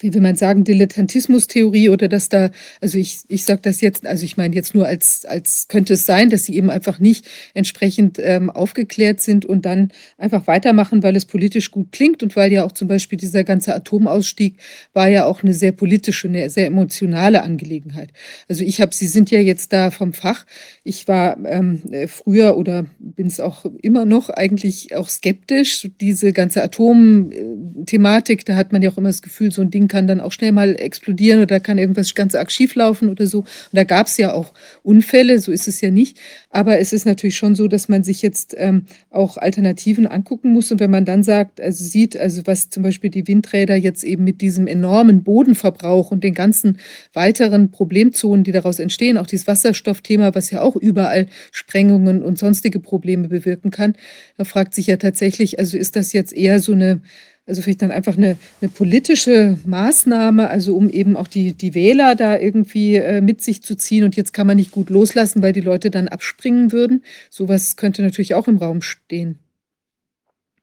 wie will man sagen, Dilettantismus-Theorie oder dass da, also ich, ich sage das jetzt, also ich meine jetzt nur als, als könnte es sein, dass sie eben einfach nicht entsprechend ähm, aufgeklärt sind und dann einfach weitermachen, weil es politisch gut klingt und weil ja auch zum Beispiel dieser ganze Atomausstieg war ja auch eine sehr politische, eine sehr emotionale Angelegenheit. Also ich habe, Sie sind ja jetzt da vom Fach. Ich war ähm, früher oder bin es auch immer noch eigentlich auch skeptisch. Diese ganze Atomthematik, da hat man ja auch immer das Gefühl, so ein Ding kann dann auch schnell mal explodieren oder kann irgendwas ganz arg schief laufen oder so. Und da gab es ja auch Unfälle, so ist es ja nicht. Aber es ist natürlich schon so, dass man sich jetzt ähm, auch Alternativen angucken muss. Und wenn man dann sagt, also sieht, also was zum Beispiel die Windräder jetzt eben mit diesem enormen Bodenverbrauch und den ganzen weiteren Problemzonen, die daraus entstehen, auch dieses Wasserstoffthema, was ja auch überall Sprengungen und sonstige Probleme bewirken kann, da fragt sich ja tatsächlich, also ist das jetzt eher so eine also vielleicht dann einfach eine, eine politische Maßnahme, also um eben auch die, die Wähler da irgendwie äh, mit sich zu ziehen. Und jetzt kann man nicht gut loslassen, weil die Leute dann abspringen würden. Sowas könnte natürlich auch im Raum stehen.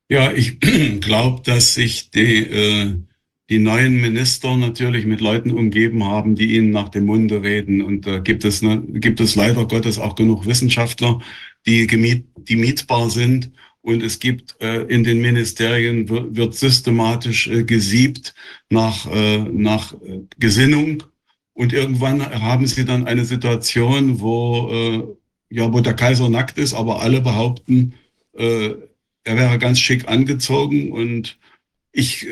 Ja, ich glaube, dass sich die, äh, die neuen Minister natürlich mit Leuten umgeben haben, die ihnen nach dem Munde reden. Und da äh, gibt es, ne, gibt es leider Gottes auch genug Wissenschaftler, die, gemiet, die mietbar sind und es gibt äh, in den Ministerien wird, systematisch äh, gesiebt nach, äh, nach äh, Gesinnung. Und irgendwann haben sie dann eine Situation, wo, äh, ja, wo der Kaiser nackt ist, aber alle behaupten, äh, er wäre ganz schick angezogen. Und ich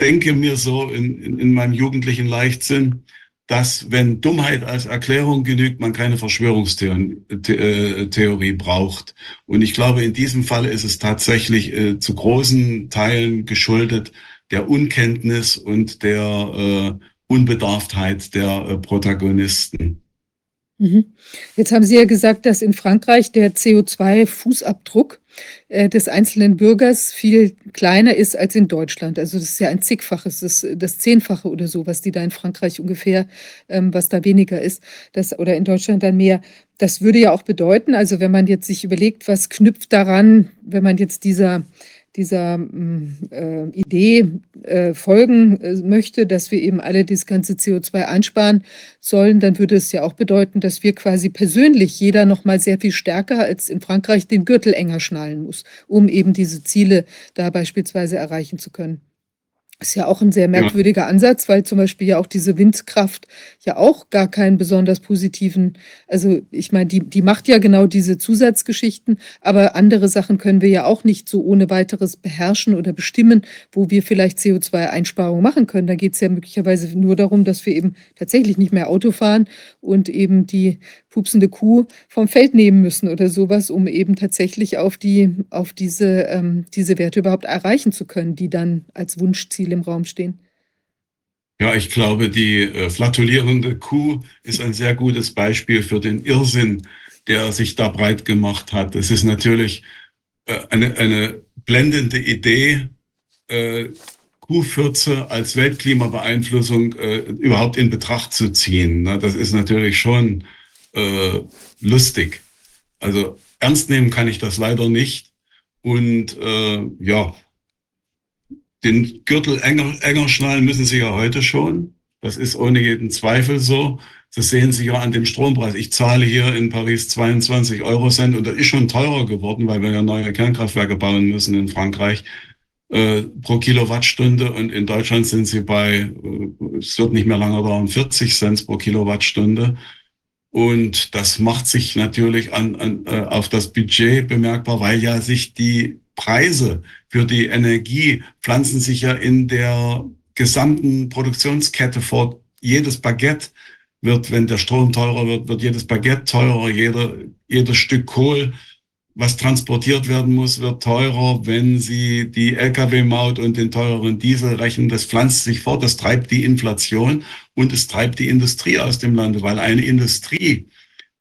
denke mir so in, in, in meinem jugendlichen Leichtsinn, dass wenn Dummheit als Erklärung genügt, man keine Verschwörungstheorie braucht. Und ich glaube, in diesem Fall ist es tatsächlich äh, zu großen Teilen geschuldet der Unkenntnis und der äh, Unbedarftheit der äh, Protagonisten. Mhm. Jetzt haben Sie ja gesagt, dass in Frankreich der CO2-Fußabdruck äh, des einzelnen Bürgers viel kleiner ist als in Deutschland. Also das ist ja ein zigfaches, das, das Zehnfache oder so, was die da in Frankreich ungefähr, ähm, was da weniger ist, das, oder in Deutschland dann mehr. Das würde ja auch bedeuten, also wenn man jetzt sich überlegt, was knüpft daran, wenn man jetzt dieser dieser mm, äh, Idee äh, folgen äh, möchte, dass wir eben alle das ganze CO2 einsparen sollen, dann würde es ja auch bedeuten, dass wir quasi persönlich jeder noch mal sehr viel stärker als in Frankreich den Gürtel enger schnallen muss, um eben diese Ziele da beispielsweise erreichen zu können. Ist ja auch ein sehr merkwürdiger ja. Ansatz, weil zum Beispiel ja auch diese Windkraft ja auch gar keinen besonders positiven, also ich meine, die, die macht ja genau diese Zusatzgeschichten, aber andere Sachen können wir ja auch nicht so ohne weiteres beherrschen oder bestimmen, wo wir vielleicht CO2-Einsparungen machen können. Da geht es ja möglicherweise nur darum, dass wir eben tatsächlich nicht mehr Auto fahren und eben die pupsende Kuh vom Feld nehmen müssen oder sowas, um eben tatsächlich auf, die, auf diese, ähm, diese Werte überhaupt erreichen zu können, die dann als Wunschziel im Raum stehen. Ja, ich glaube, die äh, flatulierende Kuh ist ein sehr gutes Beispiel für den Irrsinn, der sich da breit gemacht hat. Es ist natürlich äh, eine, eine blendende Idee, äh, Kuhfürze als Weltklimabeeinflussung äh, überhaupt in Betracht zu ziehen. Ne? Das ist natürlich schon äh, lustig. Also ernst nehmen kann ich das leider nicht. Und äh, ja, den Gürtel enger, enger schnallen müssen Sie ja heute schon. Das ist ohne jeden Zweifel so. Das sehen Sie ja an dem Strompreis. Ich zahle hier in Paris 22 Euro Cent und das ist schon teurer geworden, weil wir ja neue Kernkraftwerke bauen müssen in Frankreich. äh, pro Kilowattstunde und in Deutschland sind sie bei, äh, es wird nicht mehr lange dauern, 40 Cent pro Kilowattstunde. Und das macht sich natürlich an, an, äh, auf das Budget bemerkbar, weil ja sich die Preise für die Energie pflanzen sich ja in der gesamten Produktionskette fort. Jedes Baguette wird, wenn der Strom teurer wird, wird jedes Baguette teurer, jeder, jedes Stück Kohl was transportiert werden muss, wird teurer, wenn Sie die Lkw-Maut und den teureren Diesel rechnen. Das pflanzt sich fort, das treibt die Inflation und es treibt die Industrie aus dem Lande, weil eine Industrie,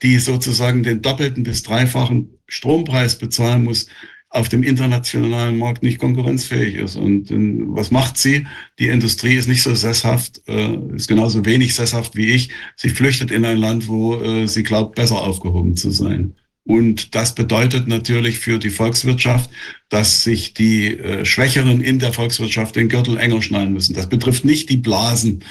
die sozusagen den doppelten bis dreifachen Strompreis bezahlen muss, auf dem internationalen Markt nicht konkurrenzfähig ist. Und äh, was macht sie? Die Industrie ist nicht so sesshaft, äh, ist genauso wenig sesshaft wie ich. Sie flüchtet in ein Land, wo äh, sie glaubt, besser aufgehoben zu sein. Und das bedeutet natürlich für die Volkswirtschaft, dass sich die äh, Schwächeren in der Volkswirtschaft den Gürtel enger schnallen müssen. Das betrifft nicht die Blasen,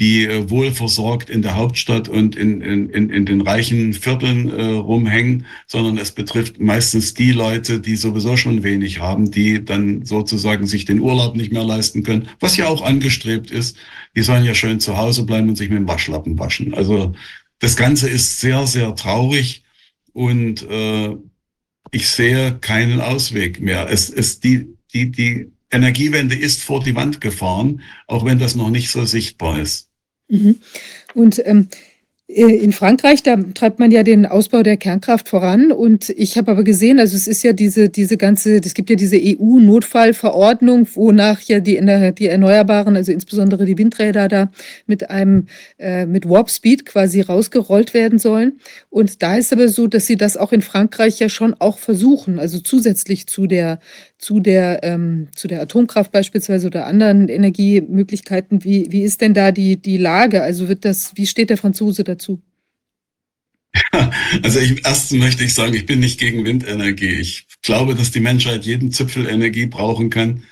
die äh, wohlversorgt in der Hauptstadt und in, in, in, in den reichen Vierteln äh, rumhängen, sondern es betrifft meistens die Leute, die sowieso schon wenig haben, die dann sozusagen sich den Urlaub nicht mehr leisten können, was ja auch angestrebt ist. Die sollen ja schön zu Hause bleiben und sich mit dem Waschlappen waschen. Also das Ganze ist sehr, sehr traurig und äh, ich sehe keinen Ausweg mehr. Es, es, die, die, die Energiewende ist vor die Wand gefahren, auch wenn das noch nicht so sichtbar ist. Mhm. Und ähm, äh, in Frankreich, da treibt man ja den Ausbau der Kernkraft voran. Und ich habe aber gesehen, also es ist ja diese, diese ganze, es gibt ja diese EU-Notfallverordnung, wonach ja die, die Erneuerbaren, also insbesondere die Windräder da mit einem, äh, mit Warp Speed quasi rausgerollt werden sollen. Und da ist aber so, dass sie das auch in Frankreich ja schon auch versuchen, also zusätzlich zu der, zu der, ähm, zu der Atomkraft beispielsweise oder anderen Energiemöglichkeiten. Wie, wie ist denn da die, die Lage? Also wird das, wie steht der Franzose dazu? Also ich, erstens möchte ich sagen, ich bin nicht gegen Windenergie. Ich glaube, dass die Menschheit jeden Zipfel Energie brauchen kann,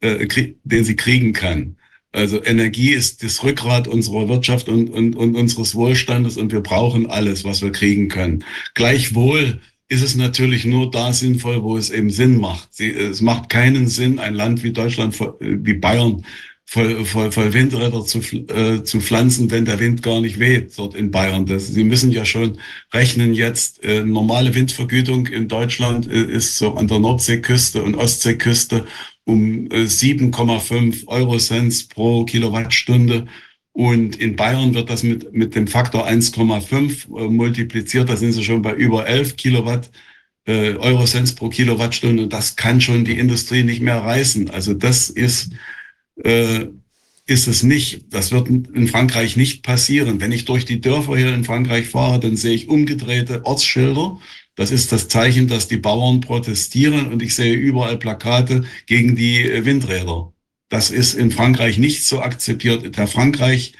äh, den sie kriegen kann. Also Energie ist das Rückgrat unserer Wirtschaft und, und, und unseres Wohlstandes und wir brauchen alles, was wir kriegen können. Gleichwohl ist es natürlich nur da sinnvoll, wo es eben Sinn macht. Es macht keinen Sinn, ein Land wie Deutschland, wie Bayern, voll, voll, voll Windräder zu, äh, zu pflanzen, wenn der Wind gar nicht weht dort in Bayern. Das, Sie müssen ja schon rechnen jetzt, äh, normale Windvergütung in Deutschland äh, ist so an der Nordseeküste und Ostseeküste um äh, 7,5 Euro Cent pro Kilowattstunde und in Bayern wird das mit, mit dem Faktor 1,5 äh, multipliziert. Da sind sie schon bei über 11 Kilowatt äh, Euro Cent pro Kilowattstunde. Und das kann schon die Industrie nicht mehr reißen. Also das ist, äh, ist es nicht. Das wird in Frankreich nicht passieren. Wenn ich durch die Dörfer hier in Frankreich fahre, dann sehe ich umgedrehte Ortsschilder. Das ist das Zeichen, dass die Bauern protestieren und ich sehe überall Plakate gegen die Windräder. Das ist in Frankreich nicht so akzeptiert. Der Frankreich,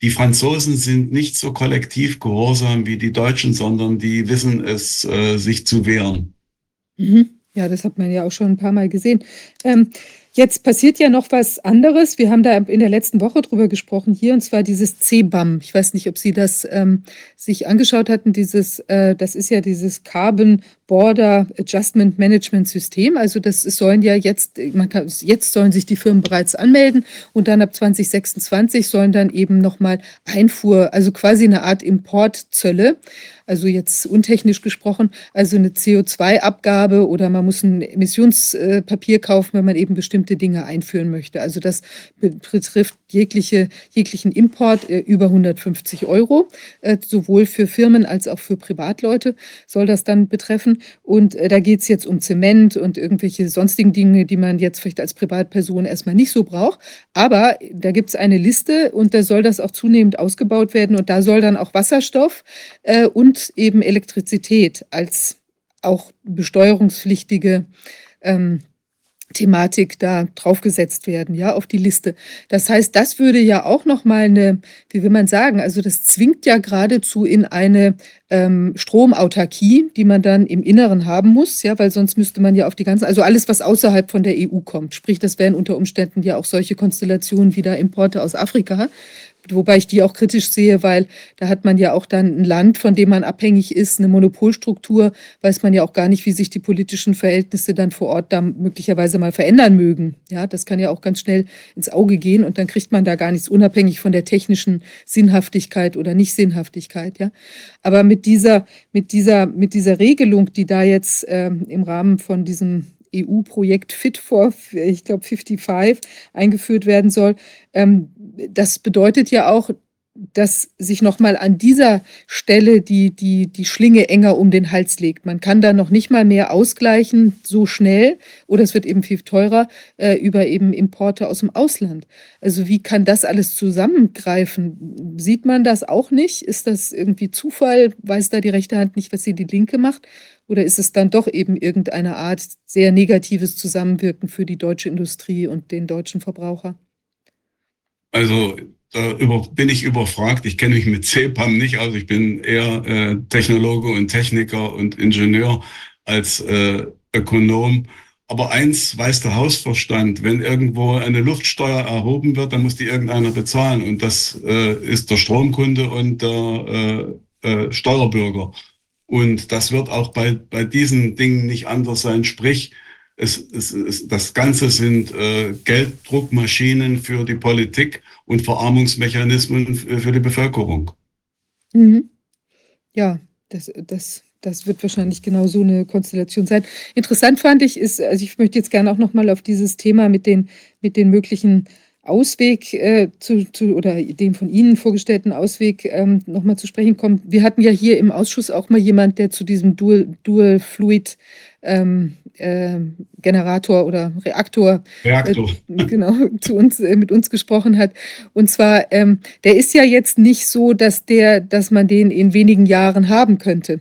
die Franzosen sind nicht so kollektiv gehorsam wie die Deutschen, sondern die wissen es, äh, sich zu wehren. Mhm. Ja, das hat man ja auch schon ein paar Mal gesehen. Ähm, Jetzt passiert ja noch was anderes. Wir haben da in der letzten Woche drüber gesprochen hier, und zwar dieses CBAM. Ich weiß nicht, ob Sie das ähm, sich angeschaut hatten. Dieses, äh, das ist ja dieses Carbon Border Adjustment Management System. Also das sollen ja jetzt, man kann, jetzt sollen sich die Firmen bereits anmelden und dann ab 2026 sollen dann eben nochmal Einfuhr, also quasi eine Art Importzölle also jetzt untechnisch gesprochen, also eine CO2-Abgabe oder man muss ein Emissionspapier kaufen, wenn man eben bestimmte Dinge einführen möchte. Also das betrifft jegliche, jeglichen Import äh, über 150 Euro, äh, sowohl für Firmen als auch für Privatleute soll das dann betreffen. Und äh, da geht es jetzt um Zement und irgendwelche sonstigen Dinge, die man jetzt vielleicht als Privatperson erstmal nicht so braucht. Aber da gibt es eine Liste und da soll das auch zunehmend ausgebaut werden und da soll dann auch Wasserstoff und eben Elektrizität als auch besteuerungspflichtige ähm, Thematik da draufgesetzt werden, ja, auf die Liste. Das heißt, das würde ja auch nochmal eine, wie will man sagen, also das zwingt ja geradezu in eine ähm, Stromautarkie, die man dann im Inneren haben muss, ja, weil sonst müsste man ja auf die ganze, also alles, was außerhalb von der EU kommt, sprich, das wären unter Umständen ja auch solche Konstellationen wie da Importe aus Afrika, wobei ich die auch kritisch sehe, weil da hat man ja auch dann ein Land, von dem man abhängig ist, eine Monopolstruktur, weiß man ja auch gar nicht, wie sich die politischen Verhältnisse dann vor Ort da möglicherweise mal verändern mögen. Ja, das kann ja auch ganz schnell ins Auge gehen und dann kriegt man da gar nichts unabhängig von der technischen Sinnhaftigkeit oder Nicht-Sinnhaftigkeit. Ja, aber mit dieser, mit dieser, mit dieser Regelung, die da jetzt ähm, im Rahmen von diesem EU-Projekt Fit for, ich glaube, 55 eingeführt werden soll. Ähm, das bedeutet ja auch, dass sich nochmal an dieser Stelle die, die, die Schlinge enger um den Hals legt. Man kann da noch nicht mal mehr ausgleichen so schnell oder es wird eben viel teurer äh, über eben Importe aus dem Ausland. Also wie kann das alles zusammengreifen? Sieht man das auch nicht? Ist das irgendwie Zufall? Weiß da die rechte Hand nicht, was sie die linke macht? Oder ist es dann doch eben irgendeine Art sehr negatives Zusammenwirken für die deutsche Industrie und den deutschen Verbraucher? Also da über, bin ich überfragt. Ich kenne mich mit CEPAM nicht aus. Ich bin eher äh, Technologe und Techniker und Ingenieur als äh, Ökonom. Aber eins weiß der Hausverstand, wenn irgendwo eine Luftsteuer erhoben wird, dann muss die irgendeiner bezahlen. Und das äh, ist der Stromkunde und der äh, äh, Steuerbürger. Und das wird auch bei, bei diesen Dingen nicht anders sein. Sprich, es, es, es, das Ganze sind äh, Gelddruckmaschinen für die Politik und Verarmungsmechanismen für die Bevölkerung. Mhm. Ja, das, das, das wird wahrscheinlich genau so eine Konstellation sein. Interessant fand ich ist, also ich möchte jetzt gerne auch nochmal auf dieses Thema mit den, mit den möglichen Ausweg äh, zu, zu, oder dem von Ihnen vorgestellten Ausweg ähm, nochmal zu sprechen kommen. Wir hatten ja hier im Ausschuss auch mal jemand, der zu diesem Dual, Dual Fluid ähm, äh, Generator oder Reaktor, Reaktor. Äh, genau zu uns äh, mit uns gesprochen hat. Und zwar, ähm, der ist ja jetzt nicht so, dass der, dass man den in wenigen Jahren haben könnte.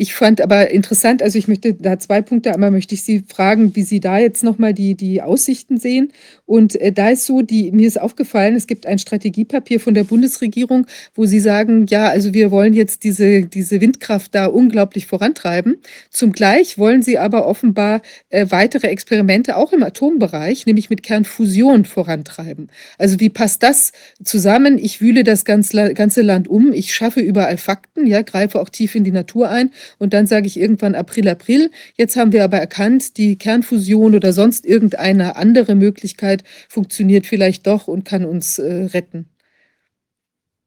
Ich fand aber interessant, also ich möchte da zwei Punkte, einmal möchte ich Sie fragen, wie Sie da jetzt nochmal die, die Aussichten sehen. Und äh, da ist so, die, mir ist aufgefallen, es gibt ein Strategiepapier von der Bundesregierung, wo Sie sagen, ja, also wir wollen jetzt diese, diese Windkraft da unglaublich vorantreiben. Zugleich wollen Sie aber offenbar äh, weitere Experimente auch im Atombereich, nämlich mit Kernfusion vorantreiben. Also wie passt das zusammen? Ich wühle das ganze, ganze Land um, ich schaffe überall Fakten, ja, greife auch tief in die Natur ein und dann sage ich irgendwann April, April. Jetzt haben wir aber erkannt, die Kernfusion oder sonst irgendeine andere Möglichkeit funktioniert vielleicht doch und kann uns äh, retten.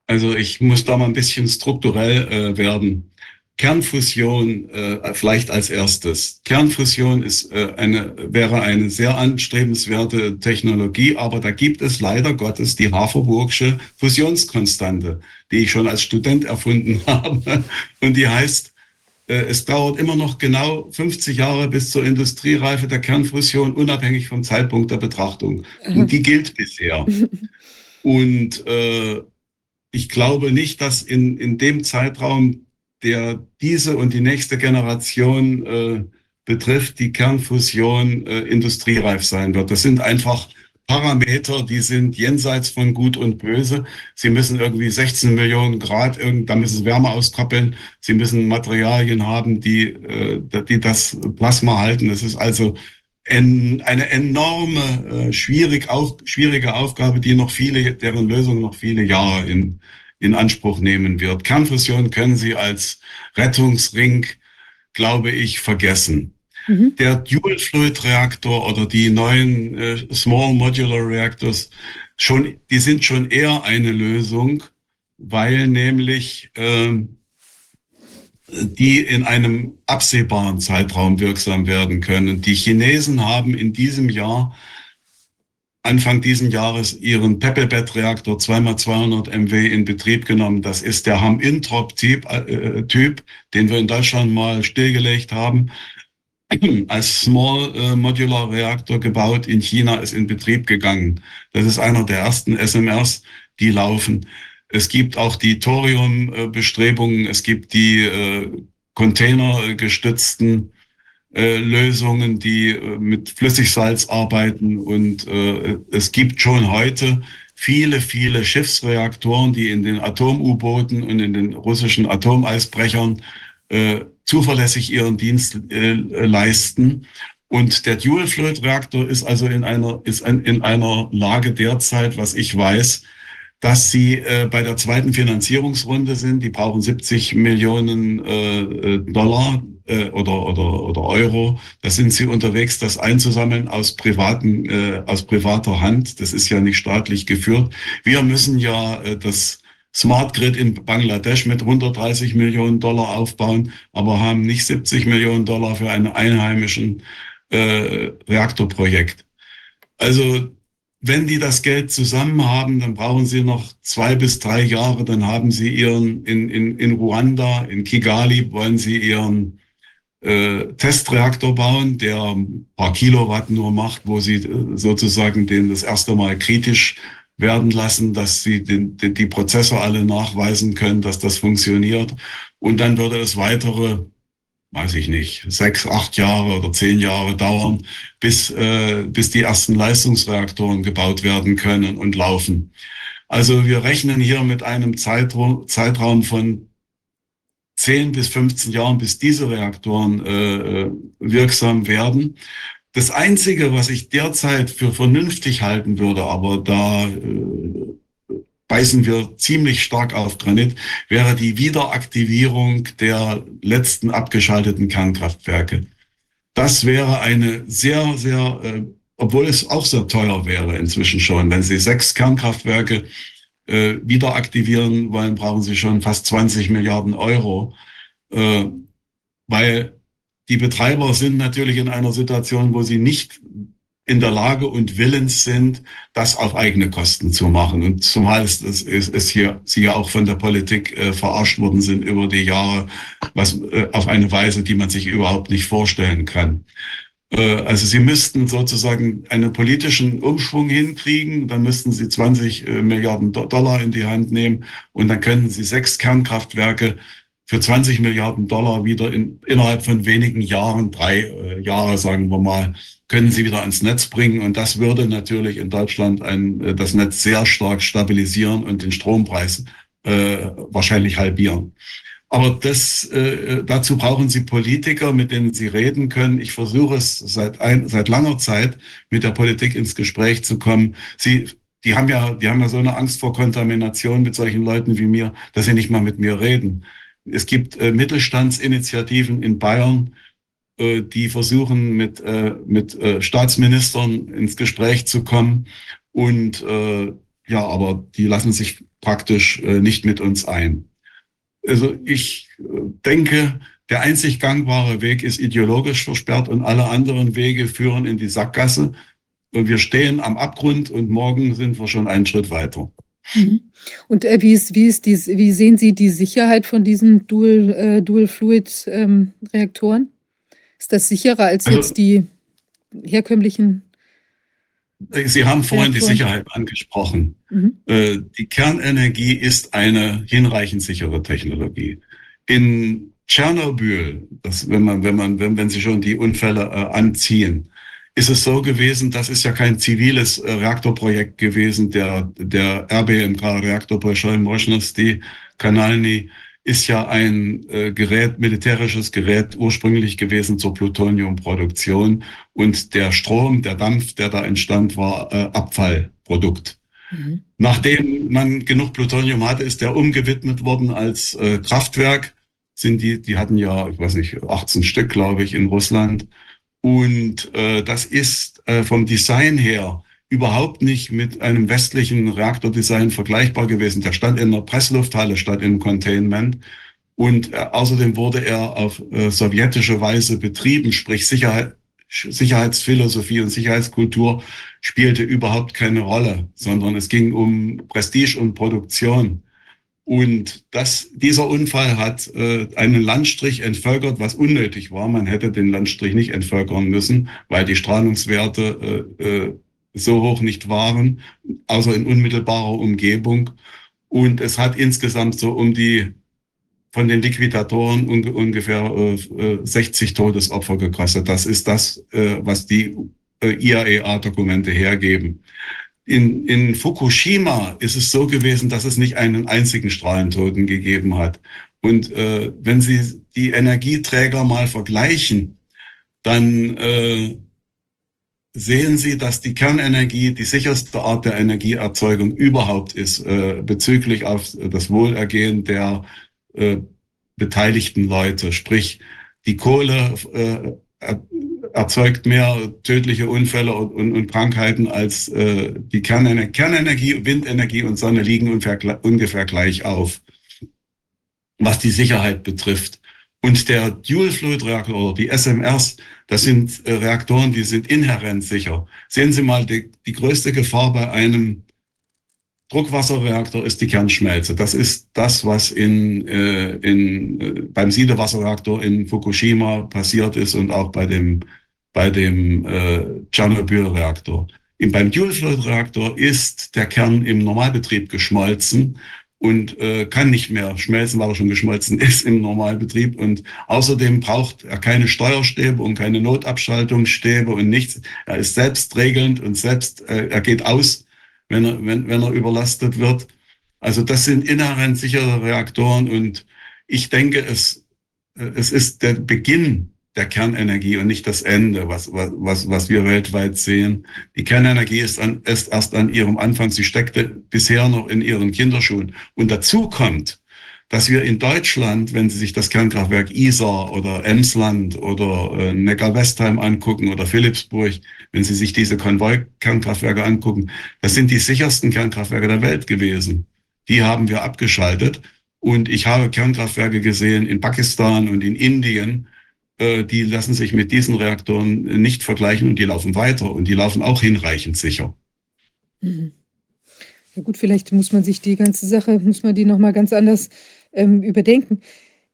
Also ich muss da mal ein bisschen strukturell äh, werden. Kernfusion äh, vielleicht als erstes. Kernfusion ist äh, eine wäre eine sehr anstrebenswerte Technologie, aber da gibt es leider Gottes die Haferburgsche Fusionskonstante, die ich schon als Student erfunden habe und die heißt es dauert immer noch genau 50 Jahre bis zur Industriereife der Kernfusion, unabhängig vom Zeitpunkt der Betrachtung. Und die gilt bisher. Und äh, ich glaube nicht, dass in, in dem Zeitraum, der diese und die nächste Generation äh, betrifft, die Kernfusion äh, industriereif sein wird. Das sind einfach Parameter, die sind jenseits von Gut und Böse. Sie müssen irgendwie 16 Millionen Grad, da müssen sie Wärme auskoppeln. Sie müssen Materialien haben, die, äh, die das Plasma halten. Das ist also eine enorme, äh, schwierig auf, schwierige Aufgabe, die noch viele, deren Lösung noch viele Jahre in, in Anspruch nehmen wird. Kernfusion können Sie als Rettungsring, glaube ich, vergessen. Mhm. Der Dual Fluid Reaktor oder die neuen äh, Small Modular Reactors schon, die sind schon eher eine Lösung, weil nämlich äh, die in einem absehbaren Zeitraum wirksam werden können. Die Chinesen haben in diesem Jahr Anfang diesen Jahres ihren Peppelbett-Reaktor 2x200 MW in Betrieb genommen. Das ist der Ham-Introp-Typ, äh, Typ, den wir in Deutschland mal stillgelegt haben als Small äh, Modular Reaktor gebaut in China, ist in Betrieb gegangen. Das ist einer der ersten SMRs, die laufen. Es gibt auch die Thorium-Bestrebungen, es gibt die äh, containergestützten äh, Lösungen, die mit Flüssigsalz arbeiten und es gibt schon heute viele, viele Schiffsreaktoren, die in den Atom-U-Booten und in den russischen Atomeisbrechern zuverlässig ihren Dienst äh, leisten. Und der Dual Fluid Reaktor ist also in einer, ist in einer Lage derzeit, was ich weiß, dass sie äh, bei der zweiten Finanzierungsrunde sind. Die brauchen 70 Millionen äh, äh, Dollar äh, oder, oder, oder Euro. Da sind sie unterwegs, das einzusammeln aus privaten, äh, aus privater Hand. Das ist ja nicht staatlich geführt. Wir müssen ja äh, das Smart Grid in Bangladesch mit 130 Millionen Dollar aufbauen, aber haben nicht 70 Millionen Dollar für ein einheimischen äh, Reaktorprojekt. Also wenn die das Geld zusammen haben, dann brauchen sie noch zwei bis drei Jahre, dann haben sie ihren, in, in, in Ruanda, in Kigali, wollen sie ihren äh, Testreaktor bauen, der ein paar Kilowatt nur macht, wo sie äh, sozusagen den das erste Mal kritisch werden lassen, dass sie den, den, die Prozesse alle nachweisen können, dass das funktioniert. Und dann würde es weitere weiß ich nicht, sechs, acht Jahre oder zehn Jahre dauern, bis, äh, bis die ersten Leistungsreaktoren gebaut werden können und laufen. Also wir rechnen hier mit einem Zeitraum, Zeitraum von 10 bis 15 Jahren, bis diese Reaktoren äh, äh, wirksam werden. Das Einzige, was ich derzeit für vernünftig halten würde, aber da äh, beißen wir ziemlich stark auf Granit, wäre die Wiederaktivierung der letzten abgeschalteten Kernkraftwerke. Das wäre eine sehr, sehr, äh, obwohl es auch sehr teuer wäre inzwischen schon, wenn Sie sechs Kernkraftwerke äh, wieder aktivieren wollen, brauchen Sie schon fast 20 Milliarden Euro, äh, weil die Betreiber sind natürlich in einer Situation, wo sie nicht in der Lage und willens sind, das auf eigene Kosten zu machen. Und zumal es, es, es hier, sie ja auch von der Politik äh, verarscht worden sind über die Jahre, was äh, auf eine Weise, die man sich überhaupt nicht vorstellen kann. Äh, also sie müssten sozusagen einen politischen Umschwung hinkriegen, dann müssten sie 20 äh, Milliarden Dollar in die Hand nehmen und dann könnten sie sechs Kernkraftwerke für 20 Milliarden Dollar wieder in, innerhalb von wenigen Jahren, drei äh, Jahre sagen wir mal, können sie wieder ans Netz bringen. Und das würde natürlich in Deutschland ein, äh, das Netz sehr stark stabilisieren und den Strompreis äh, wahrscheinlich halbieren. Aber das, äh, dazu brauchen Sie Politiker, mit denen Sie reden können. Ich versuche es seit, ein, seit langer Zeit mit der Politik ins Gespräch zu kommen. Sie, die haben ja, die haben ja so eine Angst vor Kontamination mit solchen Leuten wie mir, dass sie nicht mal mit mir reden. Es gibt äh, Mittelstandsinitiativen in Bayern, äh, die versuchen, mit, äh, mit äh, Staatsministern ins Gespräch zu kommen. Und äh, ja, aber die lassen sich praktisch äh, nicht mit uns ein. Also ich denke, der einzig gangbare Weg ist ideologisch versperrt und alle anderen Wege führen in die Sackgasse. Und wir stehen am Abgrund und morgen sind wir schon einen Schritt weiter. Mhm. Und äh, wie, ist, wie, ist die, wie sehen Sie die Sicherheit von diesen Dual, äh, Dual Fluid ähm, Reaktoren? Ist das sicherer als also, jetzt die herkömmlichen? Sie haben vorhin Reaktoren? die Sicherheit angesprochen. Mhm. Äh, die Kernenergie ist eine hinreichend sichere Technologie. In Tschernobyl, das, wenn man, wenn man, wenn, wenn Sie schon die Unfälle äh, anziehen, ist es so gewesen, das ist ja kein ziviles äh, Reaktorprojekt gewesen, der, der RBMK, Reaktor Bolschoi Moschnosti Kanalny, ist ja ein äh, Gerät, militärisches Gerät ursprünglich gewesen zur Plutoniumproduktion und der Strom, der Dampf, der da entstand, war äh, Abfallprodukt. Mhm. Nachdem man genug Plutonium hatte, ist der umgewidmet worden als äh, Kraftwerk. Sind die, die hatten ja, ich weiß nicht, 18 Stück, glaube ich, in Russland. Und äh, das ist äh, vom Design her überhaupt nicht mit einem westlichen Reaktordesign vergleichbar gewesen. Der stand in der Presslufthalle statt im Containment. Und äh, außerdem wurde er auf äh, sowjetische Weise betrieben, sprich Sicherheit, Sicherheitsphilosophie und Sicherheitskultur spielte überhaupt keine Rolle, sondern es ging um Prestige und Produktion. Und das, dieser Unfall hat äh, einen Landstrich entvölkert, was unnötig war. Man hätte den Landstrich nicht entvölkern müssen, weil die Strahlungswerte äh, äh, so hoch nicht waren, außer in unmittelbarer Umgebung. Und es hat insgesamt so um die von den Liquidatoren un ungefähr äh, 60 äh, Todesopfer gekostet. Das ist das, äh, was die äh, IAEA-Dokumente hergeben. In, in Fukushima ist es so gewesen, dass es nicht einen einzigen Strahlentoten gegeben hat. Und äh, wenn Sie die Energieträger mal vergleichen, dann äh, sehen Sie, dass die Kernenergie die sicherste Art der Energieerzeugung überhaupt ist, äh, bezüglich auf das Wohlergehen der äh, beteiligten Leute. Sprich, die Kohle äh, erzeugt mehr tödliche Unfälle und, und, Krankheiten als äh, die Kernenergie. Kernenergie, Windenergie und Sonne liegen ungefähr, gleich auf, was die Sicherheit betrifft. Und der Dual-Fluid-Reaktor oder die SMRs, das sind äh, Reaktoren, die sind inhärent sicher. Sehen Sie mal, die, die größte Gefahr bei einem Druckwasserreaktor ist die Kernschmelze. Das ist das, was in, äh, in, äh, beim Siedewasserreaktor in Fukushima passiert ist und auch bei dem, bei dem äh, Tschernobyl-Reaktor. Beim Dual-Fluid-Reaktor ist der Kern im Normalbetrieb geschmolzen und äh, kann nicht mehr schmelzen, weil er schon geschmolzen ist im Normalbetrieb. Und außerdem braucht er keine Steuerstäbe und keine Notabschaltungsstäbe und nichts. Er ist selbstregelnd und selbst, äh, er geht aus wenn er, wenn, wenn er überlastet wird. Also das sind inhärent sichere Reaktoren und ich denke, es, es ist der Beginn der Kernenergie und nicht das Ende, was, was, was wir weltweit sehen. Die Kernenergie ist, an, ist erst an ihrem Anfang. Sie steckte bisher noch in ihren Kinderschuhen. Und dazu kommt, dass wir in Deutschland, wenn Sie sich das Kernkraftwerk Isar oder Emsland oder äh, Neckar-Westheim angucken oder Philipsburg, wenn Sie sich diese Konvoi-Kernkraftwerke angucken, das sind die sichersten Kernkraftwerke der Welt gewesen. Die haben wir abgeschaltet. Und ich habe Kernkraftwerke gesehen in Pakistan und in Indien, die lassen sich mit diesen Reaktoren nicht vergleichen und die laufen weiter und die laufen auch hinreichend sicher. Mhm. Ja gut, vielleicht muss man sich die ganze Sache, muss man die nochmal ganz anders ähm, überdenken.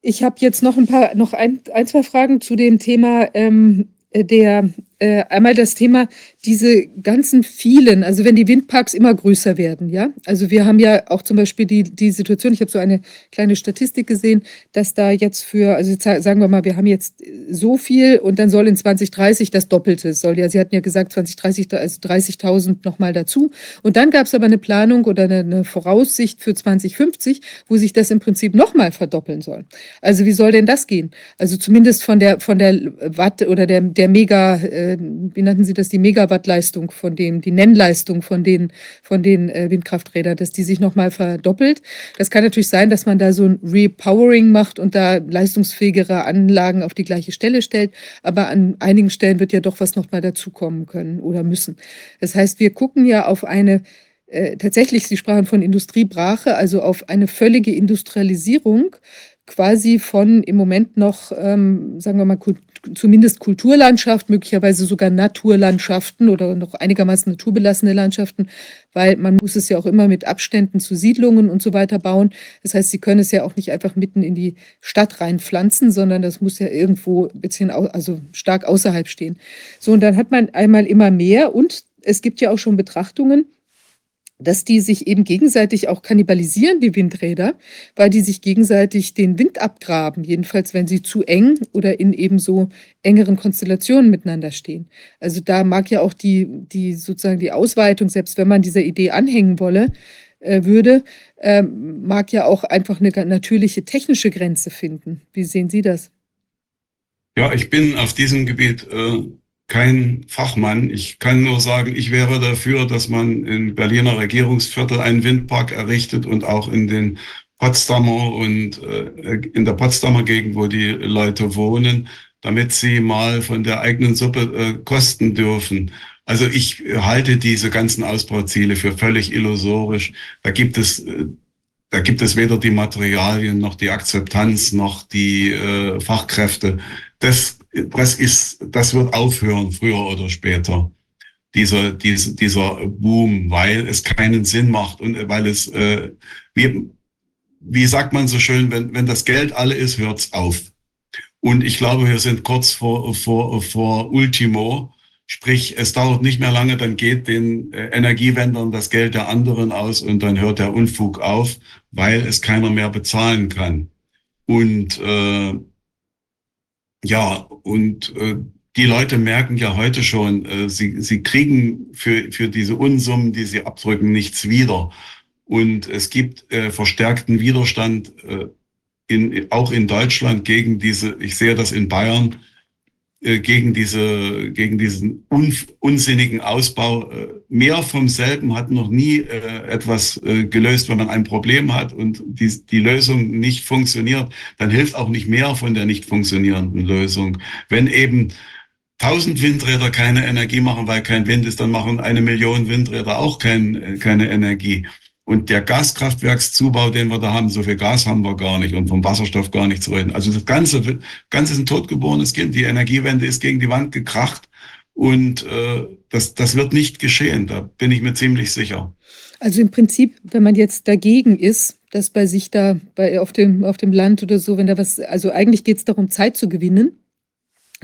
Ich habe jetzt noch ein paar, noch ein, ein, zwei Fragen zu dem Thema ähm, der äh, einmal das Thema, diese ganzen vielen, also wenn die Windparks immer größer werden, ja. Also wir haben ja auch zum Beispiel die, die Situation, ich habe so eine kleine Statistik gesehen, dass da jetzt für, also sagen wir mal, wir haben jetzt so viel und dann soll in 2030 das Doppelte, soll ja, Sie hatten ja gesagt 2030, also 30.000 nochmal dazu. Und dann gab es aber eine Planung oder eine, eine Voraussicht für 2050, wo sich das im Prinzip nochmal verdoppeln soll. Also wie soll denn das gehen? Also zumindest von der, von der Watt oder der, der Mega, äh, äh, wie nannten Sie das, die Megawattleistung von den, die Nennleistung von den, von den äh, Windkrafträdern, dass die sich nochmal verdoppelt. Das kann natürlich sein, dass man da so ein Repowering macht und da leistungsfähigere Anlagen auf die gleiche Stelle stellt. Aber an einigen Stellen wird ja doch was nochmal dazukommen können oder müssen. Das heißt, wir gucken ja auf eine äh, tatsächlich, Sie sprachen von Industriebrache, also auf eine völlige Industrialisierung quasi von im Moment noch, ähm, sagen wir mal, zumindest Kulturlandschaft, möglicherweise sogar Naturlandschaften oder noch einigermaßen naturbelassene Landschaften, weil man muss es ja auch immer mit Abständen zu Siedlungen und so weiter bauen. Das heißt, Sie können es ja auch nicht einfach mitten in die Stadt reinpflanzen, sondern das muss ja irgendwo ein bisschen, also stark außerhalb stehen. So, und dann hat man einmal immer mehr und es gibt ja auch schon Betrachtungen, dass die sich eben gegenseitig auch kannibalisieren, die Windräder, weil die sich gegenseitig den Wind abgraben, jedenfalls wenn sie zu eng oder in eben so engeren Konstellationen miteinander stehen. Also da mag ja auch die, die sozusagen die Ausweitung, selbst wenn man dieser Idee anhängen wolle, äh, würde, äh, mag ja auch einfach eine natürliche technische Grenze finden. Wie sehen Sie das? Ja, ich bin auf diesem Gebiet äh kein Fachmann. Ich kann nur sagen, ich wäre dafür, dass man im Berliner Regierungsviertel einen Windpark errichtet und auch in den Potsdamer und äh, in der Potsdamer Gegend, wo die Leute wohnen, damit sie mal von der eigenen Suppe äh, kosten dürfen. Also ich halte diese ganzen Ausbauziele für völlig illusorisch. Da gibt es äh, da gibt es weder die Materialien noch die Akzeptanz noch die äh, Fachkräfte. Das das ist, das wird aufhören, früher oder später. Dieser, dieser, dieser Boom, weil es keinen Sinn macht und weil es, äh, wie, wie sagt man so schön, wenn, wenn das Geld alle ist, hört's auf. Und ich glaube, wir sind kurz vor, vor, vor Ultimo. Sprich, es dauert nicht mehr lange, dann geht den äh, Energiewendern das Geld der anderen aus und dann hört der Unfug auf, weil es keiner mehr bezahlen kann. Und äh, ja, und äh, die Leute merken ja heute schon, äh, sie, sie kriegen für, für diese Unsummen, die sie abdrücken, nichts wieder. Und es gibt äh, verstärkten Widerstand, äh, in, auch in Deutschland gegen diese, ich sehe das in Bayern, gegen diese, gegen diesen un, unsinnigen Ausbau. Äh, mehr vom selben hat noch nie äh, etwas äh, gelöst. Wenn man ein Problem hat und die, die Lösung nicht funktioniert, dann hilft auch nicht mehr von der nicht funktionierenden Lösung. Wenn eben tausend Windräder keine Energie machen, weil kein Wind ist, dann machen eine Million Windräder auch kein, keine Energie. Und der Gaskraftwerkszubau, den wir da haben, so viel Gas haben wir gar nicht und vom Wasserstoff gar nicht zu reden. Also das Ganze, Ganze ist ein totgeborenes Kind. Die Energiewende ist gegen die Wand gekracht und äh, das, das wird nicht geschehen. Da bin ich mir ziemlich sicher. Also im Prinzip, wenn man jetzt dagegen ist, dass bei sich da bei, auf, dem, auf dem Land oder so, wenn da was, also eigentlich geht es darum, Zeit zu gewinnen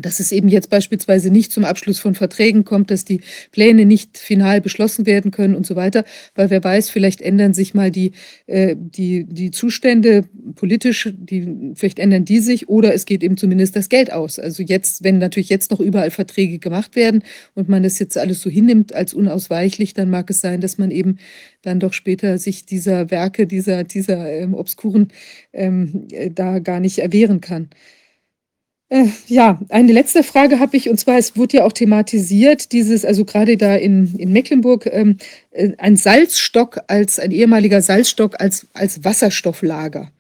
dass es eben jetzt beispielsweise nicht zum Abschluss von Verträgen kommt, dass die Pläne nicht final beschlossen werden können und so weiter, weil wer weiß, vielleicht ändern sich mal die, äh, die, die Zustände politisch, die, vielleicht ändern die sich oder es geht eben zumindest das Geld aus. Also jetzt, wenn natürlich jetzt noch überall Verträge gemacht werden und man das jetzt alles so hinnimmt als unausweichlich, dann mag es sein, dass man eben dann doch später sich dieser Werke, dieser, dieser ähm, obskuren ähm, äh, da gar nicht erwehren kann. Äh, ja, eine letzte Frage habe ich, und zwar, es wurde ja auch thematisiert, dieses, also gerade da in, in Mecklenburg, ähm, äh, ein Salzstock als, ein ehemaliger Salzstock als, als Wasserstofflager.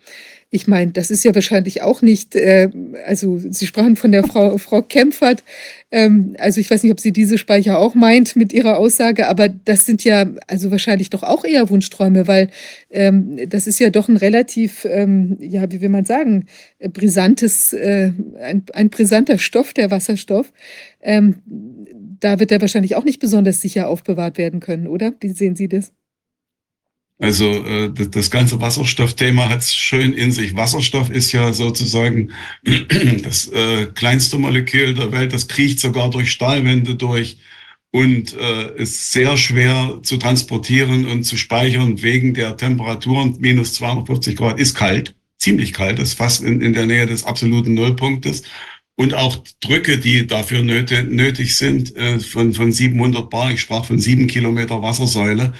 Ich meine, das ist ja wahrscheinlich auch nicht, äh, also Sie sprachen von der Frau, Frau Kempfert, ähm, also ich weiß nicht, ob sie diese Speicher auch meint mit ihrer Aussage, aber das sind ja also wahrscheinlich doch auch eher Wunschträume, weil ähm, das ist ja doch ein relativ, ähm, ja, wie will man sagen, brisantes, äh, ein, ein brisanter Stoff, der Wasserstoff. Ähm, da wird er wahrscheinlich auch nicht besonders sicher aufbewahrt werden können, oder? Wie sehen Sie das? Also äh, das ganze Wasserstoffthema hat es schön in sich. Wasserstoff ist ja sozusagen das äh, kleinste Molekül der Welt. Das kriecht sogar durch Stahlwände durch und äh, ist sehr schwer zu transportieren und zu speichern wegen der Temperaturen. Minus 250 Grad ist kalt, ziemlich kalt, ist fast in, in der Nähe des absoluten Nullpunktes. Und auch Drücke, die dafür nötig, sind, äh, von, von 700 Bar, ich sprach von sieben Kilometer Wassersäule,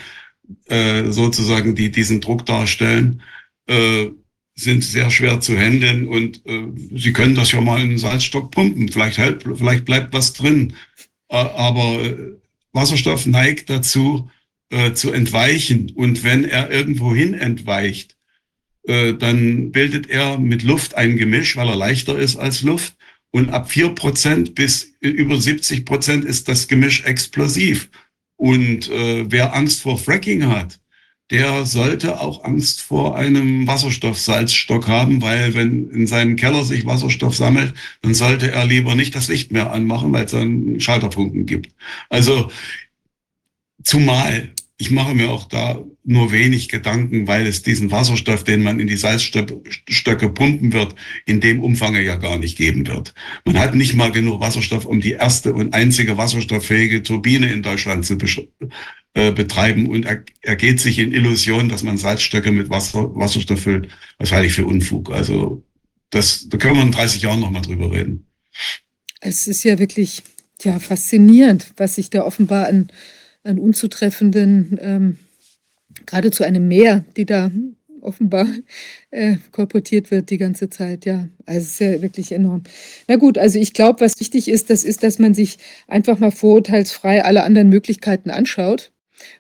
äh, sozusagen, die diesen Druck darstellen, äh, sind sehr schwer zu handeln und äh, Sie können das ja mal in den Salzstock pumpen. Vielleicht, hält, vielleicht bleibt was drin. Äh, aber äh, Wasserstoff neigt dazu, äh, zu entweichen. Und wenn er irgendwo hin entweicht, äh, dann bildet er mit Luft ein Gemisch, weil er leichter ist als Luft. Und ab vier Prozent bis über 70 Prozent ist das Gemisch explosiv. Und äh, wer Angst vor Fracking hat, der sollte auch Angst vor einem Wasserstoffsalzstock haben, weil wenn in seinem Keller sich Wasserstoff sammelt, dann sollte er lieber nicht das Licht mehr anmachen, weil es dann Schalterfunken gibt. Also zumal ich mache mir auch da nur wenig Gedanken, weil es diesen Wasserstoff, den man in die Salzstöcke pumpen wird, in dem Umfang ja gar nicht geben wird. Man hat nicht mal genug Wasserstoff, um die erste und einzige wasserstofffähige Turbine in Deutschland zu äh, betreiben und er, ergeht sich in Illusion, dass man Salzstöcke mit Wasser, Wasserstoff füllt. Was halte ich für Unfug? Also das, da können wir in 30 Jahren nochmal drüber reden. Es ist ja wirklich ja, faszinierend, was sich da offenbar an an unzutreffenden, ähm, geradezu eine Mehr, die da offenbar äh, kolportiert wird die ganze Zeit. Ja, also es ist ja wirklich enorm. Na gut, also ich glaube, was wichtig ist, das ist, dass man sich einfach mal vorurteilsfrei alle anderen Möglichkeiten anschaut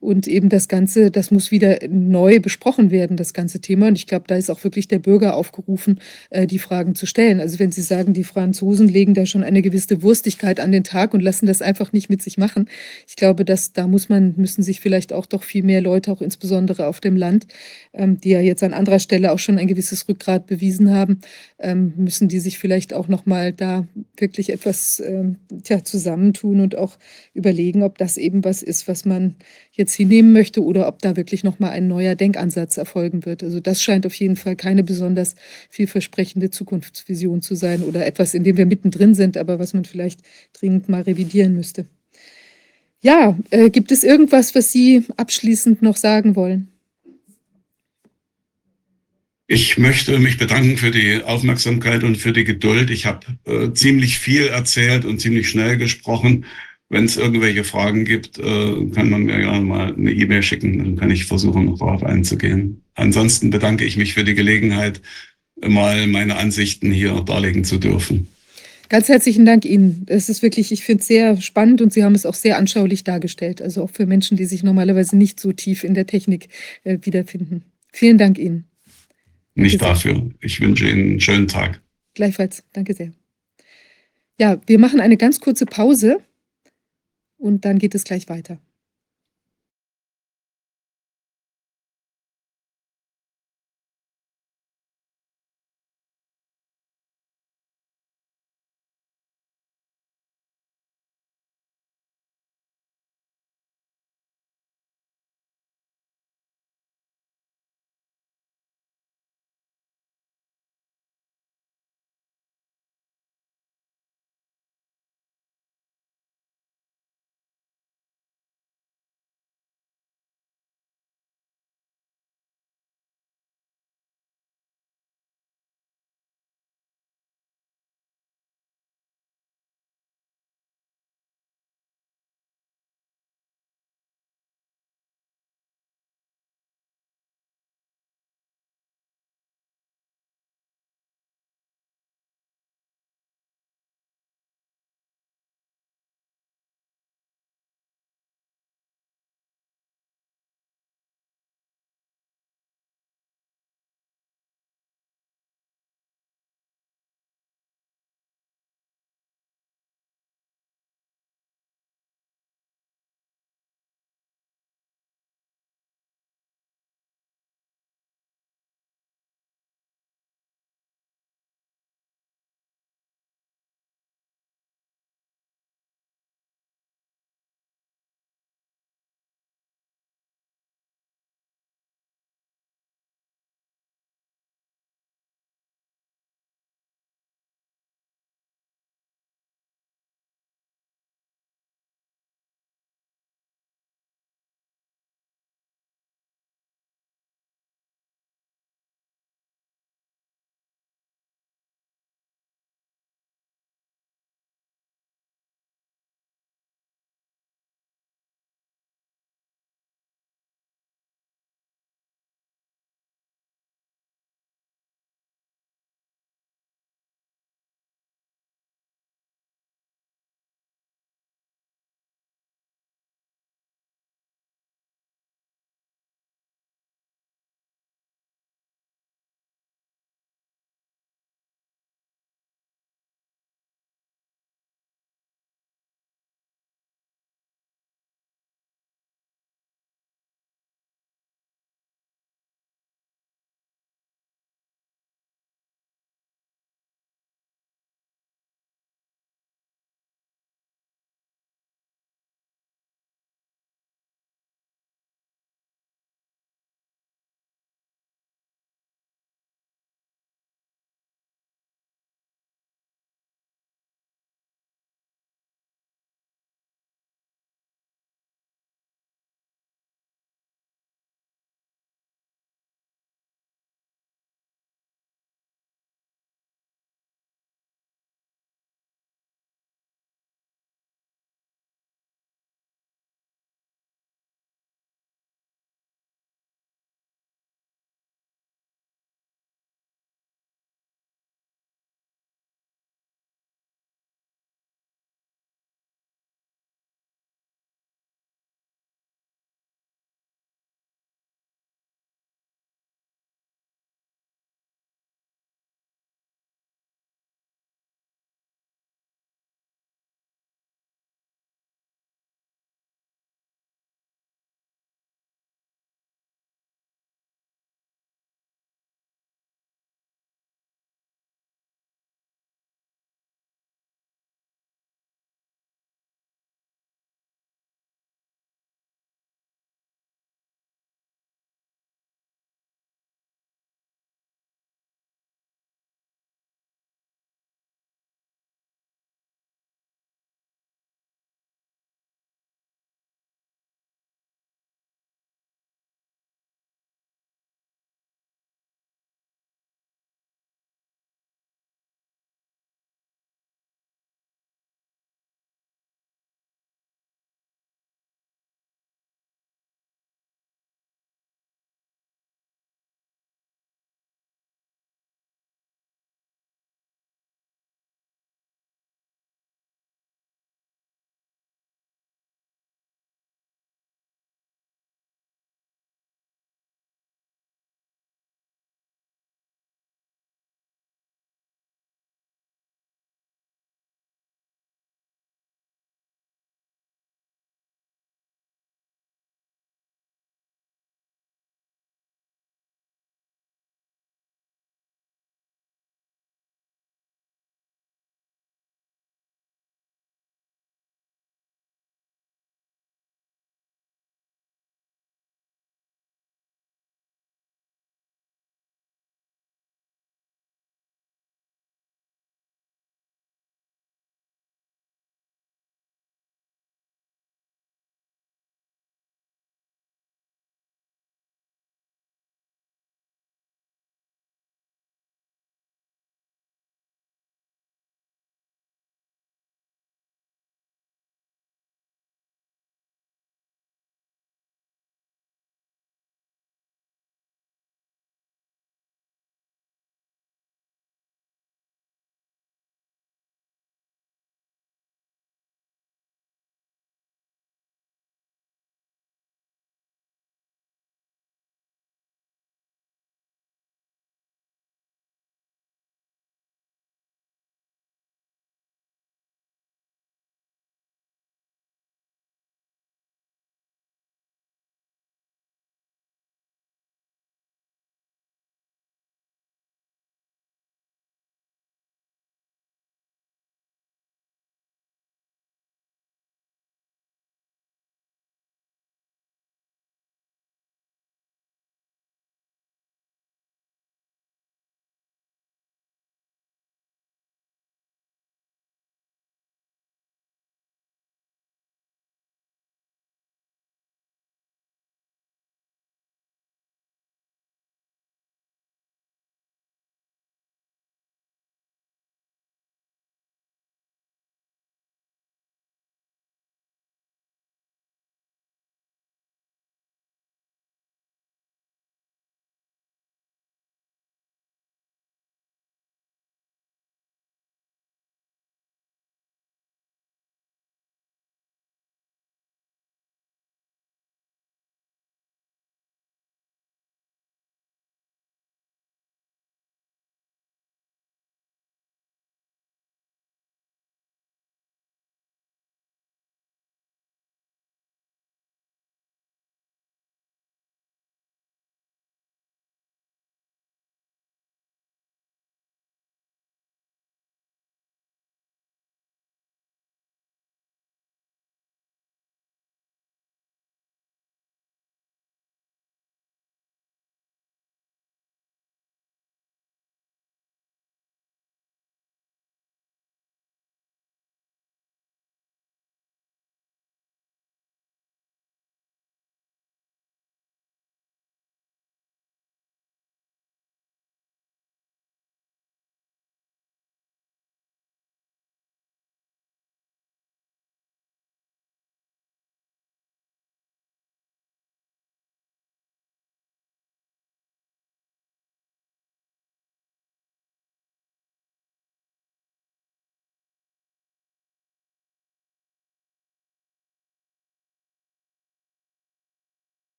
und eben das Ganze, das muss wieder neu besprochen werden, das ganze Thema. Und ich glaube, da ist auch wirklich der Bürger aufgerufen, äh, die Fragen zu stellen. Also wenn Sie sagen, die Franzosen legen da schon eine gewisse Wurstigkeit an den Tag und lassen das einfach nicht mit sich machen. Ich glaube, dass da muss man, müssen sich vielleicht auch doch viel mehr Leute, auch insbesondere auf dem Land, ähm, die ja jetzt an anderer Stelle auch schon ein gewisses Rückgrat bewiesen haben, ähm, müssen die sich vielleicht auch nochmal da wirklich etwas ähm, tja, zusammentun und auch überlegen, ob das eben was ist, was man jetzt hinnehmen möchte oder ob da wirklich nochmal ein neuer Denkansatz erfolgen wird. Also das scheint auf jeden Fall keine besonders vielversprechende Zukunftsvision zu sein oder etwas, in dem wir mittendrin sind, aber was man vielleicht dringend mal revidieren müsste. Ja, äh, gibt es irgendwas, was Sie abschließend noch sagen wollen? Ich möchte mich bedanken für die Aufmerksamkeit und für die Geduld. Ich habe äh, ziemlich viel erzählt und ziemlich schnell gesprochen. Wenn es irgendwelche Fragen gibt, äh, kann man mir ja mal eine E-Mail schicken, dann kann ich versuchen, darauf einzugehen. Ansonsten bedanke ich mich für die Gelegenheit, mal meine Ansichten hier darlegen zu dürfen. Ganz herzlichen Dank Ihnen. Es ist wirklich ich finde es sehr spannend und Sie haben es auch sehr anschaulich dargestellt, also auch für Menschen, die sich normalerweise nicht so tief in der Technik, äh, wiederfinden. Vielen Dank Ihnen. Nicht dafür. Ich wünsche Ihnen einen schönen Tag. Gleichfalls. Danke sehr. Ja, wir machen eine ganz kurze Pause und dann geht es gleich weiter.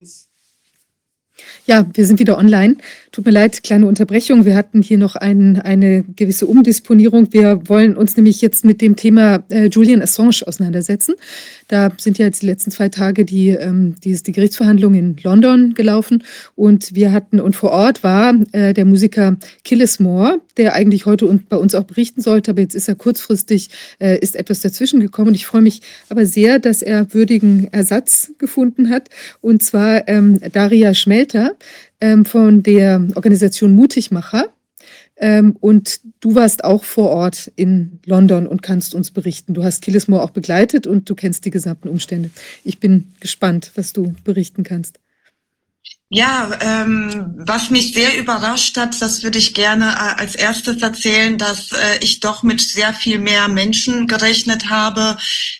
is Ja, wir sind wieder online. Tut mir leid, kleine Unterbrechung. Wir hatten hier noch ein, eine gewisse Umdisponierung. Wir wollen uns nämlich jetzt mit dem Thema äh, Julian Assange auseinandersetzen. Da sind ja jetzt die letzten zwei Tage die, ähm, die, die Gerichtsverhandlungen in London gelaufen und wir hatten, und vor Ort war äh, der Musiker Killis Moore, der eigentlich heute und bei uns auch berichten sollte, aber jetzt ist er kurzfristig, äh, ist etwas dazwischen gekommen und ich freue mich aber sehr, dass er würdigen Ersatz gefunden hat und zwar ähm, Daria Schmelter ähm, von der Organisation Mutigmacher. Ähm, und du warst auch vor Ort in London und kannst uns berichten. Du hast Killismore auch begleitet und du kennst die gesamten Umstände. Ich bin gespannt, was du berichten kannst. Ja, ähm, was mich sehr überrascht hat, das würde ich gerne äh, als erstes erzählen, dass äh, ich doch mit sehr viel mehr Menschen gerechnet habe.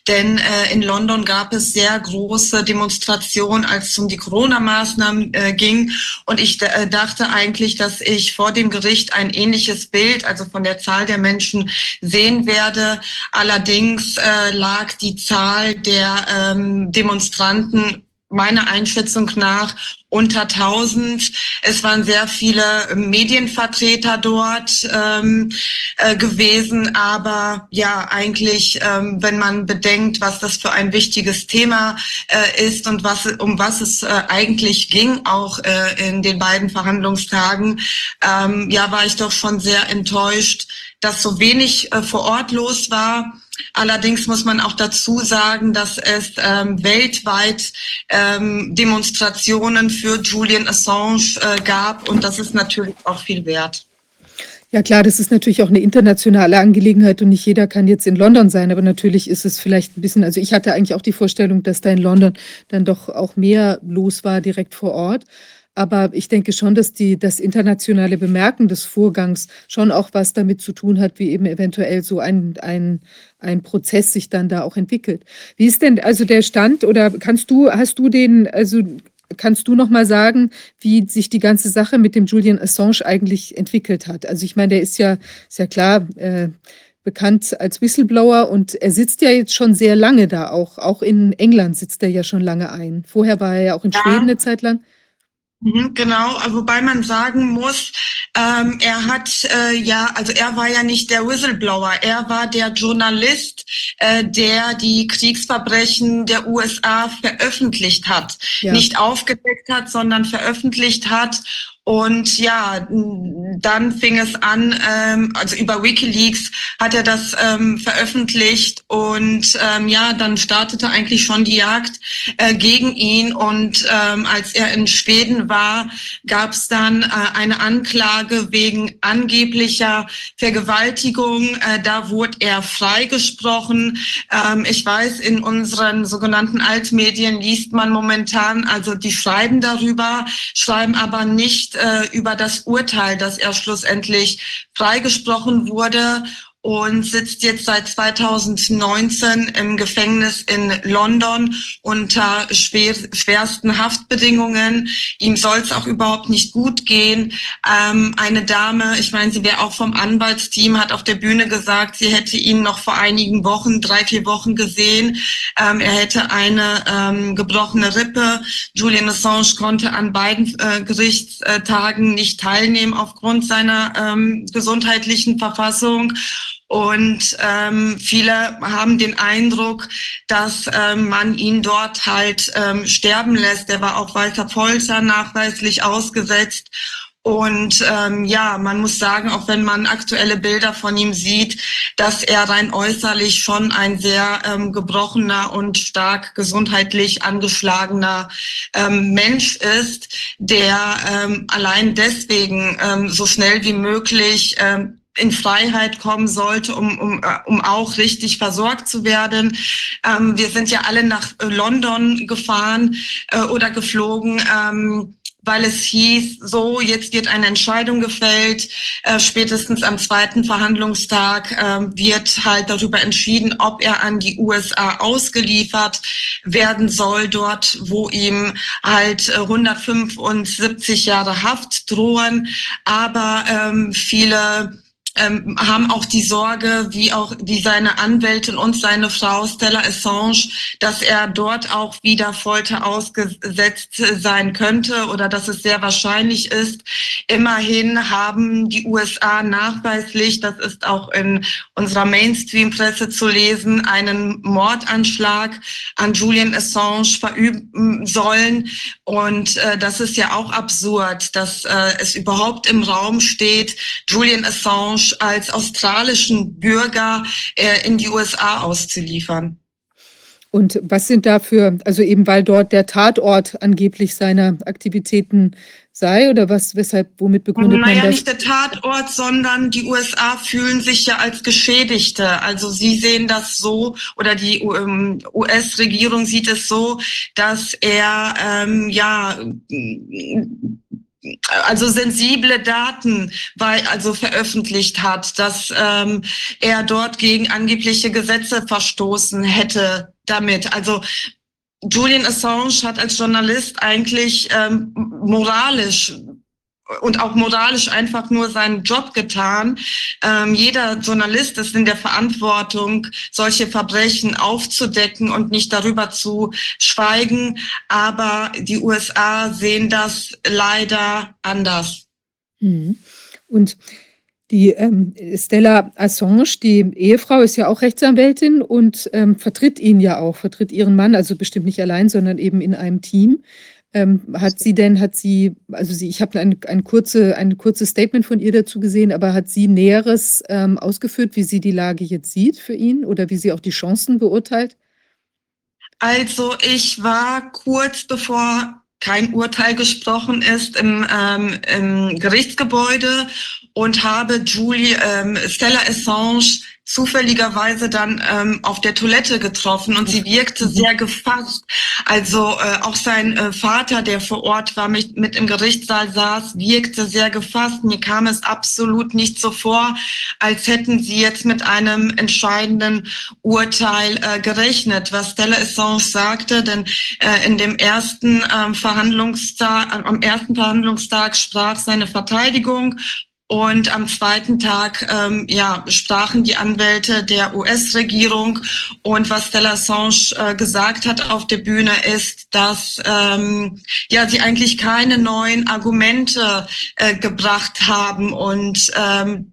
Denn äh, in London gab es sehr große Demonstrationen, als es um die Corona-Maßnahmen äh, ging. Und ich äh, dachte eigentlich, dass ich vor dem Gericht ein ähnliches Bild, also von der Zahl der Menschen, sehen werde. Allerdings äh, lag die Zahl der ähm, Demonstranten meiner Einschätzung nach unter 1000. Es waren sehr viele Medienvertreter dort ähm, äh, gewesen, aber ja, eigentlich, ähm, wenn man bedenkt, was das für ein wichtiges Thema äh, ist und was, um was es äh, eigentlich ging, auch äh, in den beiden Verhandlungstagen, ähm, ja, war ich doch schon sehr enttäuscht, dass so wenig äh, vor Ort los war. Allerdings muss man auch dazu sagen, dass es ähm, weltweit ähm, Demonstrationen für Julian Assange äh, gab und das ist natürlich auch viel wert. Ja klar, das ist natürlich auch eine internationale Angelegenheit und nicht jeder kann jetzt in London sein, aber natürlich ist es vielleicht ein bisschen, also ich hatte eigentlich auch die Vorstellung, dass da in London dann doch auch mehr los war direkt vor Ort. Aber ich denke schon, dass die, das internationale Bemerken des Vorgangs schon auch was damit zu tun hat, wie eben eventuell so ein, ein, ein Prozess sich dann da auch entwickelt. Wie ist denn also der Stand oder kannst du, hast du den, also kannst du noch mal sagen, wie sich die ganze Sache mit dem Julian Assange eigentlich entwickelt hat? Also ich meine, der ist ja, ist ja klar, äh, bekannt als Whistleblower und er sitzt ja jetzt schon sehr lange da auch. Auch in England sitzt er ja schon lange ein. Vorher war er ja auch in ja. Schweden eine Zeit lang. Mhm, genau, wobei man sagen muss, ähm, er hat äh, ja, also er war ja nicht der Whistleblower, er war der Journalist, äh, der die Kriegsverbrechen der USA veröffentlicht hat, ja. nicht aufgedeckt hat, sondern veröffentlicht hat und ja, dann fing es an, ähm, also über WikiLeaks hat er das ähm, veröffentlicht und ähm, ja, dann startete eigentlich schon die Jagd äh, gegen ihn. Und ähm, als er in Schweden war, gab es dann äh, eine Anklage wegen angeblicher Vergewaltigung. Äh, da wurde er freigesprochen. Ähm, ich weiß, in unseren sogenannten Altmedien liest man momentan, also die schreiben darüber, schreiben aber nicht äh, über das Urteil, dass er schlussendlich freigesprochen wurde und sitzt jetzt seit 2019 im Gefängnis in London unter schwer, schwersten Haftbedingungen. Ihm soll es auch überhaupt nicht gut gehen. Ähm, eine Dame, ich meine, sie wäre auch vom Anwaltsteam, hat auf der Bühne gesagt, sie hätte ihn noch vor einigen Wochen, drei, vier Wochen gesehen. Ähm, er hätte eine ähm, gebrochene Rippe. Julian Assange konnte an beiden äh, Gerichtstagen nicht teilnehmen aufgrund seiner ähm, gesundheitlichen Verfassung. Und ähm, viele haben den Eindruck, dass ähm, man ihn dort halt ähm, sterben lässt. Der war auch weiter Folter nachweislich ausgesetzt. Und ähm, ja, man muss sagen, auch wenn man aktuelle Bilder von ihm sieht, dass er rein äußerlich schon ein sehr ähm, gebrochener und stark gesundheitlich angeschlagener ähm, Mensch ist, der ähm, allein deswegen ähm, so schnell wie möglich ähm, in Freiheit kommen sollte, um, um, äh, um auch richtig versorgt zu werden. Ähm, wir sind ja alle nach äh, London gefahren äh, oder geflogen. Ähm, weil es hieß, so, jetzt wird eine Entscheidung gefällt, äh, spätestens am zweiten Verhandlungstag äh, wird halt darüber entschieden, ob er an die USA ausgeliefert werden soll, dort, wo ihm halt 175 Jahre Haft drohen. Aber ähm, viele ähm, haben auch die Sorge, wie auch wie seine Anwältin und seine Frau Stella Assange, dass er dort auch wieder Folter ausgesetzt sein könnte oder dass es sehr wahrscheinlich ist. Immerhin haben die USA nachweislich, das ist auch in unserer Mainstream-Presse zu lesen, einen Mordanschlag an Julian Assange verüben sollen. Und äh, das ist ja auch absurd, dass äh, es überhaupt im Raum steht, Julian Assange als australischen Bürger äh, in die USA auszuliefern. Und was sind dafür, also eben weil dort der Tatort angeblich seiner Aktivitäten sei oder was, weshalb, womit begründet naja, man das? nicht der Tatort, sondern die USA fühlen sich ja als Geschädigte. Also sie sehen das so oder die ähm, US-Regierung sieht es so, dass er ähm, ja also sensible Daten bei, also veröffentlicht hat, dass ähm, er dort gegen angebliche Gesetze verstoßen hätte damit. Also Julian Assange hat als Journalist eigentlich ähm, moralisch und auch moralisch einfach nur seinen Job getan. Ähm, jeder Journalist ist in der Verantwortung, solche Verbrechen aufzudecken und nicht darüber zu schweigen. Aber die USA sehen das leider anders. Mhm. Und die ähm, Stella Assange, die Ehefrau, ist ja auch Rechtsanwältin und ähm, vertritt ihn ja auch, vertritt ihren Mann, also bestimmt nicht allein, sondern eben in einem Team. Ähm, hat sie denn, hat sie, also sie, ich habe ein, ein, kurze, ein kurzes Statement von ihr dazu gesehen, aber hat sie Näheres ähm, ausgeführt, wie sie die Lage jetzt sieht für ihn oder wie sie auch die Chancen beurteilt? Also ich war kurz bevor kein Urteil gesprochen ist im, ähm, im Gerichtsgebäude und habe Julie ähm, Stella Assange zufälligerweise dann ähm, auf der Toilette getroffen und sie wirkte sehr gefasst. Also äh, auch sein äh, Vater, der vor Ort war, mit, mit im Gerichtssaal saß, wirkte sehr gefasst. Mir kam es absolut nicht so vor, als hätten sie jetzt mit einem entscheidenden Urteil äh, gerechnet, was Stella Assange sagte, denn äh, in dem ersten ähm, Verhandlungstag, am ersten Verhandlungstag sprach seine Verteidigung und am zweiten Tag ähm, ja, sprachen die Anwälte der US-Regierung. Und was Stella Assange äh, gesagt hat auf der Bühne ist, dass ähm, ja, sie eigentlich keine neuen Argumente äh, gebracht haben und ähm,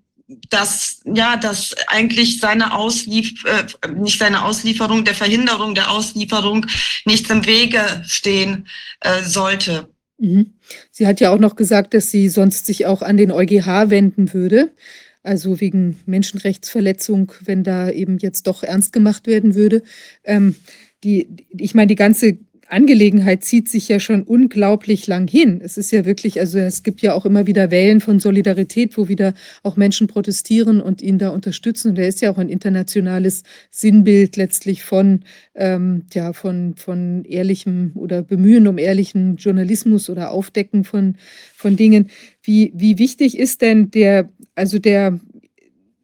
dass ja, dass eigentlich seine Auslief äh, nicht seine Auslieferung, der Verhinderung der Auslieferung nichts im Wege stehen äh, sollte. Mhm. Sie hat ja auch noch gesagt, dass sie sonst sich auch an den EuGH wenden würde, also wegen Menschenrechtsverletzung, wenn da eben jetzt doch ernst gemacht werden würde. Ähm, die, ich meine, die ganze Angelegenheit zieht sich ja schon unglaublich lang hin. Es ist ja wirklich, also es gibt ja auch immer wieder Wellen von Solidarität, wo wieder auch Menschen protestieren und ihn da unterstützen. Und er ist ja auch ein internationales Sinnbild letztlich von, ähm, ja, von, von ehrlichem oder Bemühen um ehrlichen Journalismus oder Aufdecken von, von Dingen. Wie, wie wichtig ist denn der, also der,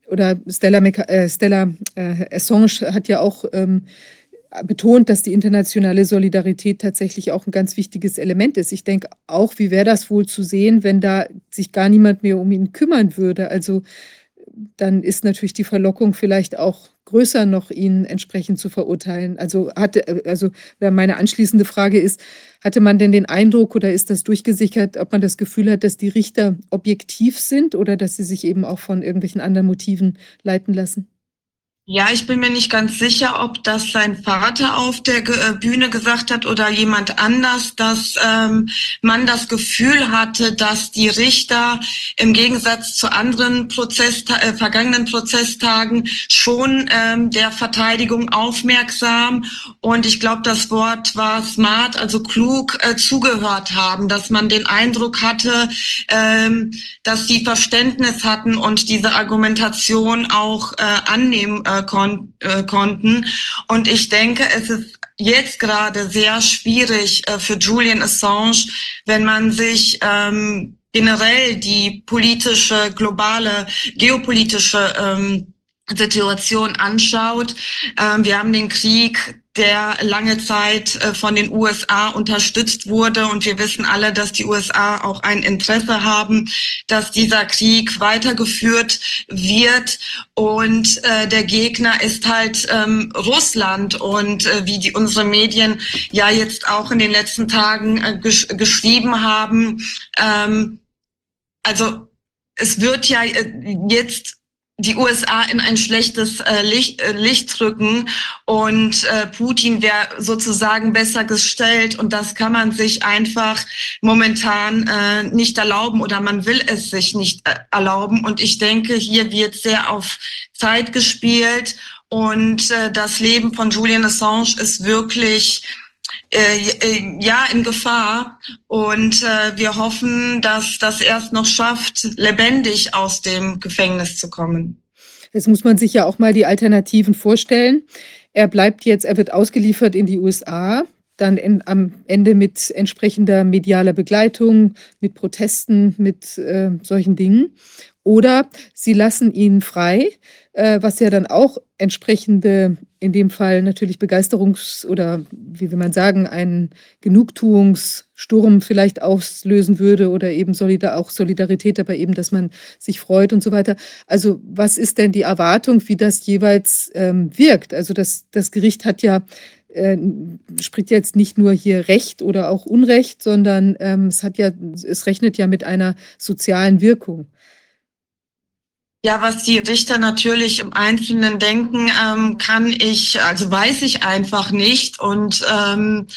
oder Stella, äh, Stella äh, Assange hat ja auch ähm, betont, dass die internationale Solidarität tatsächlich auch ein ganz wichtiges Element ist. Ich denke auch, wie wäre das wohl zu sehen, wenn da sich gar niemand mehr um ihn kümmern würde? Also dann ist natürlich die Verlockung vielleicht auch größer noch, ihn entsprechend zu verurteilen. Also hatte, also meine anschließende Frage ist, hatte man denn den Eindruck oder ist das durchgesichert, ob man das Gefühl hat, dass die Richter objektiv sind oder dass sie sich eben auch von irgendwelchen anderen Motiven leiten lassen? Ja, ich bin mir nicht ganz sicher, ob das sein Vater auf der äh, Bühne gesagt hat oder jemand anders, dass ähm, man das Gefühl hatte, dass die Richter im Gegensatz zu anderen Prozess, äh, vergangenen Prozesstagen schon ähm, der Verteidigung aufmerksam und ich glaube, das Wort war smart, also klug äh, zugehört haben, dass man den Eindruck hatte, ähm, dass sie Verständnis hatten und diese Argumentation auch äh, annehmen äh, kon äh, konnten. Und ich denke, es ist jetzt gerade sehr schwierig äh, für Julian Assange, wenn man sich ähm, generell die politische, globale, geopolitische ähm, Situation anschaut. Ähm, wir haben den Krieg, der lange Zeit äh, von den USA unterstützt wurde. Und wir wissen alle, dass die USA auch ein Interesse haben, dass dieser Krieg weitergeführt wird. Und äh, der Gegner ist halt ähm, Russland. Und äh, wie die, unsere Medien ja jetzt auch in den letzten Tagen gesch geschrieben haben, ähm, also es wird ja jetzt die USA in ein schlechtes äh, Licht, äh, Licht rücken und äh, Putin wäre sozusagen besser gestellt und das kann man sich einfach momentan äh, nicht erlauben oder man will es sich nicht äh, erlauben. Und ich denke, hier wird sehr auf Zeit gespielt und äh, das Leben von Julian Assange ist wirklich ja in Gefahr und äh, wir hoffen, dass das erst noch schafft, lebendig aus dem Gefängnis zu kommen. Jetzt muss man sich ja auch mal die Alternativen vorstellen. Er bleibt jetzt, er wird ausgeliefert in die USA, dann in, am Ende mit entsprechender medialer Begleitung, mit Protesten, mit äh, solchen Dingen. Oder sie lassen ihn frei, äh, was ja dann auch entsprechende, in dem Fall natürlich Begeisterungs- oder wie will man sagen, einen Genugtuungssturm vielleicht auslösen würde oder eben Solidar auch Solidarität, aber eben, dass man sich freut und so weiter. Also was ist denn die Erwartung, wie das jeweils ähm, wirkt? Also das, das Gericht hat ja äh, spricht jetzt nicht nur hier Recht oder auch Unrecht, sondern ähm, es hat ja, es rechnet ja mit einer sozialen Wirkung. Ja, was die Richter natürlich im Einzelnen denken, ähm, kann ich, also weiß ich einfach nicht. Und ähm,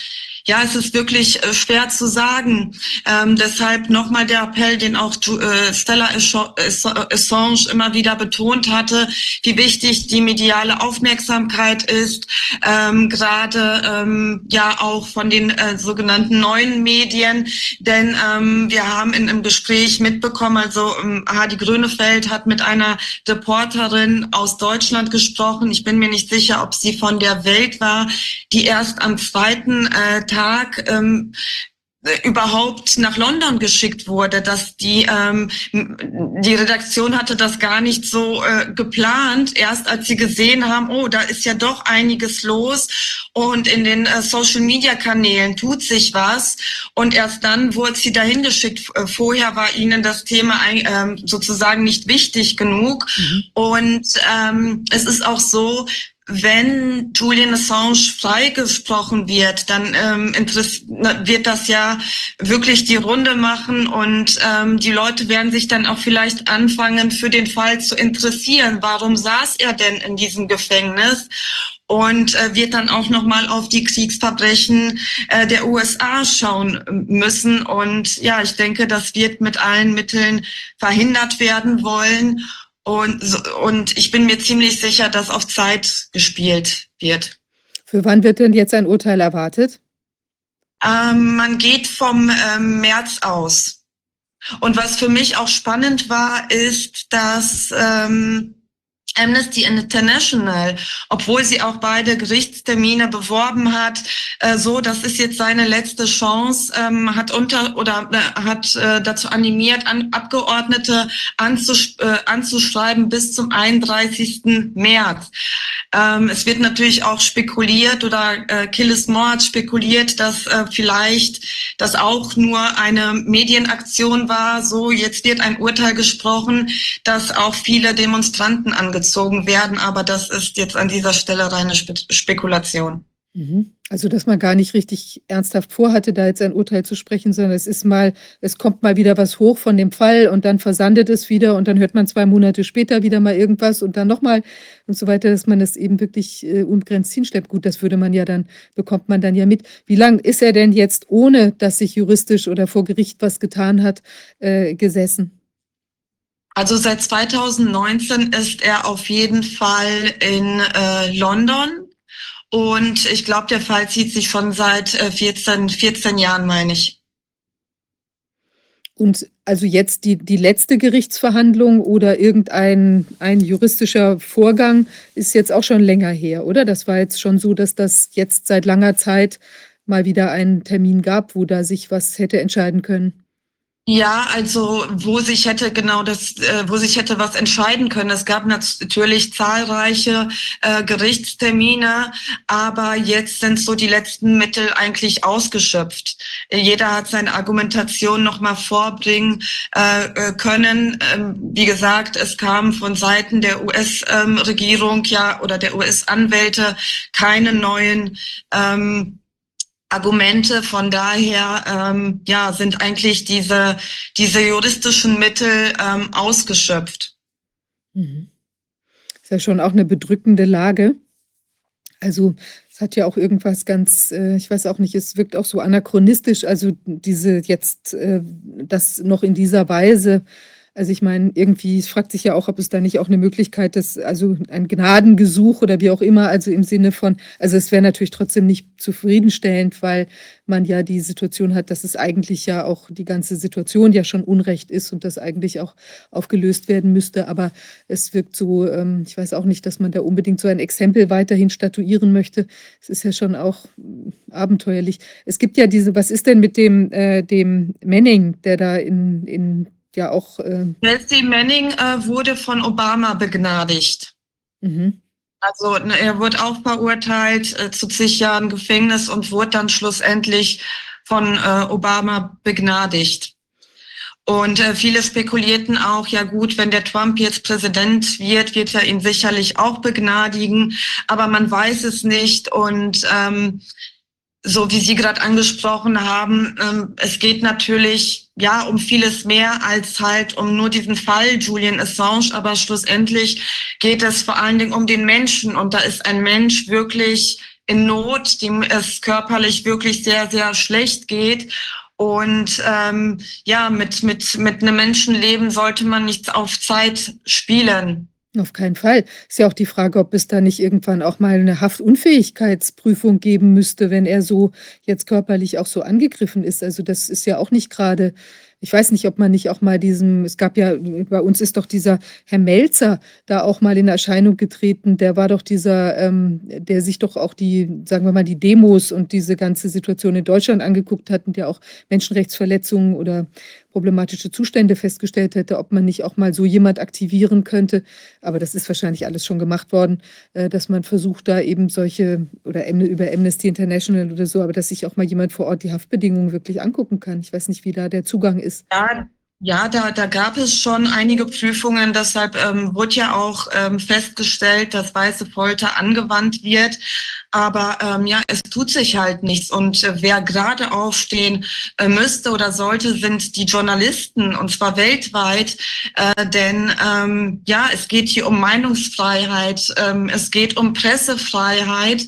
ja, es ist wirklich äh, schwer zu sagen. Ähm, deshalb nochmal der Appell, den auch äh, Stella Assange immer wieder betont hatte, wie wichtig die mediale Aufmerksamkeit ist, ähm, gerade ähm, ja auch von den äh, sogenannten neuen Medien. Denn ähm, wir haben in einem Gespräch mitbekommen, also ähm, Hadi Grönefeld hat mit einer Reporterin aus Deutschland gesprochen. Ich bin mir nicht sicher, ob sie von der Welt war, die erst am zweiten äh, Tag ähm, überhaupt nach London geschickt wurde, dass die ähm, die Redaktion hatte das gar nicht so äh, geplant. Erst als sie gesehen haben, oh, da ist ja doch einiges los und in den äh, Social Media Kanälen tut sich was und erst dann wurde sie dahin geschickt. Äh, vorher war ihnen das Thema äh, sozusagen nicht wichtig genug mhm. und ähm, es ist auch so, wenn Julian Assange freigesprochen wird, dann ähm, wird das ja wirklich die Runde machen und ähm, die Leute werden sich dann auch vielleicht anfangen, für den Fall zu interessieren. Warum saß er denn in diesem Gefängnis? und äh, wird dann auch noch mal auf die Kriegsverbrechen äh, der USA schauen müssen und ja, ich denke, das wird mit allen Mitteln verhindert werden wollen und, und ich bin mir ziemlich sicher, dass auf Zeit gespielt wird. Für wann wird denn jetzt ein Urteil erwartet? Ähm, man geht vom ähm, März aus. Und was für mich auch spannend war, ist, dass ähm, Amnesty International, obwohl sie auch beide Gerichtstermine beworben hat, äh, so, das ist jetzt seine letzte Chance, ähm, hat unter oder äh, hat äh, dazu animiert, an, Abgeordnete anzusch anzuschreiben bis zum 31. März. Ähm, es wird natürlich auch spekuliert oder äh, Killis hat spekuliert, dass vielleicht das auch nur eine Medienaktion war. So, jetzt wird ein Urteil gesprochen, dass auch viele Demonstranten angezogen gezogen werden, aber das ist jetzt an dieser Stelle reine Spe Spekulation. Mhm. Also, dass man gar nicht richtig ernsthaft vorhatte, da jetzt ein Urteil zu sprechen, sondern es ist mal, es kommt mal wieder was hoch von dem Fall und dann versandet es wieder und dann hört man zwei Monate später wieder mal irgendwas und dann nochmal und so weiter, dass man das eben wirklich äh, unbegrenzt hinschleppt. Gut, das würde man ja dann, bekommt man dann ja mit. Wie lang ist er denn jetzt, ohne dass sich juristisch oder vor Gericht was getan hat, äh, gesessen? Also seit 2019 ist er auf jeden Fall in äh, London und ich glaube, der Fall zieht sich schon seit äh, 14, 14 Jahren, meine ich. Und also jetzt die, die letzte Gerichtsverhandlung oder irgendein ein juristischer Vorgang ist jetzt auch schon länger her, oder? Das war jetzt schon so, dass das jetzt seit langer Zeit mal wieder einen Termin gab, wo da sich was hätte entscheiden können. Ja, also wo sich hätte genau das, äh, wo sich hätte was entscheiden können. Es gab natürlich zahlreiche äh, Gerichtstermine, aber jetzt sind so die letzten Mittel eigentlich ausgeschöpft. Jeder hat seine Argumentation noch mal vorbringen äh, äh können. Ähm, wie gesagt, es kam von Seiten der US-Regierung ähm, ja oder der US-Anwälte keine neuen ähm, Argumente. Von daher ähm, ja, sind eigentlich diese, diese juristischen Mittel ähm, ausgeschöpft. Mhm. Ist ja schon auch eine bedrückende Lage. Also es hat ja auch irgendwas ganz, äh, ich weiß auch nicht, es wirkt auch so anachronistisch, also diese jetzt, äh, das noch in dieser Weise also ich meine, irgendwie fragt sich ja auch, ob es da nicht auch eine Möglichkeit ist, also ein Gnadengesuch oder wie auch immer, also im Sinne von, also es wäre natürlich trotzdem nicht zufriedenstellend, weil man ja die Situation hat, dass es eigentlich ja auch die ganze Situation ja schon Unrecht ist und das eigentlich auch aufgelöst werden müsste. Aber es wirkt so, ähm, ich weiß auch nicht, dass man da unbedingt so ein Exempel weiterhin statuieren möchte. Es ist ja schon auch abenteuerlich. Es gibt ja diese, was ist denn mit dem, äh, dem Manning, der da in, in ja auch. Äh Chelsea Manning äh, wurde von Obama begnadigt. Mhm. Also ne, er wurde auch verurteilt äh, zu zig Jahren Gefängnis und wurde dann schlussendlich von äh, Obama begnadigt. Und äh, viele spekulierten auch, ja gut, wenn der Trump jetzt Präsident wird, wird er ihn sicherlich auch begnadigen, aber man weiß es nicht. Und ähm, so wie Sie gerade angesprochen haben, ähm, es geht natürlich ja um vieles mehr als halt um nur diesen Fall Julian Assange, aber schlussendlich geht es vor allen Dingen um den Menschen und da ist ein Mensch wirklich in Not, dem es körperlich wirklich sehr, sehr schlecht geht. Und ähm, ja, mit, mit, mit einem Menschenleben sollte man nichts auf Zeit spielen. Auf keinen Fall. Ist ja auch die Frage, ob es da nicht irgendwann auch mal eine Haftunfähigkeitsprüfung geben müsste, wenn er so jetzt körperlich auch so angegriffen ist. Also das ist ja auch nicht gerade ich weiß nicht, ob man nicht auch mal diesem, es gab ja, bei uns ist doch dieser Herr Melzer da auch mal in Erscheinung getreten. Der war doch dieser, ähm, der sich doch auch die, sagen wir mal, die Demos und diese ganze Situation in Deutschland angeguckt hat und der auch Menschenrechtsverletzungen oder problematische Zustände festgestellt hätte, ob man nicht auch mal so jemand aktivieren könnte. Aber das ist wahrscheinlich alles schon gemacht worden, äh, dass man versucht, da eben solche oder über Amnesty International oder so, aber dass sich auch mal jemand vor Ort die Haftbedingungen wirklich angucken kann. Ich weiß nicht, wie da der Zugang ist. Ja, ja, da, da gab es schon einige Prüfungen. Deshalb ähm, wurde ja auch ähm, festgestellt, dass weiße Folter angewandt wird. Aber ähm, ja, es tut sich halt nichts. Und äh, wer gerade aufstehen äh, müsste oder sollte, sind die Journalisten, und zwar weltweit. Äh, denn ähm, ja, es geht hier um Meinungsfreiheit, ähm, es geht um Pressefreiheit.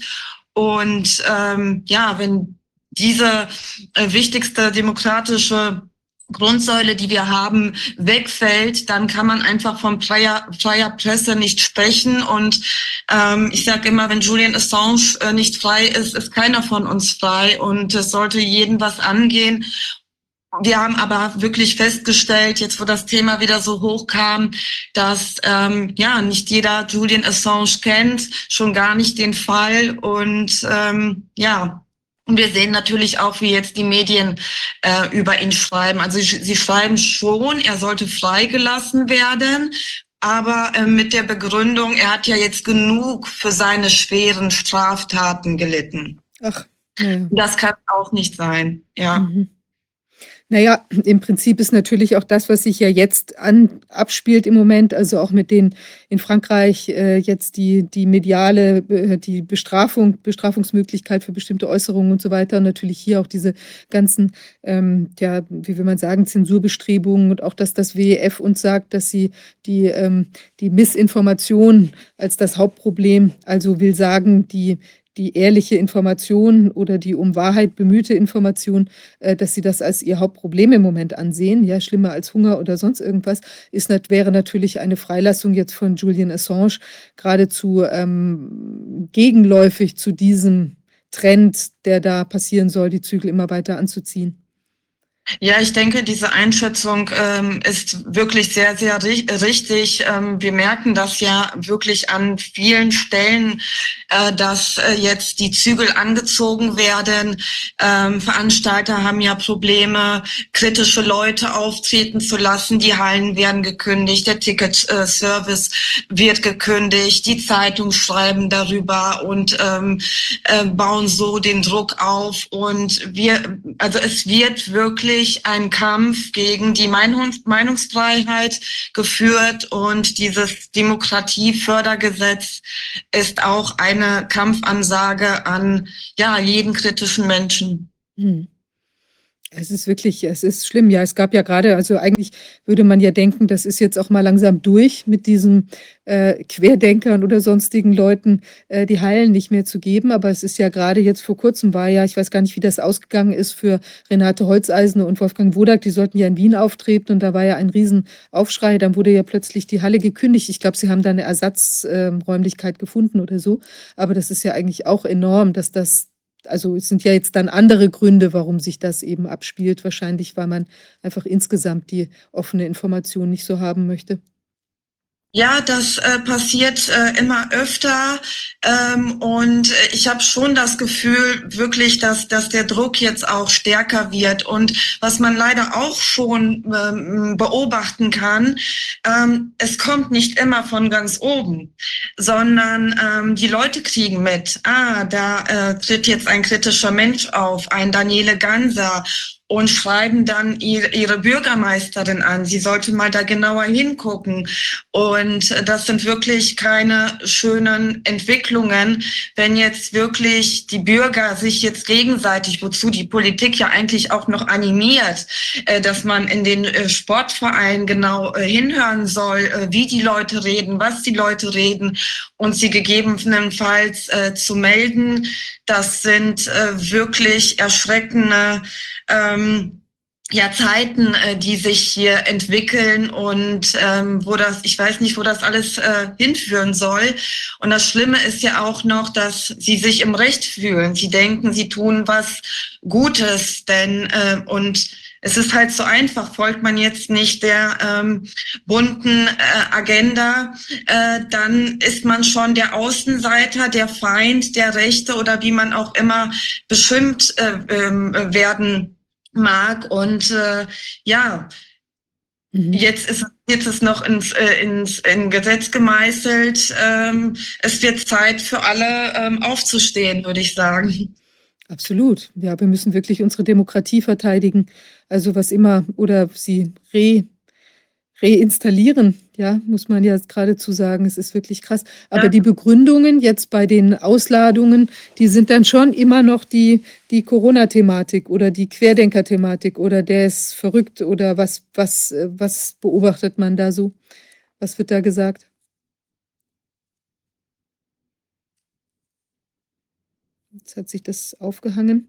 Und ähm, ja, wenn diese äh, wichtigste demokratische Grundsäule, die wir haben, wegfällt, dann kann man einfach von freier, freier Presse nicht sprechen. Und ähm, ich sage immer, wenn Julian Assange äh, nicht frei ist, ist keiner von uns frei. Und es sollte jeden was angehen. Wir haben aber wirklich festgestellt, jetzt wo das Thema wieder so hoch kam, dass ähm, ja nicht jeder Julian Assange kennt, schon gar nicht den Fall. Und ähm, ja, und wir sehen natürlich auch, wie jetzt die Medien äh, über ihn schreiben. Also sie schreiben schon, er sollte freigelassen werden, aber äh, mit der Begründung, er hat ja jetzt genug für seine schweren Straftaten gelitten. Ach. Ja. Das kann auch nicht sein, ja. Mhm. Naja, im Prinzip ist natürlich auch das, was sich ja jetzt an, abspielt im Moment, also auch mit den in Frankreich äh, jetzt die, die mediale, äh, die Bestrafung, Bestrafungsmöglichkeit für bestimmte Äußerungen und so weiter. Und natürlich hier auch diese ganzen, ähm, ja, wie will man sagen, Zensurbestrebungen und auch, dass das WEF uns sagt, dass sie die, ähm, die Missinformation als das Hauptproblem, also will sagen, die die ehrliche Information oder die um Wahrheit bemühte Information, äh, dass sie das als ihr Hauptproblem im Moment ansehen, ja, schlimmer als Hunger oder sonst irgendwas, ist, wäre natürlich eine Freilassung jetzt von Julian Assange geradezu ähm, gegenläufig zu diesem Trend, der da passieren soll, die Zügel immer weiter anzuziehen. Ja, ich denke, diese Einschätzung ähm, ist wirklich sehr, sehr ri richtig. Ähm, wir merken das ja wirklich an vielen Stellen, äh, dass äh, jetzt die Zügel angezogen werden. Ähm, Veranstalter haben ja Probleme, kritische Leute auftreten zu lassen. Die Hallen werden gekündigt, der Ticketservice äh, wird gekündigt, die Zeitung schreiben darüber und ähm, äh, bauen so den Druck auf. Und wir, also es wird wirklich wirklich ein Kampf gegen die Meinungsfreiheit geführt und dieses Demokratiefördergesetz ist auch eine Kampfansage an ja, jeden kritischen Menschen. Hm. Es ist wirklich, es ist schlimm. Ja, es gab ja gerade, also eigentlich würde man ja denken, das ist jetzt auch mal langsam durch mit diesen äh, Querdenkern oder sonstigen Leuten, äh, die Heilen nicht mehr zu geben. Aber es ist ja gerade jetzt vor kurzem war ja, ich weiß gar nicht, wie das ausgegangen ist für Renate Holzeisen und Wolfgang Wodak. Die sollten ja in Wien auftreten und da war ja ein Riesenaufschrei. Dann wurde ja plötzlich die Halle gekündigt. Ich glaube, sie haben da eine Ersatzräumlichkeit äh, gefunden oder so. Aber das ist ja eigentlich auch enorm, dass das also es sind ja jetzt dann andere Gründe, warum sich das eben abspielt. Wahrscheinlich, weil man einfach insgesamt die offene Information nicht so haben möchte. Ja, das äh, passiert äh, immer öfter. Ähm, und ich habe schon das Gefühl wirklich, dass, dass der Druck jetzt auch stärker wird. Und was man leider auch schon ähm, beobachten kann, ähm, es kommt nicht immer von ganz oben, sondern ähm, die Leute kriegen mit, ah, da äh, tritt jetzt ein kritischer Mensch auf, ein Daniele Ganser und schreiben dann ihre, Bürgermeisterin an. Sie sollte mal da genauer hingucken. Und das sind wirklich keine schönen Entwicklungen, wenn jetzt wirklich die Bürger sich jetzt gegenseitig, wozu die Politik ja eigentlich auch noch animiert, äh, dass man in den äh, Sportvereinen genau äh, hinhören soll, wie die Leute reden, was die Leute reden und sie gegebenenfalls zu melden. Das sind wirklich erschreckende ähm, ja, Zeiten, äh, die sich hier entwickeln und ähm, wo das, ich weiß nicht, wo das alles äh, hinführen soll. Und das Schlimme ist ja auch noch, dass sie sich im Recht fühlen. Sie denken, sie tun was Gutes, denn äh, und es ist halt so einfach, folgt man jetzt nicht der ähm, bunten äh, Agenda, äh, dann ist man schon der Außenseiter, der Feind, der Rechte oder wie man auch immer beschimpft äh, äh, werden mag. Und äh, ja, mhm. jetzt ist jetzt ist noch ins, äh, ins in Gesetz gemeißelt. Ähm, es wird Zeit für alle ähm, aufzustehen, würde ich sagen. Absolut. Ja, wir müssen wirklich unsere Demokratie verteidigen. Also was immer oder sie re reinstallieren, ja, muss man ja geradezu sagen. Es ist wirklich krass. Aber ja. die Begründungen jetzt bei den Ausladungen, die sind dann schon immer noch die, die Corona-Thematik oder die Querdenker-Thematik oder der ist verrückt oder was, was, was beobachtet man da so? Was wird da gesagt? Jetzt hat sich das aufgehangen.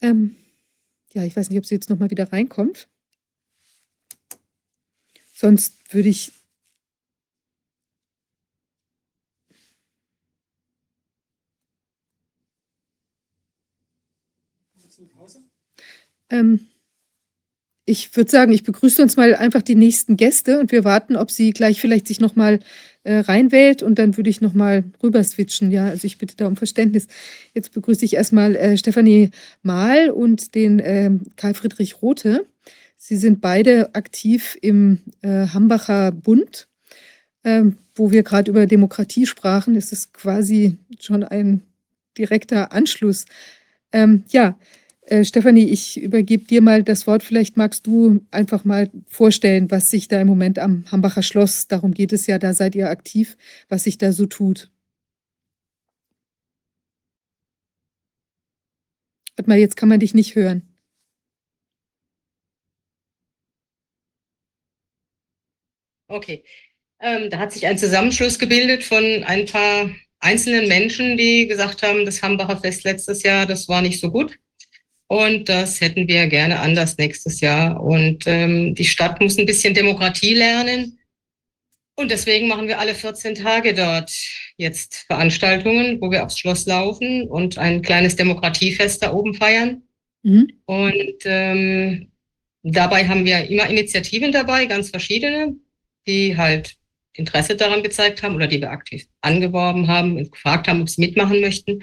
Ähm, ja, ich weiß nicht, ob sie jetzt noch mal wieder reinkommt. Sonst würde ich ähm, ich würde sagen, ich begrüße uns mal einfach die nächsten Gäste und wir warten, ob sie gleich vielleicht sich noch mal äh, reinwählt und dann würde ich noch mal rüber switchen. Ja, also ich bitte da um Verständnis. Jetzt begrüße ich erstmal äh, Stefanie Mahl und den äh, Karl Friedrich Rothe. Sie sind beide aktiv im äh, Hambacher Bund, ähm, wo wir gerade über Demokratie sprachen. Es ist quasi schon ein direkter Anschluss. Ähm, ja, äh, Stefanie, ich übergebe dir mal das Wort. Vielleicht magst du einfach mal vorstellen, was sich da im Moment am Hambacher Schloss, darum geht es ja, da seid ihr aktiv, was sich da so tut. Warte mal, jetzt kann man dich nicht hören. Okay. Ähm, da hat sich ein Zusammenschluss gebildet von ein paar einzelnen Menschen, die gesagt haben, das Hambacher Fest letztes Jahr, das war nicht so gut. Und das hätten wir gerne anders nächstes Jahr. Und ähm, die Stadt muss ein bisschen Demokratie lernen. Und deswegen machen wir alle 14 Tage dort jetzt Veranstaltungen, wo wir aufs Schloss laufen und ein kleines Demokratiefest da oben feiern. Mhm. Und ähm, dabei haben wir immer Initiativen dabei, ganz verschiedene, die halt Interesse daran gezeigt haben oder die wir aktiv angeworben haben und gefragt haben, ob sie mitmachen möchten.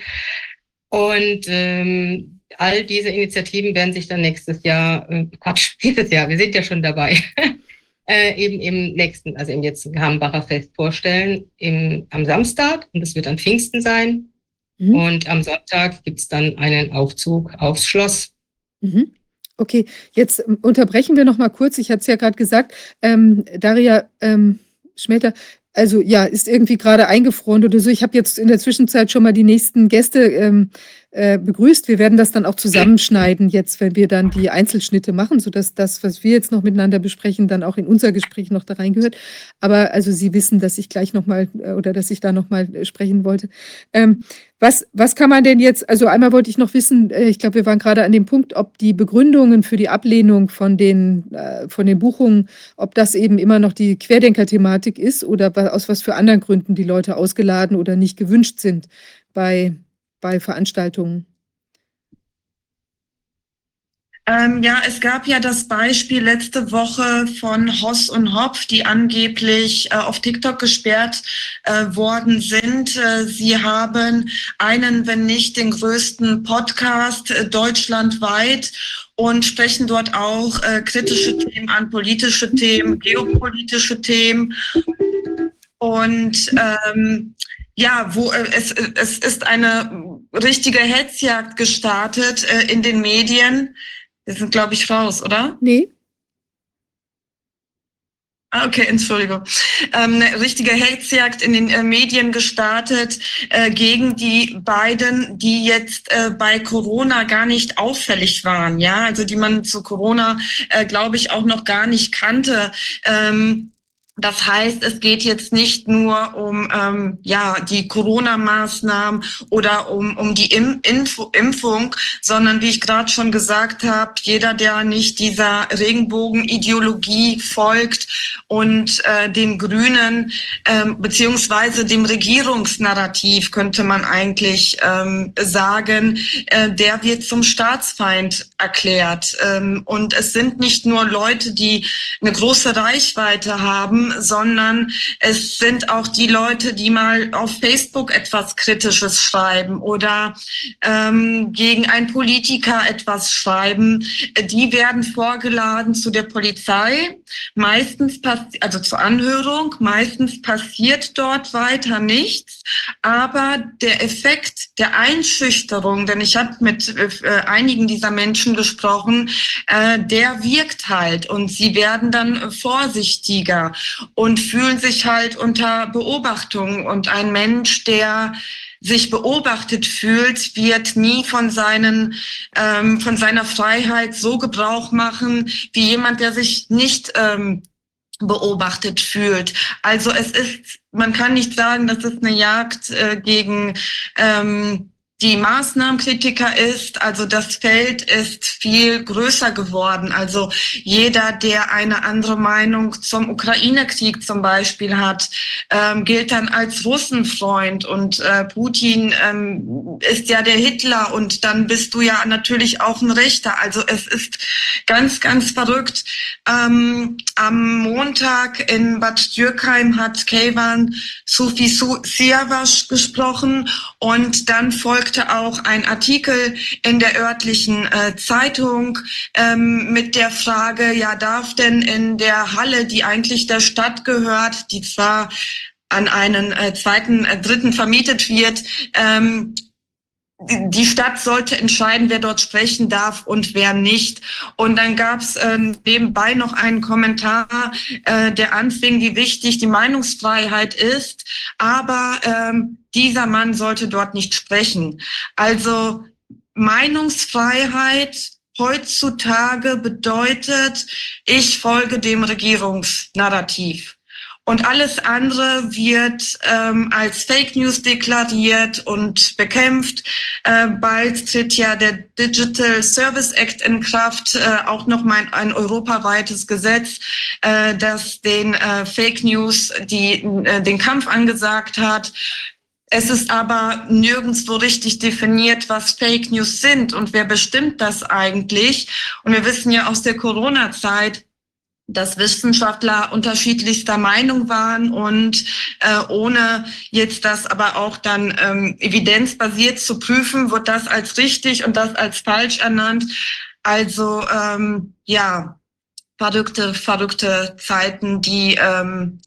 Und ähm, all diese Initiativen werden sich dann nächstes Jahr, äh, Quatsch, dieses Jahr, wir sind ja schon dabei, äh, eben im nächsten, also im jetzt Hambacher Fest vorstellen, im, am Samstag und das wird an Pfingsten sein. Mhm. Und am Sonntag gibt's dann einen Aufzug aufs Schloss. Mhm. Okay, jetzt ähm, unterbrechen wir noch mal kurz. Ich hatte es ja gerade gesagt, ähm, Daria ähm, Schmelter, also ja, ist irgendwie gerade eingefroren oder so. Ich habe jetzt in der Zwischenzeit schon mal die nächsten Gäste ähm, äh, begrüßt. Wir werden das dann auch zusammenschneiden jetzt, wenn wir dann die Einzelschnitte machen, sodass das, was wir jetzt noch miteinander besprechen, dann auch in unser Gespräch noch da reingehört. Aber also Sie wissen, dass ich gleich nochmal äh, oder dass ich da nochmal äh, sprechen wollte. Ähm, was, was kann man denn jetzt, also einmal wollte ich noch wissen, ich glaube, wir waren gerade an dem Punkt, ob die Begründungen für die Ablehnung von den, von den Buchungen, ob das eben immer noch die Querdenker-Thematik ist oder aus was für anderen Gründen die Leute ausgeladen oder nicht gewünscht sind bei, bei Veranstaltungen. Ähm, ja, es gab ja das Beispiel letzte Woche von Hoss und Hopf, die angeblich äh, auf TikTok gesperrt äh, worden sind. Äh, sie haben einen, wenn nicht den größten Podcast äh, deutschlandweit und sprechen dort auch äh, kritische Themen an, politische Themen, geopolitische Themen. Und ähm, ja, wo äh, es, es ist eine richtige Hetzjagd gestartet äh, in den Medien. Wir sind, glaube ich, raus, oder? Nee. Ah, okay, Entschuldigung. Ähm, eine richtige Hetzjagd in den äh, Medien gestartet äh, gegen die beiden, die jetzt äh, bei Corona gar nicht auffällig waren, ja, also die man zu Corona, äh, glaube ich, auch noch gar nicht kannte. Ähm, das heißt, es geht jetzt nicht nur um ähm, ja die Corona-Maßnahmen oder um, um die Info Impfung, sondern wie ich gerade schon gesagt habe, jeder, der nicht dieser Regenbogen-Ideologie folgt und äh, den Grünen ähm, beziehungsweise dem Regierungsnarrativ könnte man eigentlich ähm, sagen, äh, der wird zum Staatsfeind erklärt. Ähm, und es sind nicht nur Leute, die eine große Reichweite haben sondern es sind auch die Leute, die mal auf Facebook etwas Kritisches schreiben oder ähm, gegen einen Politiker etwas schreiben. Die werden vorgeladen zu der Polizei, meistens also zur Anhörung, meistens passiert dort weiter nichts, aber der Effekt der Einschüchterung, denn ich habe mit äh, einigen dieser Menschen gesprochen, äh, der wirkt halt. Und sie werden dann vorsichtiger und fühlen sich halt unter Beobachtung. Und ein Mensch, der sich beobachtet fühlt, wird nie von seinen ähm, von seiner Freiheit so Gebrauch machen wie jemand, der sich nicht ähm, beobachtet fühlt. Also es ist, man kann nicht sagen, dass es eine Jagd äh, gegen ähm, die Maßnahmenkritiker ist, also das Feld ist viel größer geworden. Also jeder, der eine andere Meinung zum Ukraine-Krieg zum Beispiel hat, ähm, gilt dann als Russenfreund und äh, Putin ähm, ist ja der Hitler und dann bist du ja natürlich auch ein Rechter. Also es ist ganz, ganz verrückt. Ähm, am Montag in Bad Dürkheim hat Kayvan Sufi Siavash gesprochen und dann folgt folgte auch ein Artikel in der örtlichen äh, Zeitung ähm, mit der Frage, ja, darf denn in der Halle, die eigentlich der Stadt gehört, die zwar an einen äh, zweiten, äh, dritten vermietet wird, ähm, die Stadt sollte entscheiden, wer dort sprechen darf und wer nicht. Und dann gab es äh, nebenbei noch einen Kommentar, äh, der anfing, wie wichtig die Meinungsfreiheit ist. Aber ähm, dieser Mann sollte dort nicht sprechen. Also Meinungsfreiheit heutzutage bedeutet, ich folge dem Regierungsnarrativ. Und alles andere wird ähm, als Fake News deklariert und bekämpft. Äh, bald tritt ja der Digital Service Act in Kraft, äh, auch nochmal ein, ein europaweites Gesetz, äh, das den äh, Fake News die, äh, den Kampf angesagt hat. Es ist aber nirgendwo richtig definiert, was Fake News sind und wer bestimmt das eigentlich. Und wir wissen ja aus der Corona-Zeit, dass Wissenschaftler unterschiedlichster Meinung waren und äh, ohne jetzt das aber auch dann ähm, evidenzbasiert zu prüfen, wird das als richtig und das als falsch ernannt. Also ähm, ja, verrückte, verrückte Zeiten, die ähm,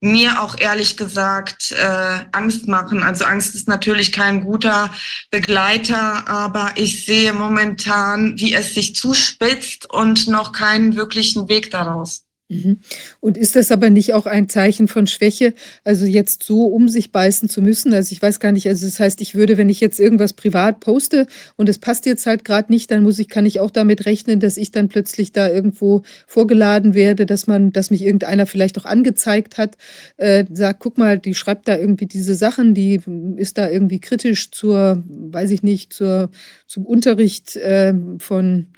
mir auch ehrlich gesagt äh, Angst machen. Also Angst ist natürlich kein guter Begleiter, aber ich sehe momentan, wie es sich zuspitzt und noch keinen wirklichen Weg daraus. Mhm. Und ist das aber nicht auch ein Zeichen von Schwäche, also jetzt so um sich beißen zu müssen? Also ich weiß gar nicht, also das heißt, ich würde, wenn ich jetzt irgendwas privat poste und es passt jetzt halt gerade nicht, dann muss ich, kann ich auch damit rechnen, dass ich dann plötzlich da irgendwo vorgeladen werde, dass man, dass mich irgendeiner vielleicht auch angezeigt hat, äh, sagt, guck mal, die schreibt da irgendwie diese Sachen, die ist da irgendwie kritisch zur, weiß ich nicht, zur, zum Unterricht äh, von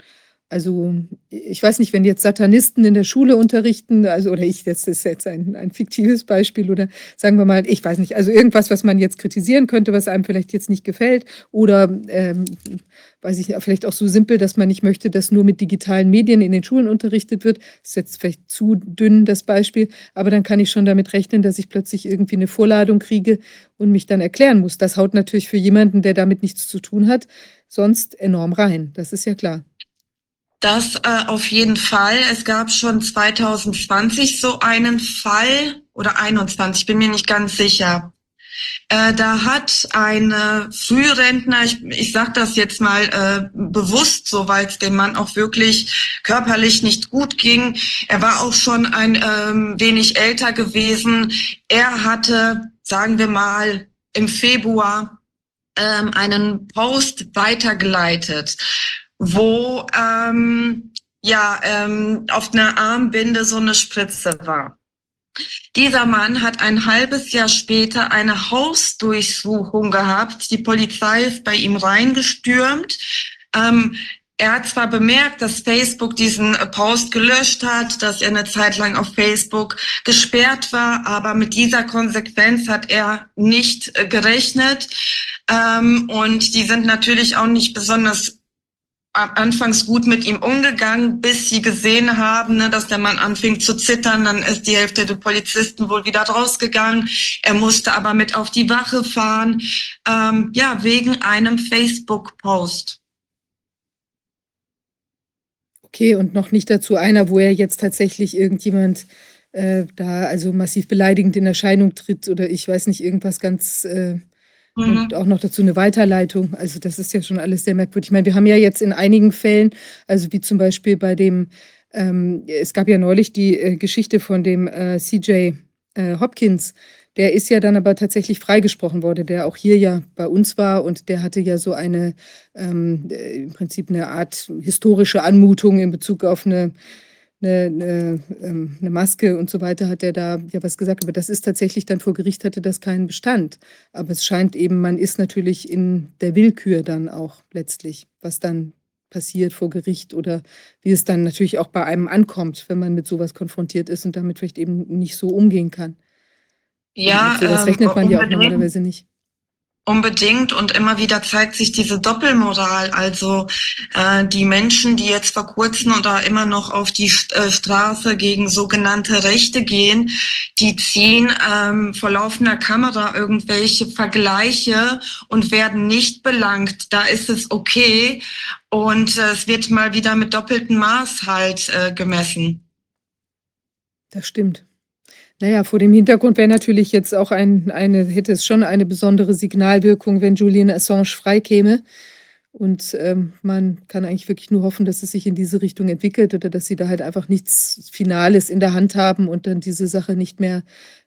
also ich weiß nicht, wenn jetzt Satanisten in der Schule unterrichten, also oder ich, das ist jetzt ein, ein fiktives Beispiel oder sagen wir mal, ich weiß nicht, also irgendwas, was man jetzt kritisieren könnte, was einem vielleicht jetzt nicht gefällt oder ähm, weiß ich vielleicht auch so simpel, dass man nicht möchte, dass nur mit digitalen Medien in den Schulen unterrichtet wird. Das ist jetzt vielleicht zu dünn das Beispiel, aber dann kann ich schon damit rechnen, dass ich plötzlich irgendwie eine Vorladung kriege und mich dann erklären muss. Das haut natürlich für jemanden, der damit nichts zu tun hat, sonst enorm rein. Das ist ja klar. Das äh, auf jeden Fall. Es gab schon 2020 so einen Fall oder 21, bin mir nicht ganz sicher. Äh, da hat eine Frührentner, ich, ich sage das jetzt mal äh, bewusst so, weil es dem Mann auch wirklich körperlich nicht gut ging. Er war auch schon ein ähm, wenig älter gewesen. Er hatte, sagen wir mal, im Februar ähm, einen Post weitergeleitet wo ähm, ja ähm, auf einer Armbinde so eine Spritze war. Dieser Mann hat ein halbes Jahr später eine Hausdurchsuchung gehabt. Die Polizei ist bei ihm reingestürmt. Ähm, er hat zwar bemerkt, dass Facebook diesen Post gelöscht hat, dass er eine Zeit lang auf Facebook gesperrt war, aber mit dieser Konsequenz hat er nicht äh, gerechnet. Ähm, und die sind natürlich auch nicht besonders anfangs gut mit ihm umgegangen, bis sie gesehen haben, ne, dass der Mann anfing zu zittern. Dann ist die Hälfte der Polizisten wohl wieder rausgegangen. Er musste aber mit auf die Wache fahren, ähm, ja, wegen einem Facebook-Post. Okay, und noch nicht dazu einer, wo er jetzt tatsächlich irgendjemand äh, da also massiv beleidigend in Erscheinung tritt oder ich weiß nicht, irgendwas ganz äh, Mhm. Und auch noch dazu eine Weiterleitung. Also das ist ja schon alles sehr merkwürdig. Ich meine, wir haben ja jetzt in einigen Fällen, also wie zum Beispiel bei dem, ähm, es gab ja neulich die äh, Geschichte von dem äh, CJ äh, Hopkins, der ist ja dann aber tatsächlich freigesprochen worden, der auch hier ja bei uns war und der hatte ja so eine ähm, äh, im Prinzip eine Art historische Anmutung in Bezug auf eine eine, eine, ähm, eine, Maske und so weiter, hat er da ja was gesagt. Aber das ist tatsächlich dann vor Gericht hatte das keinen Bestand. Aber es scheint eben, man ist natürlich in der Willkür dann auch letztlich, was dann passiert vor Gericht oder wie es dann natürlich auch bei einem ankommt, wenn man mit sowas konfrontiert ist und damit vielleicht eben nicht so umgehen kann. Ja, das ähm, rechnet man ja auch normalerweise nicht. Unbedingt und immer wieder zeigt sich diese Doppelmoral. Also äh, die Menschen, die jetzt vor kurzem oder immer noch auf die äh, Straße gegen sogenannte Rechte gehen, die ziehen ähm, vor laufender Kamera irgendwelche Vergleiche und werden nicht belangt. Da ist es okay und äh, es wird mal wieder mit doppeltem Maß halt äh, gemessen. Das stimmt. Naja, vor dem Hintergrund wäre natürlich jetzt auch ein, eine, hätte es schon eine besondere Signalwirkung, wenn Julian Assange freikäme. Und ähm, man kann eigentlich wirklich nur hoffen, dass es sich in diese Richtung entwickelt oder dass sie da halt einfach nichts Finales in der Hand haben und dann diese Sache nicht mehr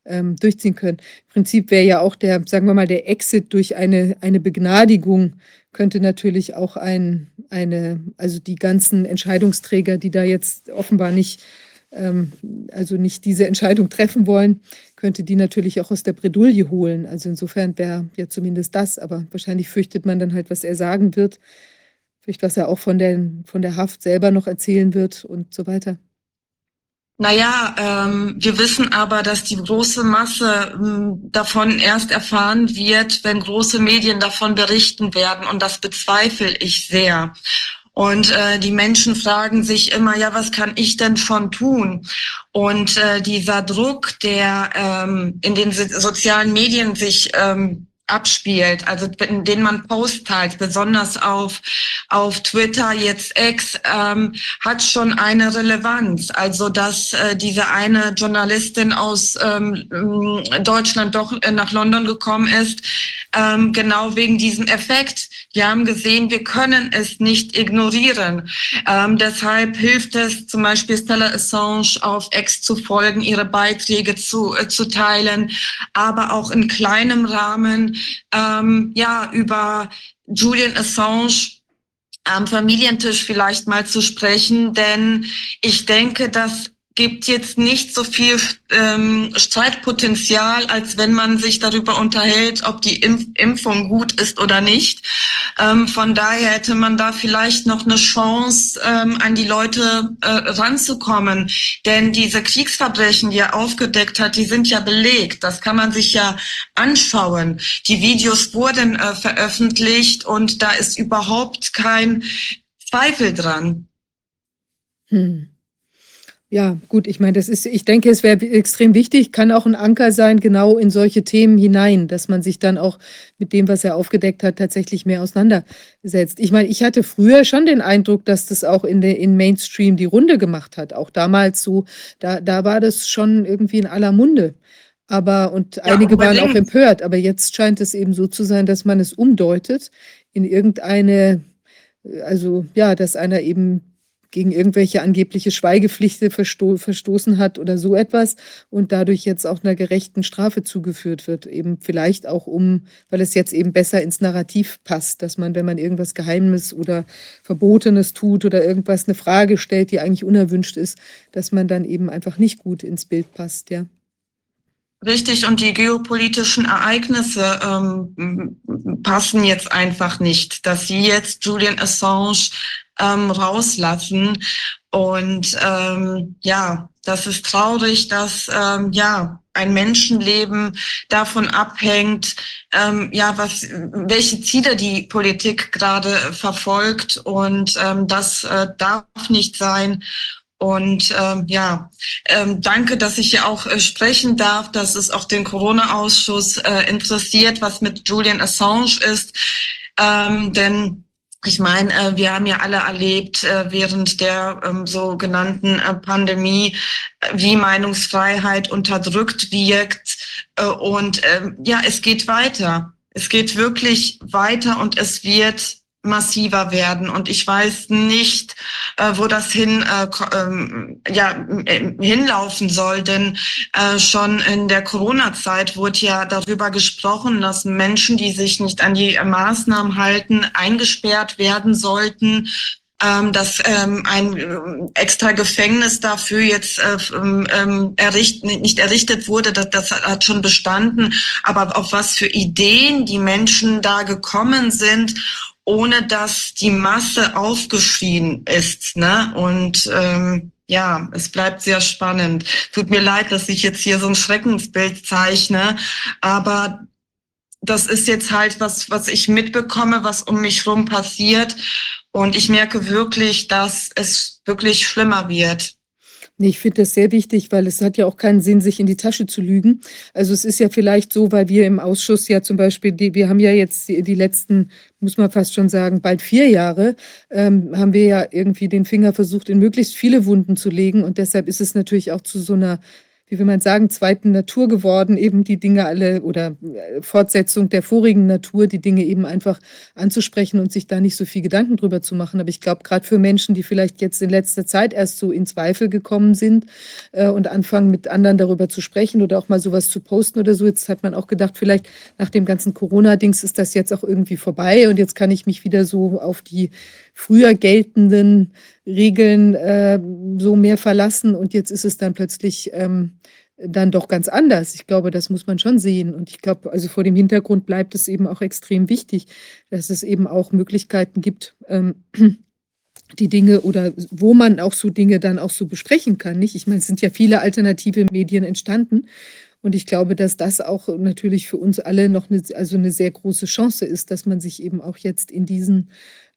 ähm, durchziehen können. Im Prinzip wäre ja auch der, sagen wir mal, der Exit durch eine, eine Begnadigung könnte natürlich auch ein, eine, also die ganzen Entscheidungsträger, die da jetzt offenbar nicht also nicht diese Entscheidung treffen wollen, könnte die natürlich auch aus der Bredouille holen. Also insofern wäre ja zumindest das, aber wahrscheinlich fürchtet man dann halt, was er sagen wird, vielleicht was er auch von der, von der Haft selber noch erzählen wird und so weiter. Naja, ähm, wir wissen aber, dass die große Masse ähm, davon erst erfahren wird, wenn große Medien davon berichten werden. Und das bezweifle ich sehr. Und äh, die Menschen fragen sich immer, ja, was kann ich denn schon tun? Und äh, dieser Druck, der ähm, in den sozialen Medien sich ähm, abspielt, also den man Post teilt, besonders auf, auf Twitter, jetzt X, ähm, hat schon eine Relevanz. Also, dass äh, diese eine Journalistin aus ähm, Deutschland doch nach London gekommen ist, ähm, genau wegen diesem Effekt. Wir haben gesehen, wir können es nicht ignorieren. Ähm, deshalb hilft es zum Beispiel Stella Assange auf X zu folgen, ihre Beiträge zu, äh, zu teilen, aber auch in kleinem Rahmen ähm, ja über Julian Assange am Familientisch vielleicht mal zu sprechen, denn ich denke, dass gibt jetzt nicht so viel ähm, Streitpotenzial, als wenn man sich darüber unterhält, ob die Impf Impfung gut ist oder nicht. Ähm, von daher hätte man da vielleicht noch eine Chance, ähm, an die Leute äh, ranzukommen. Denn diese Kriegsverbrechen, die er aufgedeckt hat, die sind ja belegt. Das kann man sich ja anschauen. Die Videos wurden äh, veröffentlicht und da ist überhaupt kein Zweifel dran. Hm. Ja, gut, ich meine, das ist, ich denke, es wäre extrem wichtig, kann auch ein Anker sein, genau in solche Themen hinein, dass man sich dann auch mit dem, was er aufgedeckt hat, tatsächlich mehr auseinandersetzt. Ich meine, ich hatte früher schon den Eindruck, dass das auch in, der, in Mainstream die Runde gemacht hat. Auch damals so, da, da war das schon irgendwie in aller Munde. Aber, und ja, einige waren auch empört, aber jetzt scheint es eben so zu sein, dass man es umdeutet in irgendeine, also ja, dass einer eben gegen irgendwelche angebliche Schweigepflichten versto verstoßen hat oder so etwas und dadurch jetzt auch einer gerechten Strafe zugeführt wird. Eben vielleicht auch um, weil es jetzt eben besser ins Narrativ passt, dass man, wenn man irgendwas Geheimes oder Verbotenes tut oder irgendwas eine Frage stellt, die eigentlich unerwünscht ist, dass man dann eben einfach nicht gut ins Bild passt, ja. Richtig, und die geopolitischen Ereignisse ähm, passen jetzt einfach nicht, dass sie jetzt Julian Assange ähm, rauslassen. Und ähm, ja, das ist traurig, dass ähm, ja ein Menschenleben davon abhängt, ähm, ja, was, welche Ziele die Politik gerade verfolgt. Und ähm, das äh, darf nicht sein. Und ähm, ja, ähm, danke, dass ich hier auch äh, sprechen darf, dass es auch den Corona-Ausschuss äh, interessiert, was mit Julian Assange ist. Ähm, denn ich meine, äh, wir haben ja alle erlebt äh, während der ähm, sogenannten äh, Pandemie, wie Meinungsfreiheit unterdrückt wirkt. Und ähm, ja, es geht weiter. Es geht wirklich weiter und es wird massiver werden. Und ich weiß nicht, äh, wo das hin, äh, ähm, ja, äh, hinlaufen soll. Denn äh, schon in der Corona-Zeit wurde ja darüber gesprochen, dass Menschen, die sich nicht an die Maßnahmen halten, eingesperrt werden sollten ähm, dass ähm, ein äh, extra Gefängnis dafür jetzt äh, ähm, ähm erricht, nicht errichtet wurde, das, das hat schon bestanden. Aber auf was für Ideen die Menschen da gekommen sind ohne dass die Masse aufgeschrien ist. Ne? Und ähm, ja, es bleibt sehr spannend. Tut mir leid, dass ich jetzt hier so ein Schreckensbild zeichne, aber das ist jetzt halt was, was ich mitbekomme, was um mich rum passiert. Und ich merke wirklich, dass es wirklich schlimmer wird. Nee, ich finde das sehr wichtig, weil es hat ja auch keinen Sinn, sich in die Tasche zu lügen. Also es ist ja vielleicht so, weil wir im Ausschuss ja zum Beispiel, die, wir haben ja jetzt die, die letzten, muss man fast schon sagen, bald vier Jahre, ähm, haben wir ja irgendwie den Finger versucht, in möglichst viele Wunden zu legen. Und deshalb ist es natürlich auch zu so einer wie will man sagen, zweiten Natur geworden, eben die Dinge alle oder äh, Fortsetzung der vorigen Natur, die Dinge eben einfach anzusprechen und sich da nicht so viel Gedanken drüber zu machen. Aber ich glaube, gerade für Menschen, die vielleicht jetzt in letzter Zeit erst so in Zweifel gekommen sind äh, und anfangen mit anderen darüber zu sprechen oder auch mal sowas zu posten oder so, jetzt hat man auch gedacht, vielleicht nach dem ganzen Corona-Dings ist das jetzt auch irgendwie vorbei und jetzt kann ich mich wieder so auf die früher geltenden Regeln äh, so mehr verlassen und jetzt ist es dann plötzlich ähm, dann doch ganz anders. Ich glaube, das muss man schon sehen. Und ich glaube, also vor dem Hintergrund bleibt es eben auch extrem wichtig, dass es eben auch Möglichkeiten gibt, ähm, die Dinge oder wo man auch so Dinge dann auch so besprechen kann. Nicht? Ich meine, es sind ja viele alternative Medien entstanden. Und ich glaube, dass das auch natürlich für uns alle noch eine, also eine sehr große Chance ist, dass man sich eben auch jetzt in diesen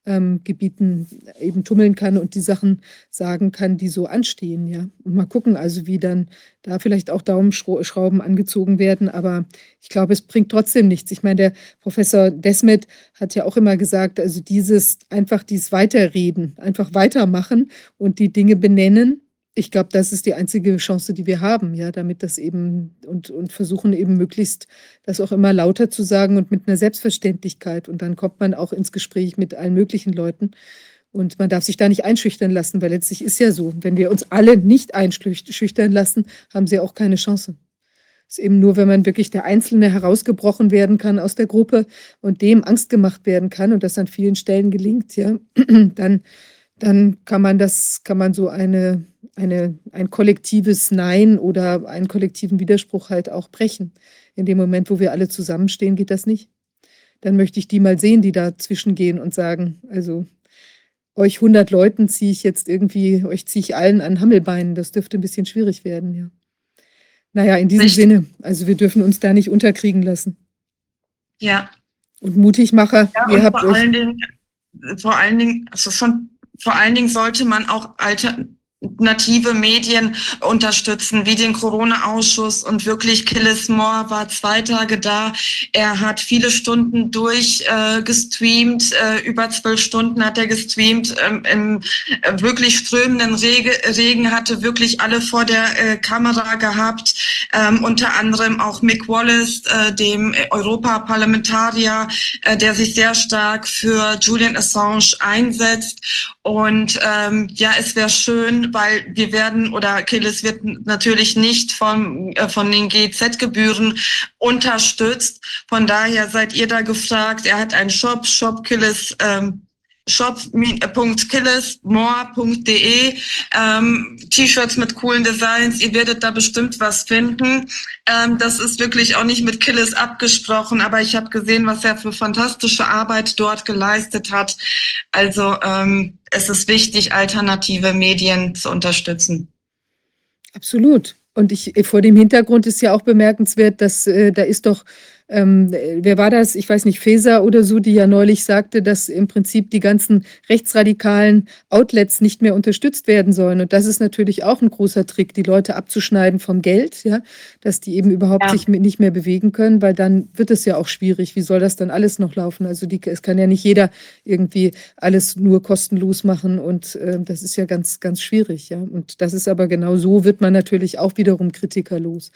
ähm, Gebieten eben tummeln kann und die Sachen sagen kann, die so anstehen. Ja. Und mal gucken, also wie dann da vielleicht auch Daumenschrauben angezogen werden. Aber ich glaube, es bringt trotzdem nichts. Ich meine, der Professor Desmet hat ja auch immer gesagt, also dieses einfach dieses Weiterreden, einfach weitermachen und die Dinge benennen ich glaube, das ist die einzige Chance, die wir haben, ja, damit das eben und, und versuchen eben möglichst das auch immer lauter zu sagen und mit einer Selbstverständlichkeit. Und dann kommt man auch ins Gespräch mit allen möglichen Leuten. Und man darf sich da nicht einschüchtern lassen, weil letztlich ist ja so, wenn wir uns alle nicht einschüchtern lassen, haben sie auch keine Chance. Es ist eben nur, wenn man wirklich der Einzelne herausgebrochen werden kann aus der Gruppe und dem Angst gemacht werden kann und das an vielen Stellen gelingt, ja, dann dann kann man das, kann man so eine, eine, ein kollektives Nein oder einen kollektiven Widerspruch halt auch brechen. In dem Moment, wo wir alle zusammenstehen, geht das nicht. Dann möchte ich die mal sehen, die dazwischen gehen und sagen, also euch 100 Leuten ziehe ich jetzt irgendwie, euch ziehe ich allen an Hammelbeinen. Das dürfte ein bisschen schwierig werden, ja. Naja, in diesem Richtig. Sinne, also wir dürfen uns da nicht unterkriegen lassen. Ja. Und Mutigmacher, ja, ihr habt vor euch. Allen Dingen, vor allen Dingen, also schon vor allen Dingen sollte man auch alter, alternative Medien unterstützen, wie den Corona-Ausschuss und wirklich Killis Moore war zwei Tage da. Er hat viele Stunden durch äh, gestreamt, äh, über zwölf Stunden hat er gestreamt, ähm, im äh, wirklich strömenden Rege, Regen hatte wirklich alle vor der äh, Kamera gehabt, ähm, unter anderem auch Mick Wallace, äh, dem Europaparlamentarier, äh, der sich sehr stark für Julian Assange einsetzt. Und ähm, ja, es wäre schön, weil wir werden oder Killis wird natürlich nicht von, äh, von den GZ-Gebühren unterstützt. Von daher seid ihr da gefragt. Er hat einen Shop, Shop Killis. Ähm, shop.killismore.de ähm, T-Shirts mit coolen Designs. Ihr werdet da bestimmt was finden. Ähm, das ist wirklich auch nicht mit Killis abgesprochen, aber ich habe gesehen, was er für fantastische Arbeit dort geleistet hat. Also ähm, es ist wichtig, alternative Medien zu unterstützen. Absolut. Und ich, vor dem Hintergrund ist ja auch bemerkenswert, dass äh, da ist doch ähm, wer war das? Ich weiß nicht, Feser oder so, die ja neulich sagte, dass im Prinzip die ganzen rechtsradikalen Outlets nicht mehr unterstützt werden sollen. Und das ist natürlich auch ein großer Trick, die Leute abzuschneiden vom Geld, ja, dass die eben überhaupt ja. sich nicht mehr bewegen können, weil dann wird es ja auch schwierig. Wie soll das dann alles noch laufen? Also die, es kann ja nicht jeder irgendwie alles nur kostenlos machen und äh, das ist ja ganz, ganz schwierig, ja. Und das ist aber genau so, wird man natürlich auch wiederum kritikerlos.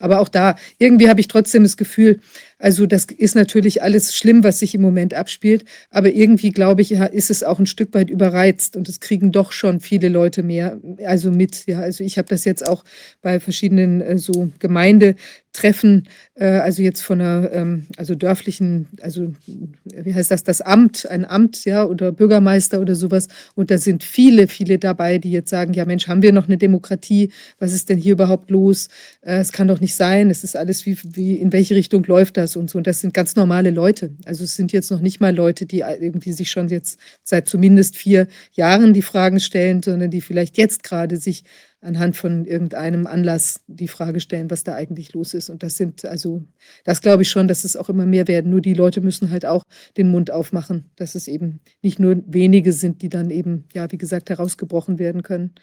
Aber auch da, irgendwie habe ich trotzdem das Gefühl, also das ist natürlich alles schlimm, was sich im Moment abspielt, aber irgendwie glaube ich, ist es auch ein Stück weit überreizt und es kriegen doch schon viele Leute mehr, also mit. Ja, also ich habe das jetzt auch bei verschiedenen äh, so Gemeindetreffen, äh, also jetzt von einer, ähm, also dörflichen, also wie heißt das, das Amt, ein Amt, ja, oder Bürgermeister oder sowas. Und da sind viele, viele dabei, die jetzt sagen, ja Mensch, haben wir noch eine Demokratie? Was ist denn hier überhaupt los? Äh, es kann doch nicht sein. Es ist alles wie, wie in welche Richtung läuft das? Und so. Und das sind ganz normale Leute. Also es sind jetzt noch nicht mal Leute, die irgendwie sich schon jetzt seit zumindest vier Jahren die Fragen stellen, sondern die vielleicht jetzt gerade sich anhand von irgendeinem Anlass die Frage stellen, was da eigentlich los ist. Und das sind also, das glaube ich schon, dass es auch immer mehr werden. Nur die Leute müssen halt auch den Mund aufmachen, dass es eben nicht nur wenige sind, die dann eben, ja, wie gesagt, herausgebrochen werden können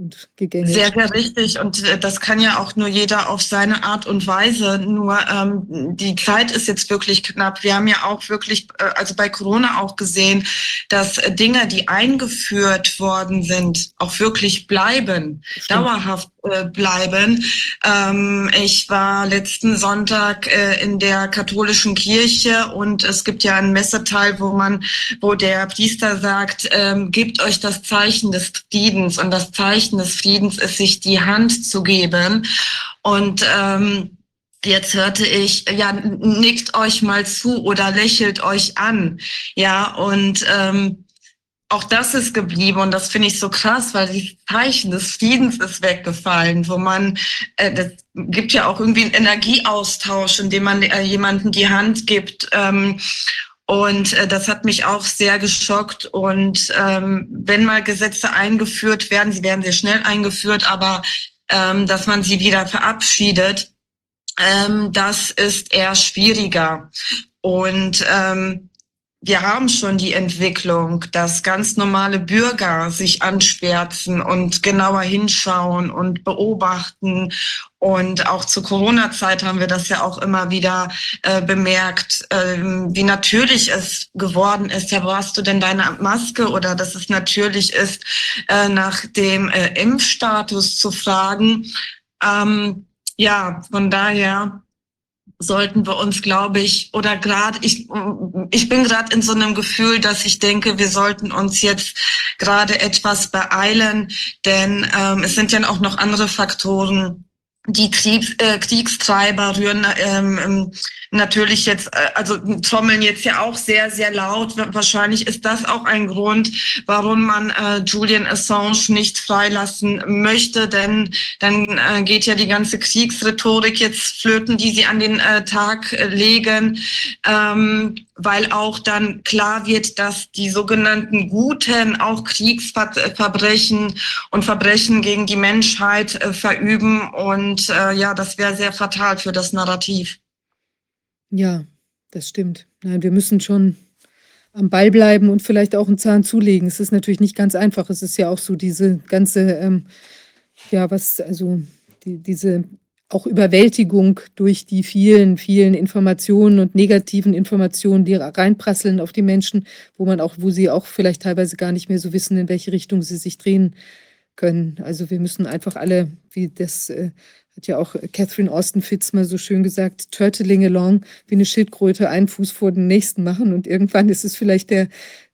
und gegängig. Sehr, sehr richtig. Und äh, das kann ja auch nur jeder auf seine Art und Weise. Nur ähm, die Zeit ist jetzt wirklich knapp. Wir haben ja auch wirklich, äh, also bei Corona auch gesehen, dass äh, Dinge, die eingeführt worden sind, auch wirklich bleiben, Stimmt. dauerhaft äh, bleiben. Ähm, ich war letzten Sonntag äh, in der katholischen Kirche und es gibt ja einen Messeteil, wo man, wo der Priester sagt, ähm, gebt euch das Zeichen des Friedens und das Zeichen des Friedens ist, sich die Hand zu geben. Und ähm, Jetzt hörte ich, ja, nickt euch mal zu oder lächelt euch an. Ja, und ähm, auch das ist geblieben und das finde ich so krass, weil die Zeichen des Friedens ist weggefallen, wo man, äh, das gibt ja auch irgendwie einen Energieaustausch, indem man äh, jemanden die Hand gibt. Ähm, und äh, das hat mich auch sehr geschockt. Und ähm, wenn mal Gesetze eingeführt werden, sie werden sehr schnell eingeführt, aber ähm, dass man sie wieder verabschiedet, ähm, das ist eher schwieriger. Und ähm, wir haben schon die Entwicklung, dass ganz normale Bürger sich anschwärzen und genauer hinschauen und beobachten. Und auch zur Corona-Zeit haben wir das ja auch immer wieder äh, bemerkt, ähm, wie natürlich es geworden ist. Ja, wo hast du denn deine Maske? Oder dass es natürlich ist, äh, nach dem äh, Impfstatus zu fragen. Ähm, ja, von daher sollten wir uns, glaube ich, oder gerade ich, ich bin gerade in so einem Gefühl, dass ich denke, wir sollten uns jetzt gerade etwas beeilen, denn ähm, es sind ja auch noch andere Faktoren, die Kriegs, äh, Kriegstreiber rühren ähm, ähm natürlich jetzt, äh, also trommeln jetzt ja auch sehr, sehr laut. Wahrscheinlich ist das auch ein Grund, warum man äh, Julian Assange nicht freilassen möchte, denn dann äh, geht ja die ganze Kriegsrhetorik jetzt flöten, die sie an den äh, Tag legen, ähm, weil auch dann klar wird, dass die sogenannten Guten auch Kriegsverbrechen und Verbrechen gegen die Menschheit äh, verüben und äh, ja, das wäre sehr fatal für das Narrativ. Ja, das stimmt. Nein, wir müssen schon am Ball bleiben und vielleicht auch einen Zahn zulegen. Es ist natürlich nicht ganz einfach. Es ist ja auch so diese ganze, ähm, ja, was, also die, diese auch Überwältigung durch die vielen, vielen Informationen und negativen Informationen, die reinprasseln auf die Menschen, wo man auch, wo sie auch vielleicht teilweise gar nicht mehr so wissen, in welche Richtung sie sich drehen können. Also wir müssen einfach alle, wie das äh, hat ja auch Catherine Austin Fitz mal so schön gesagt, turtling along, wie eine Schildkröte, einen Fuß vor den nächsten machen. Und irgendwann ist es vielleicht der,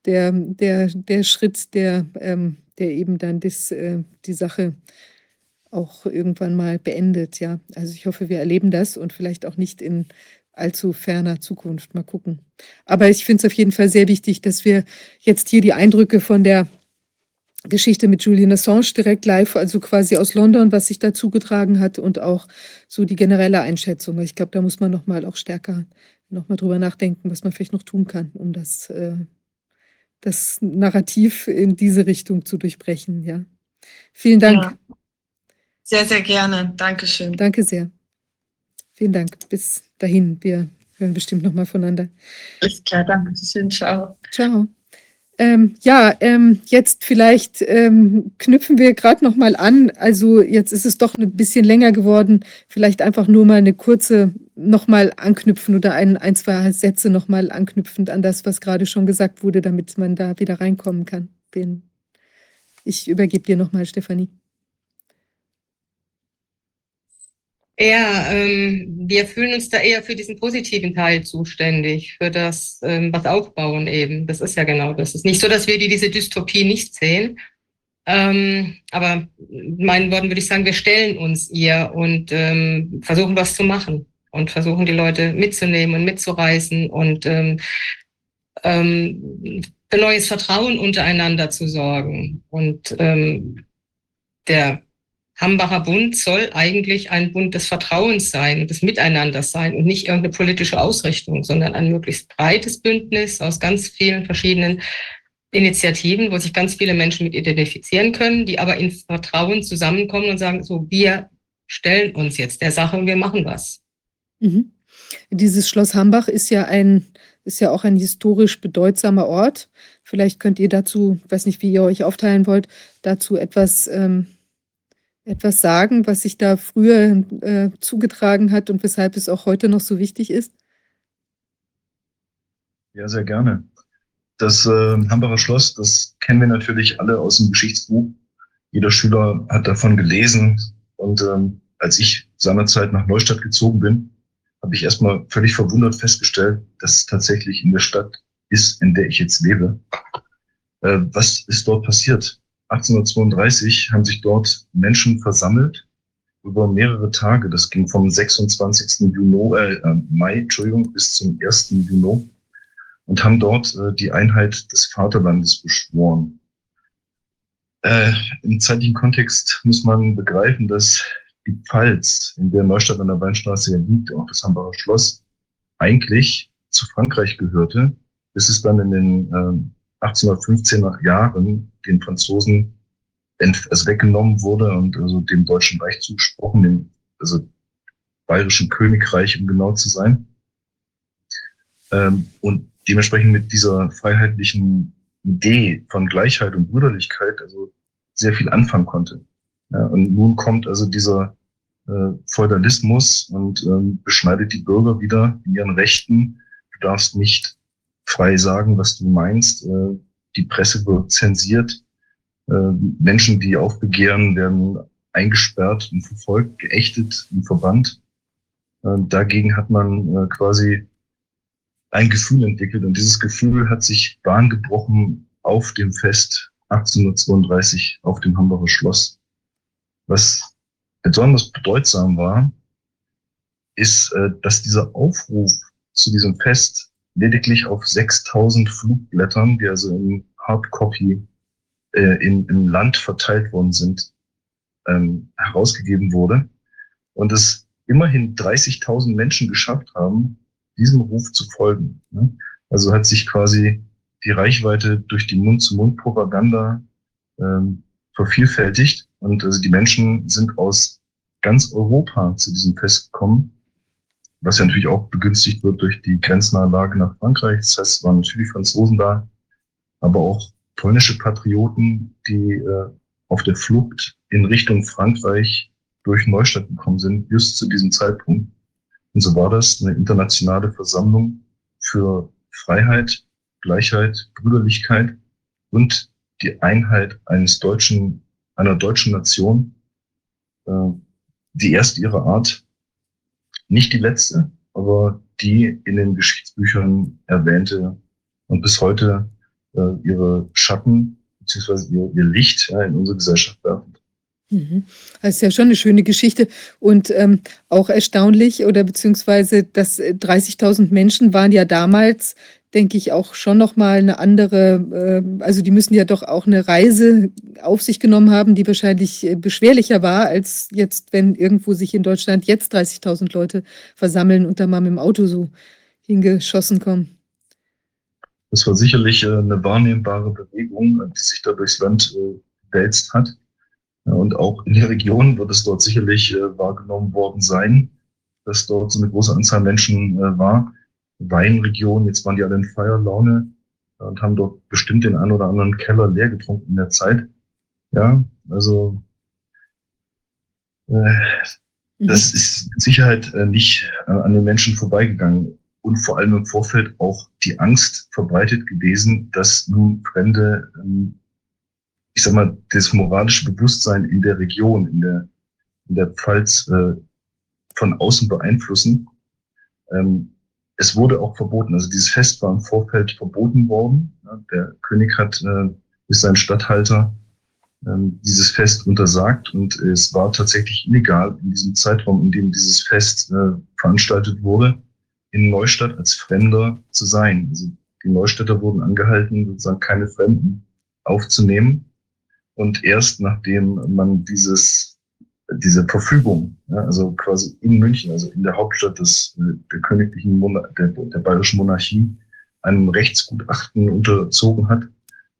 der, der, der Schritt, der, ähm, der eben dann das, äh, die Sache auch irgendwann mal beendet. Ja, also ich hoffe, wir erleben das und vielleicht auch nicht in allzu ferner Zukunft. Mal gucken. Aber ich finde es auf jeden Fall sehr wichtig, dass wir jetzt hier die Eindrücke von der Geschichte mit Julian Assange direkt live, also quasi aus London, was sich da zugetragen hat und auch so die generelle Einschätzung. Ich glaube, da muss man nochmal auch stärker nochmal drüber nachdenken, was man vielleicht noch tun kann, um das, äh, das Narrativ in diese Richtung zu durchbrechen. Ja. Vielen Dank. Ja. Sehr, sehr gerne. Dankeschön. Danke sehr. Vielen Dank. Bis dahin. Wir hören bestimmt nochmal voneinander. Alles klar, danke schön. Ciao. Ciao. Ähm, ja, ähm, jetzt vielleicht ähm, knüpfen wir gerade noch mal an. Also jetzt ist es doch ein bisschen länger geworden. Vielleicht einfach nur mal eine kurze noch mal anknüpfen oder ein, ein zwei Sätze noch mal anknüpfend an das, was gerade schon gesagt wurde, damit man da wieder reinkommen kann. Ich übergebe dir noch mal, Stefanie. Ja, ähm, wir fühlen uns da eher für diesen positiven Teil zuständig, für das ähm, was aufbauen eben. Das ist ja genau das. Es ist nicht so, dass wir die, diese Dystopie nicht sehen. Ähm, aber in meinen Worten würde ich sagen, wir stellen uns ihr und ähm, versuchen was zu machen und versuchen die Leute mitzunehmen und mitzureißen und ähm, ähm, für neues Vertrauen untereinander zu sorgen. Und ähm, der Hambacher Bund soll eigentlich ein Bund des Vertrauens sein und des Miteinanders sein und nicht irgendeine politische Ausrichtung, sondern ein möglichst breites Bündnis aus ganz vielen verschiedenen Initiativen, wo sich ganz viele Menschen mit identifizieren können, die aber in Vertrauen zusammenkommen und sagen, so, wir stellen uns jetzt der Sache und wir machen was. Mhm. Dieses Schloss Hambach ist ja ein, ist ja auch ein historisch bedeutsamer Ort. Vielleicht könnt ihr dazu, ich weiß nicht, wie ihr euch aufteilen wollt, dazu etwas ähm, etwas sagen, was sich da früher äh, zugetragen hat und weshalb es auch heute noch so wichtig ist? Ja, sehr gerne. Das äh, Hambacher Schloss, das kennen wir natürlich alle aus dem Geschichtsbuch. Jeder Schüler hat davon gelesen. Und ähm, als ich seinerzeit nach Neustadt gezogen bin, habe ich erstmal völlig verwundert festgestellt, dass es tatsächlich in der Stadt ist, in der ich jetzt lebe. Äh, was ist dort passiert? 1832 haben sich dort Menschen versammelt über mehrere Tage. Das ging vom 26. Juni, äh, Mai Entschuldigung, bis zum 1. Juni. und haben dort äh, die Einheit des Vaterlandes beschworen. Äh, Im zeitlichen Kontext muss man begreifen, dass die Pfalz, in der Neustadt an der Weinstraße liegt, auch das Hambacher Schloss, eigentlich zu Frankreich gehörte, bis es dann in den äh, 1815er Jahren den Franzosen also weggenommen wurde und also dem Deutschen Reich zugesprochen, dem also Bayerischen Königreich, um genau zu sein. Ähm, und dementsprechend mit dieser freiheitlichen Idee von Gleichheit und Brüderlichkeit also sehr viel anfangen konnte. Ja, und nun kommt also dieser äh, Feudalismus und ähm, beschneidet die Bürger wieder in ihren Rechten. Du darfst nicht frei sagen, was du meinst. Äh, die Presse wird zensiert. Äh, Menschen, die aufbegehren, werden eingesperrt und verfolgt, geächtet und verbannt. Äh, dagegen hat man äh, quasi ein Gefühl entwickelt und dieses Gefühl hat sich Bahn gebrochen auf dem Fest 1832 auf dem Hamburger Schloss. Was besonders bedeutsam war, ist, äh, dass dieser Aufruf zu diesem Fest lediglich auf 6000 Flugblättern, die also in Hardcopy äh, im, im Land verteilt worden sind, ähm, herausgegeben wurde. Und es immerhin 30.000 Menschen geschafft haben, diesem Ruf zu folgen. Ne? Also hat sich quasi die Reichweite durch die Mund-zu-Mund-Propaganda ähm, vervielfältigt und also die Menschen sind aus ganz Europa zu diesem Fest gekommen, was ja natürlich auch begünstigt wird durch die grenznahe Lage nach Frankreich. Das heißt, es waren natürlich Franzosen da, aber auch polnische Patrioten, die äh, auf der Flucht in Richtung Frankreich durch Neustadt gekommen sind, just zu diesem Zeitpunkt. Und so war das eine internationale Versammlung für Freiheit, Gleichheit, Brüderlichkeit und die Einheit eines deutschen, einer deutschen Nation, äh, die erste ihrer Art, nicht die letzte, aber die in den Geschichtsbüchern erwähnte und bis heute äh, ihre Schatten beziehungsweise ihr, ihr Licht ja, in unsere Gesellschaft werfen. Mhm. Das ist ja schon eine schöne Geschichte und ähm, auch erstaunlich oder beziehungsweise dass 30.000 äh, Menschen waren ja damals, denke ich, auch schon nochmal eine andere, äh, also die müssen ja doch auch eine Reise auf sich genommen haben, die wahrscheinlich äh, beschwerlicher war, als jetzt, wenn irgendwo sich in Deutschland jetzt 30.000 Leute versammeln und da mal mit dem Auto so hingeschossen kommen. Das war sicherlich äh, eine wahrnehmbare Bewegung, die sich da durchs Land äh, wälzt hat. Und auch in der Region wird es dort sicherlich äh, wahrgenommen worden sein, dass dort so eine große Anzahl Menschen äh, war. Weinregion, jetzt waren die alle in Feierlaune und haben dort bestimmt den einen oder anderen Keller leer getrunken in der Zeit. Ja, also äh, mhm. das ist mit Sicherheit äh, nicht äh, an den Menschen vorbeigegangen und vor allem im Vorfeld auch die Angst verbreitet gewesen, dass nun Fremde ähm, ich sag mal, das moralische Bewusstsein in der Region, in der, in der Pfalz äh, von außen beeinflussen. Ähm, es wurde auch verboten, also dieses Fest war im Vorfeld verboten worden. Der König hat äh, ist sein Statthalter ähm, dieses Fest untersagt und es war tatsächlich illegal in diesem Zeitraum, in dem dieses Fest äh, veranstaltet wurde, in Neustadt als Fremder zu sein. Also die Neustädter wurden angehalten, sozusagen keine Fremden aufzunehmen. Und erst nachdem man dieses, diese Verfügung, ja, also quasi in München, also in der Hauptstadt des, der königlichen, Mon der, der bayerischen Monarchie, einem Rechtsgutachten unterzogen hat,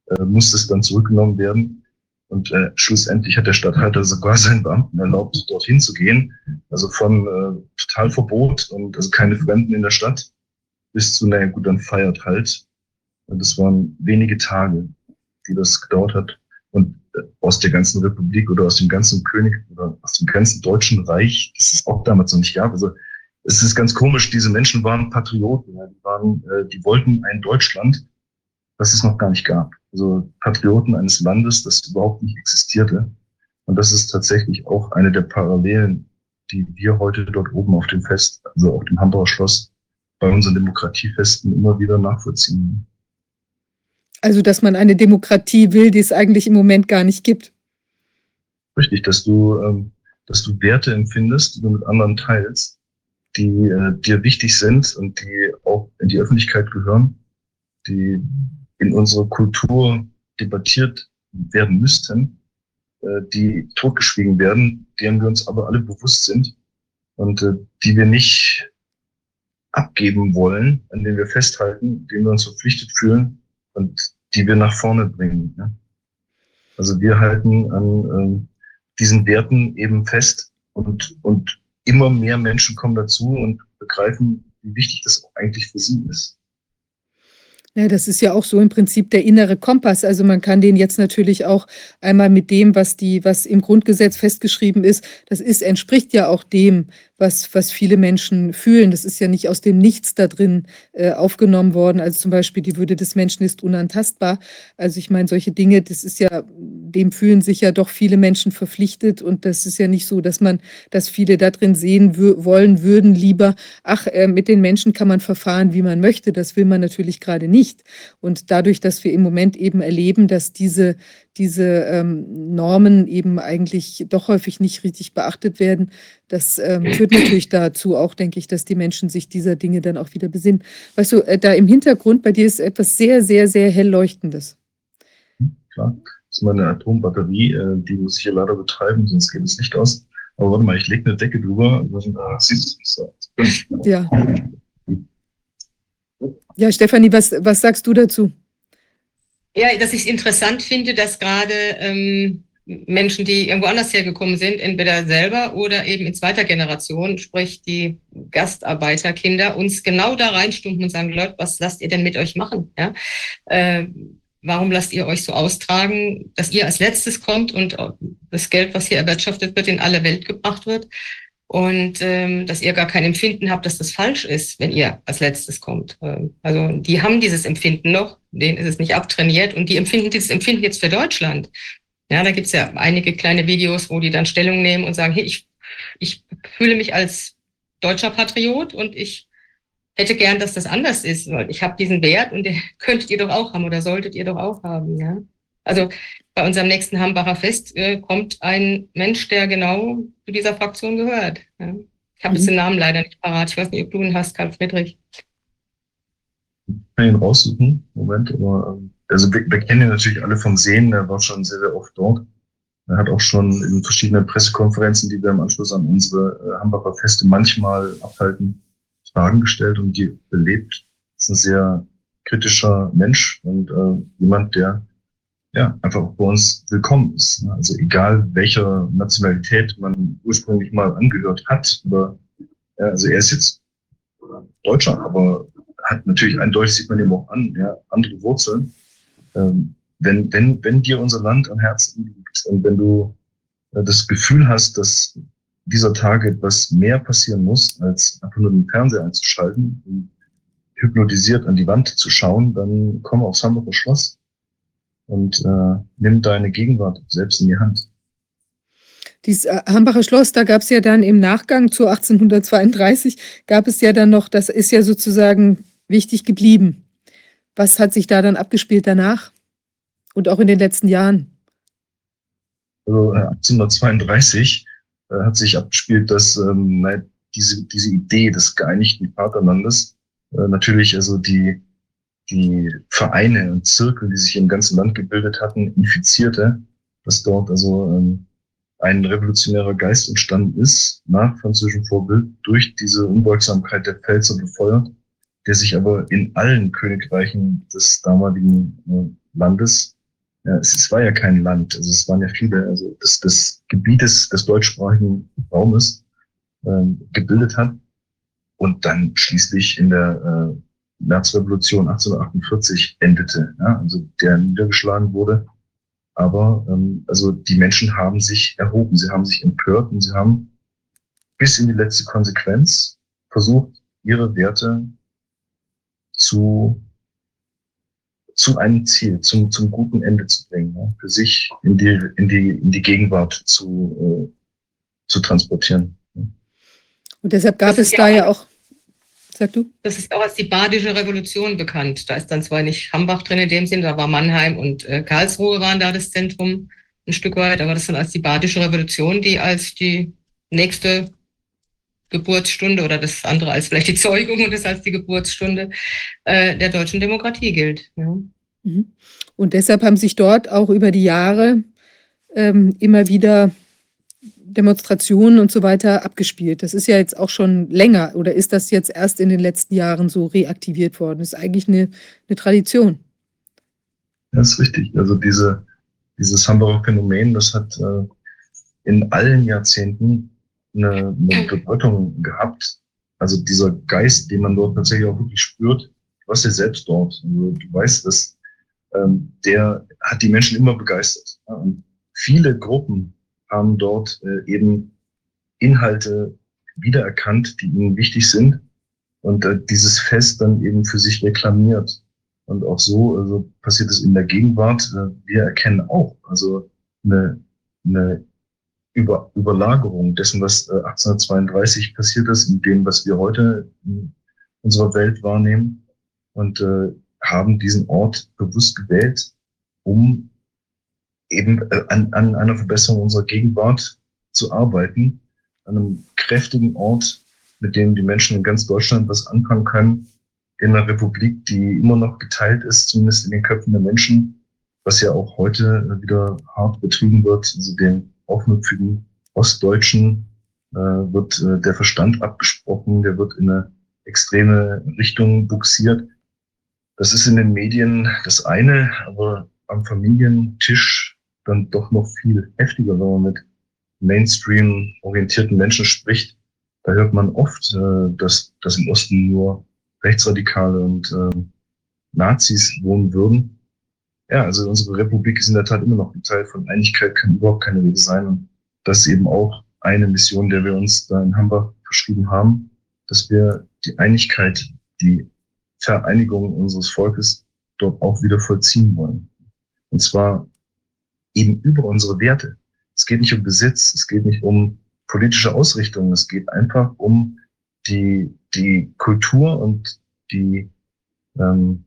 äh, musste es dann zurückgenommen werden. Und äh, schlussendlich hat der Stadthalter sogar seinen Beamten erlaubt, dorthin zu gehen. Also von äh, Totalverbot und also keine Fremden in der Stadt bis zu, naja gut, dann feiert halt. Und das waren wenige Tage, die das gedauert hat. Und aus der ganzen Republik oder aus dem ganzen König oder aus dem ganzen Deutschen Reich, das es auch damals noch nicht gab. Also es ist ganz komisch, diese Menschen waren Patrioten, ja, die, waren, äh, die wollten ein Deutschland, das es noch gar nicht gab. Also Patrioten eines Landes, das überhaupt nicht existierte. Und das ist tatsächlich auch eine der Parallelen, die wir heute dort oben auf dem Fest, also auf dem Hamburger Schloss, bei unseren Demokratiefesten immer wieder nachvollziehen. Also, dass man eine Demokratie will, die es eigentlich im Moment gar nicht gibt. Richtig, dass du, ähm, dass du Werte empfindest, die du mit anderen teilst, die äh, dir wichtig sind und die auch in die Öffentlichkeit gehören die in unserer Kultur debattiert werden müssten, äh, die totgeschwiegen werden, deren wir uns aber alle bewusst sind und äh, die wir nicht abgeben wollen, an denen wir festhalten, denen wir uns verpflichtet fühlen und die wir nach vorne bringen. Ja? Also wir halten an äh, diesen Werten eben fest und, und immer mehr Menschen kommen dazu und begreifen, wie wichtig das eigentlich für sie ist. Ja, das ist ja auch so im Prinzip der innere Kompass. Also man kann den jetzt natürlich auch einmal mit dem, was die, was im Grundgesetz festgeschrieben ist, das ist, entspricht ja auch dem, was, was viele Menschen fühlen. Das ist ja nicht aus dem Nichts da drin äh, aufgenommen worden. Also zum Beispiel die Würde des Menschen ist unantastbar. Also ich meine, solche Dinge, das ist ja, dem fühlen sich ja doch viele Menschen verpflichtet. Und das ist ja nicht so, dass man, dass viele da drin sehen wollen würden, lieber, ach, äh, mit den Menschen kann man verfahren, wie man möchte. Das will man natürlich gerade nicht. Und dadurch, dass wir im Moment eben erleben, dass diese, diese ähm, Normen eben eigentlich doch häufig nicht richtig beachtet werden. Das ähm, führt natürlich dazu auch, denke ich, dass die Menschen sich dieser Dinge dann auch wieder besinnen. Weißt du, äh, da im Hintergrund bei dir ist etwas sehr, sehr, sehr hell leuchtendes. Klar, das ist meine Atombatterie, äh, die muss ich hier leider betreiben, sonst geht das Licht aus. Aber warte mal, ich lege eine Decke drüber, dann siehst du es nicht so. Ja. Ja, Stefanie, was, was sagst du dazu? Ja, dass ich es interessant finde, dass gerade ähm, Menschen, die irgendwo anders hergekommen sind, entweder selber oder eben in zweiter Generation, sprich die Gastarbeiterkinder, uns genau da reinstumpfen und sagen, Leute, was lasst ihr denn mit euch machen? Ja? Äh, warum lasst ihr euch so austragen, dass ihr als letztes kommt und das Geld, was hier erwirtschaftet wird, in alle Welt gebracht wird? Und ähm, dass ihr gar kein Empfinden habt, dass das falsch ist, wenn ihr als letztes kommt. Ähm, also die haben dieses Empfinden noch, denen ist es nicht abtrainiert und die empfinden dieses Empfinden jetzt für Deutschland. Ja, da gibt's ja einige kleine Videos, wo die dann Stellung nehmen und sagen, hey, ich, ich fühle mich als deutscher Patriot und ich hätte gern, dass das anders ist, weil ich habe diesen Wert und den könntet ihr doch auch haben oder solltet ihr doch auch haben. Ja, also bei unserem nächsten Hambacher Fest äh, kommt ein Mensch, der genau zu dieser Fraktion gehört. Ja. Ich habe mhm. jetzt den Namen leider nicht parat. Ich weiß nicht, ob du ihn hast, Karl Friedrich. Ich kann ihn raussuchen. Moment, aber ähm, also wir, wir kennen ihn natürlich alle vom Sehen. Er war schon sehr, sehr oft dort. Er hat auch schon in verschiedenen Pressekonferenzen, die wir im Anschluss an unsere äh, Hambacher Feste manchmal abhalten, Fragen gestellt und die belebt. Das ist ein sehr kritischer Mensch und äh, jemand, der ja, einfach bei uns willkommen ist. Ne? Also egal welcher Nationalität man ursprünglich mal angehört hat, aber ja, also er ist jetzt Deutscher, aber hat natürlich eindeutig, sieht man ihm auch an, ja, andere Wurzeln. Ähm, wenn, wenn, wenn dir unser Land am Herzen liegt und wenn du äh, das Gefühl hast, dass dieser Tage etwas mehr passieren muss, als einfach nur den Fernseher einzuschalten und hypnotisiert an die Wand zu schauen, dann komm aufs Hamburger Schloss und äh, nimm deine Gegenwart selbst in die Hand. Dieses äh, Hambacher Schloss, da gab es ja dann im Nachgang zu 1832, gab es ja dann noch, das ist ja sozusagen wichtig geblieben. Was hat sich da dann abgespielt danach und auch in den letzten Jahren? Also äh, 1832 äh, hat sich abgespielt, dass ähm, diese, diese Idee des geeinigten Vaterlandes äh, natürlich also die die Vereine und Zirkel, die sich im ganzen Land gebildet hatten, infizierte, dass dort also ähm, ein revolutionärer Geist entstanden ist, nach französischem Vorbild, durch diese Unbeugsamkeit der Pfälzer befeuert, der sich aber in allen Königreichen des damaligen äh, Landes, ja, es, es, war ja kein Land, also es waren ja viele, also des, des Gebietes des deutschsprachigen Raumes äh, gebildet hat. Und dann schließlich in der äh, Märzrevolution 1848 endete, ja, also der niedergeschlagen wurde. Aber ähm, also die Menschen haben sich erhoben, sie haben sich empört und sie haben bis in die letzte Konsequenz versucht, ihre Werte zu, zu einem Ziel, zum, zum guten Ende zu bringen, ja, für sich in die, in die, in die Gegenwart zu, äh, zu transportieren. Und deshalb gab es da ja auch Sag du? Das ist auch als die Badische Revolution bekannt. Da ist dann zwar nicht Hambach drin in dem Sinn, da war Mannheim und äh, Karlsruhe waren da das Zentrum ein Stück weit, aber das ist dann als die Badische Revolution, die als die nächste Geburtsstunde oder das andere als vielleicht die Zeugung und das als die Geburtsstunde äh, der deutschen Demokratie gilt. Ja. Mhm. Und deshalb haben sich dort auch über die Jahre ähm, immer wieder Demonstrationen und so weiter abgespielt. Das ist ja jetzt auch schon länger oder ist das jetzt erst in den letzten Jahren so reaktiviert worden? Das ist eigentlich eine, eine Tradition. Das ist richtig. Also diese, dieses Hamburger Phänomen, das hat äh, in allen Jahrzehnten eine, eine Bedeutung gehabt. Also dieser Geist, den man dort tatsächlich auch wirklich spürt, du warst ja selbst dort. Also du weißt, dass ähm, der hat die Menschen immer begeistert. Ja? Und viele Gruppen haben dort äh, eben Inhalte wiedererkannt, die ihnen wichtig sind und äh, dieses Fest dann eben für sich reklamiert. Und auch so also passiert es in der Gegenwart. Äh, wir erkennen auch also eine, eine Über, Überlagerung dessen, was äh, 1832 passiert ist, in dem, was wir heute in unserer Welt wahrnehmen und äh, haben diesen Ort bewusst gewählt, um eben äh, an, an einer Verbesserung unserer Gegenwart zu arbeiten, an einem kräftigen Ort, mit dem die Menschen in ganz Deutschland was anfangen können, in einer Republik, die immer noch geteilt ist, zumindest in den Köpfen der Menschen, was ja auch heute wieder hart betrieben wird, also den aufmüpfigen Ostdeutschen äh, wird äh, der Verstand abgesprochen, der wird in eine extreme Richtung buxiert. Das ist in den Medien das eine, aber am Familientisch dann doch noch viel heftiger, wenn man mit Mainstream-orientierten Menschen spricht. Da hört man oft, äh, dass, dass im Osten nur Rechtsradikale und äh, Nazis wohnen würden. Ja, also unsere Republik ist in der Tat immer noch ein Teil von Einigkeit, kann überhaupt keine Rede sein. Und das ist eben auch eine Mission, der wir uns da in Hamburg verschrieben haben, dass wir die Einigkeit, die Vereinigung unseres Volkes dort auch wieder vollziehen wollen. Und zwar eben über unsere Werte. Es geht nicht um Besitz, es geht nicht um politische Ausrichtung, es geht einfach um die, die Kultur und die, ähm,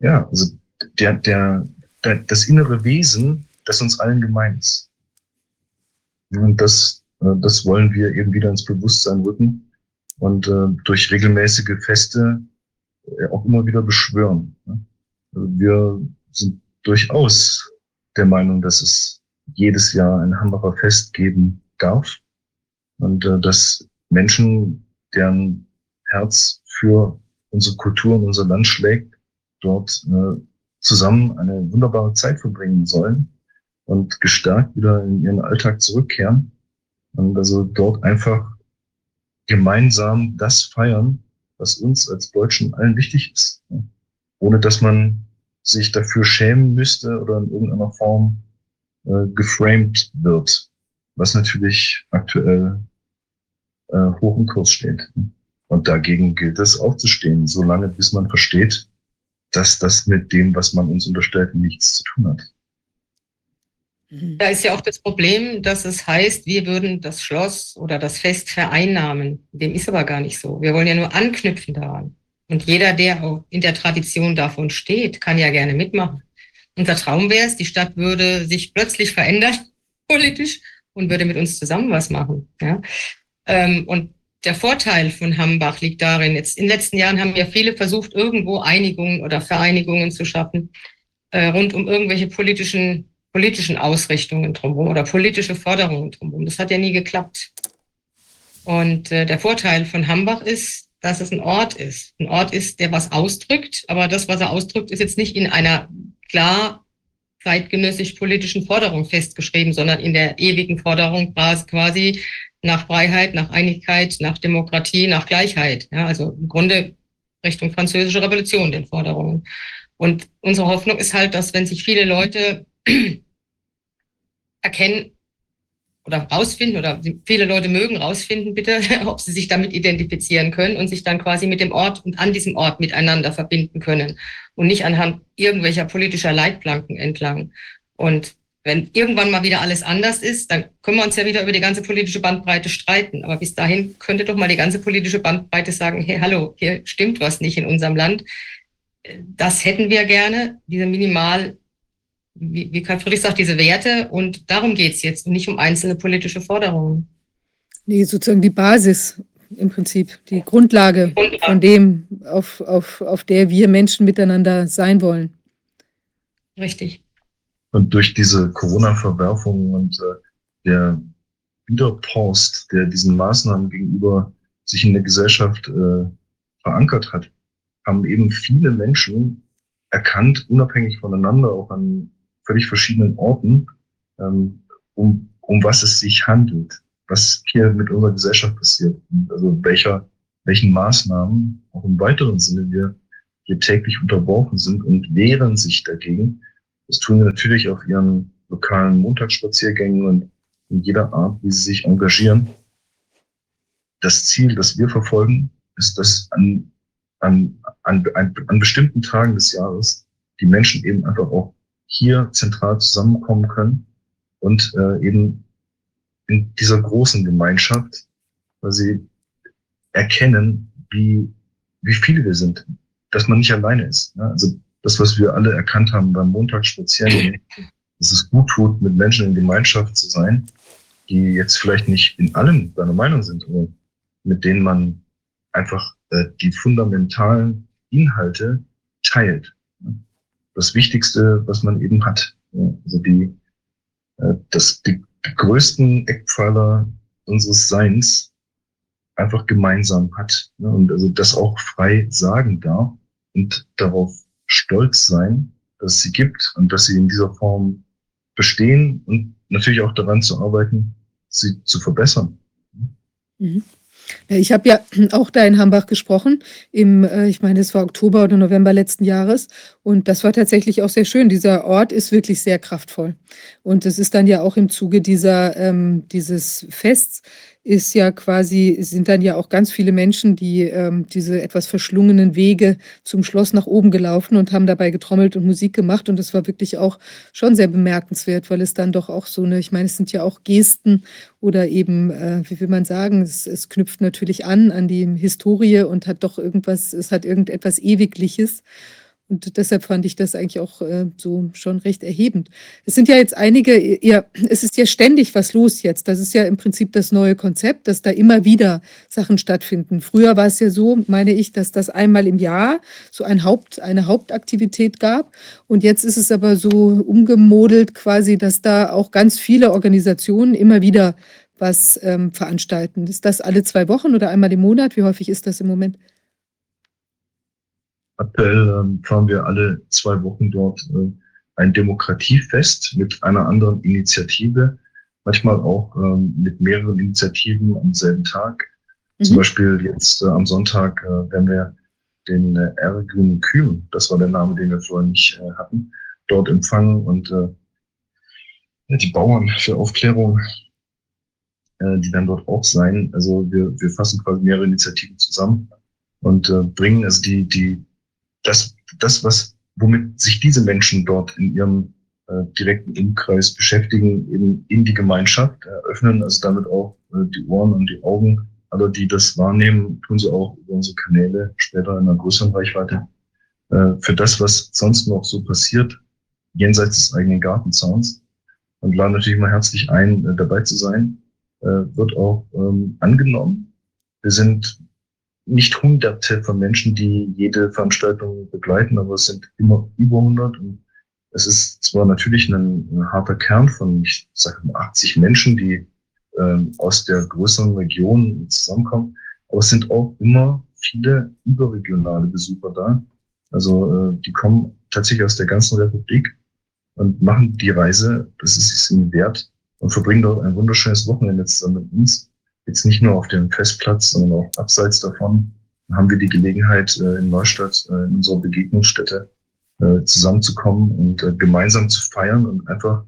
ja, also der, der, der, das innere Wesen, das uns allen gemein ist. Und das, äh, das wollen wir eben wieder ins Bewusstsein rücken und äh, durch regelmäßige Feste äh, auch immer wieder beschwören. Also wir sind durchaus der Meinung, dass es jedes Jahr ein Hambacher Fest geben darf. Und äh, dass Menschen, deren Herz für unsere Kultur und unser Land schlägt, dort äh, zusammen eine wunderbare Zeit verbringen sollen und gestärkt wieder in ihren Alltag zurückkehren und also dort einfach gemeinsam das feiern, was uns als Deutschen allen wichtig ist, ohne dass man sich dafür schämen müsste oder in irgendeiner Form äh, geframed wird, was natürlich aktuell äh, hoch im Kurs steht. Und dagegen gilt es aufzustehen, solange bis man versteht, dass das mit dem, was man uns unterstellt, nichts zu tun hat. Mhm. Da ist ja auch das Problem, dass es heißt, wir würden das Schloss oder das Fest vereinnahmen. Dem ist aber gar nicht so. Wir wollen ja nur anknüpfen daran. Und jeder, der auch in der Tradition davon steht, kann ja gerne mitmachen. Unser Traum wäre es, die Stadt würde sich plötzlich verändern, politisch, und würde mit uns zusammen was machen. Ja? Ähm, und der Vorteil von Hambach liegt darin, jetzt in den letzten Jahren haben ja viele versucht, irgendwo Einigungen oder Vereinigungen zu schaffen, äh, rund um irgendwelche politischen, politischen Ausrichtungen drumherum oder politische Forderungen drumherum. Das hat ja nie geklappt. Und äh, der Vorteil von Hambach ist, dass es ein Ort ist. Ein Ort ist, der was ausdrückt, aber das, was er ausdrückt, ist jetzt nicht in einer klar zeitgenössisch politischen Forderung festgeschrieben, sondern in der ewigen Forderung quasi nach Freiheit, nach Einigkeit, nach Demokratie, nach Gleichheit. Ja, also im Grunde Richtung französische Revolution den Forderungen. Und unsere Hoffnung ist halt, dass wenn sich viele Leute erkennen, oder rausfinden oder viele Leute mögen rausfinden, bitte, ob sie sich damit identifizieren können und sich dann quasi mit dem Ort und an diesem Ort miteinander verbinden können und nicht anhand irgendwelcher politischer Leitplanken entlang. Und wenn irgendwann mal wieder alles anders ist, dann können wir uns ja wieder über die ganze politische Bandbreite streiten. Aber bis dahin könnte doch mal die ganze politische Bandbreite sagen, hey, hallo, hier stimmt was nicht in unserem Land. Das hätten wir gerne, diese minimal wie, wie Karl Friedrich sagt, diese Werte und darum geht es jetzt und nicht um einzelne politische Forderungen. Nee, sozusagen die Basis im Prinzip, die Grundlage von dem, auf, auf, auf der wir Menschen miteinander sein wollen. Richtig. Und durch diese Corona-Verwerfung und äh, der Widerpost, der diesen Maßnahmen gegenüber sich in der Gesellschaft äh, verankert hat, haben eben viele Menschen erkannt, unabhängig voneinander, auch an völlig verschiedenen Orten, ähm, um, um was es sich handelt, was hier mit unserer Gesellschaft passiert, also welcher, welchen Maßnahmen auch im weiteren Sinne wir hier täglich unterworfen sind und wehren sich dagegen. Das tun wir natürlich auf ihren lokalen Montagsspaziergängen und in jeder Art, wie sie sich engagieren. Das Ziel, das wir verfolgen, ist, dass an, an, an, an bestimmten Tagen des Jahres die Menschen eben einfach auch hier zentral zusammenkommen können und äh, eben in dieser großen Gemeinschaft, weil sie erkennen, wie, wie viele wir sind, dass man nicht alleine ist. Ne? Also das, was wir alle erkannt haben beim Montagsspazieren, dass es gut tut, mit Menschen in Gemeinschaft zu sein, die jetzt vielleicht nicht in allem seiner Meinung sind, aber mit denen man einfach äh, die fundamentalen Inhalte teilt. Das Wichtigste, was man eben hat. Also die, äh, das, die größten Eckpfeiler unseres Seins einfach gemeinsam hat. Ne? Und also das auch frei sagen darf und darauf stolz sein, dass sie gibt und dass sie in dieser Form bestehen und natürlich auch daran zu arbeiten, sie zu verbessern. Mhm. Ja, ich habe ja auch da in Hambach gesprochen, im, äh, ich meine, es war Oktober oder November letzten Jahres. Und das war tatsächlich auch sehr schön. Dieser Ort ist wirklich sehr kraftvoll. Und es ist dann ja auch im Zuge dieser, ähm, dieses Fests ist ja quasi, sind dann ja auch ganz viele Menschen, die ähm, diese etwas verschlungenen Wege zum Schloss nach oben gelaufen und haben dabei getrommelt und Musik gemacht. Und das war wirklich auch schon sehr bemerkenswert, weil es dann doch auch so eine, ich meine, es sind ja auch Gesten oder eben, äh, wie will man sagen, es, es knüpft natürlich an an die Historie und hat doch irgendwas, es hat irgendetwas Ewigliches. Und deshalb fand ich das eigentlich auch äh, so schon recht erhebend. Es sind ja jetzt einige, ja, es ist ja ständig was los jetzt. Das ist ja im Prinzip das neue Konzept, dass da immer wieder Sachen stattfinden. Früher war es ja so, meine ich, dass das einmal im Jahr so ein Haupt, eine Hauptaktivität gab. Und jetzt ist es aber so umgemodelt quasi, dass da auch ganz viele Organisationen immer wieder was ähm, veranstalten. Ist das alle zwei Wochen oder einmal im Monat? Wie häufig ist das im Moment? Aktuell ähm, fahren wir alle zwei Wochen dort äh, ein Demokratiefest mit einer anderen Initiative, manchmal auch ähm, mit mehreren Initiativen am selben Tag. Mhm. Zum Beispiel jetzt äh, am Sonntag äh, werden wir den äh, Ergun Kühn, das war der Name, den wir vorher nicht äh, hatten, dort empfangen und äh, die Bauern für Aufklärung, äh, die dann dort auch sein. Also wir, wir fassen quasi mehrere Initiativen zusammen und äh, bringen also die, die das, das, was, womit sich diese Menschen dort in ihrem äh, direkten Umkreis beschäftigen, eben in die Gemeinschaft, eröffnen also damit auch äh, die Ohren und die Augen aller, die das wahrnehmen, tun sie auch über unsere Kanäle, später in einer größeren Reichweite, äh, für das, was sonst noch so passiert, jenseits des eigenen Gartenzauns. Und laden natürlich mal herzlich ein, äh, dabei zu sein. Äh, wird auch ähm, angenommen. Wir sind nicht hunderte von Menschen, die jede Veranstaltung begleiten, aber es sind immer über 100 und es ist zwar natürlich ein, ein harter Kern von, ich sage mal, 80 Menschen, die ähm, aus der größeren Region zusammenkommen, aber es sind auch immer viele überregionale Besucher da. Also äh, die kommen tatsächlich aus der ganzen Republik und machen die Reise, das ist es ihnen wert, und verbringen dort ein wunderschönes Wochenende zusammen mit uns jetzt nicht nur auf dem Festplatz, sondern auch abseits davon, haben wir die Gelegenheit, äh, in Neustadt, äh, in unserer Begegnungsstätte, äh, zusammenzukommen und gemeinsam zu feiern und einfach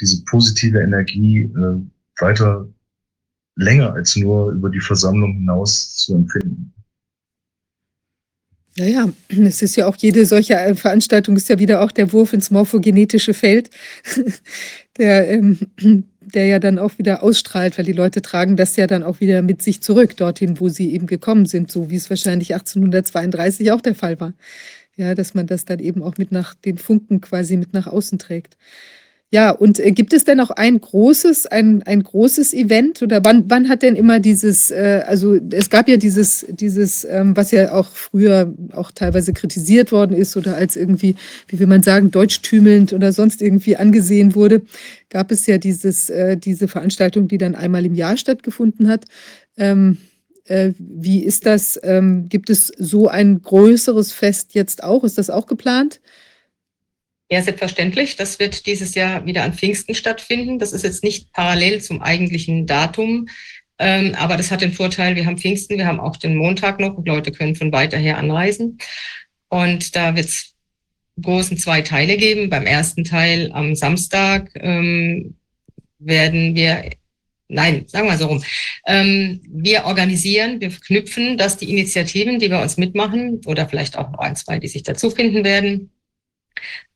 diese positive Energie weiter länger als nur über die Versammlung hinaus zu empfinden. Naja, es ist ja auch jede solche Veranstaltung ist ja wieder auch der Wurf ins morphogenetische Feld, der ähm, der ja dann auch wieder ausstrahlt, weil die Leute tragen das ja dann auch wieder mit sich zurück, dorthin, wo sie eben gekommen sind, so wie es wahrscheinlich 1832 auch der Fall war. Ja, dass man das dann eben auch mit nach den Funken quasi mit nach außen trägt. Ja, und äh, gibt es denn auch ein großes, ein, ein großes Event oder wann, wann hat denn immer dieses, äh, also es gab ja dieses, dieses, ähm, was ja auch früher auch teilweise kritisiert worden ist oder als irgendwie, wie will man sagen, deutschtümelnd oder sonst irgendwie angesehen wurde, gab es ja dieses, äh, diese Veranstaltung, die dann einmal im Jahr stattgefunden hat. Ähm, äh, wie ist das? Ähm, gibt es so ein größeres Fest jetzt auch? Ist das auch geplant? Ja, selbstverständlich. Das wird dieses Jahr wieder an Pfingsten stattfinden. Das ist jetzt nicht parallel zum eigentlichen Datum, ähm, aber das hat den Vorteil, wir haben Pfingsten, wir haben auch den Montag noch und Leute können von weiter her anreisen. Und da wird es großen zwei Teile geben. Beim ersten Teil am Samstag ähm, werden wir, nein, sagen wir so rum, ähm, wir organisieren, wir knüpfen, dass die Initiativen, die bei uns mitmachen, oder vielleicht auch ein, zwei, die sich dazu finden werden,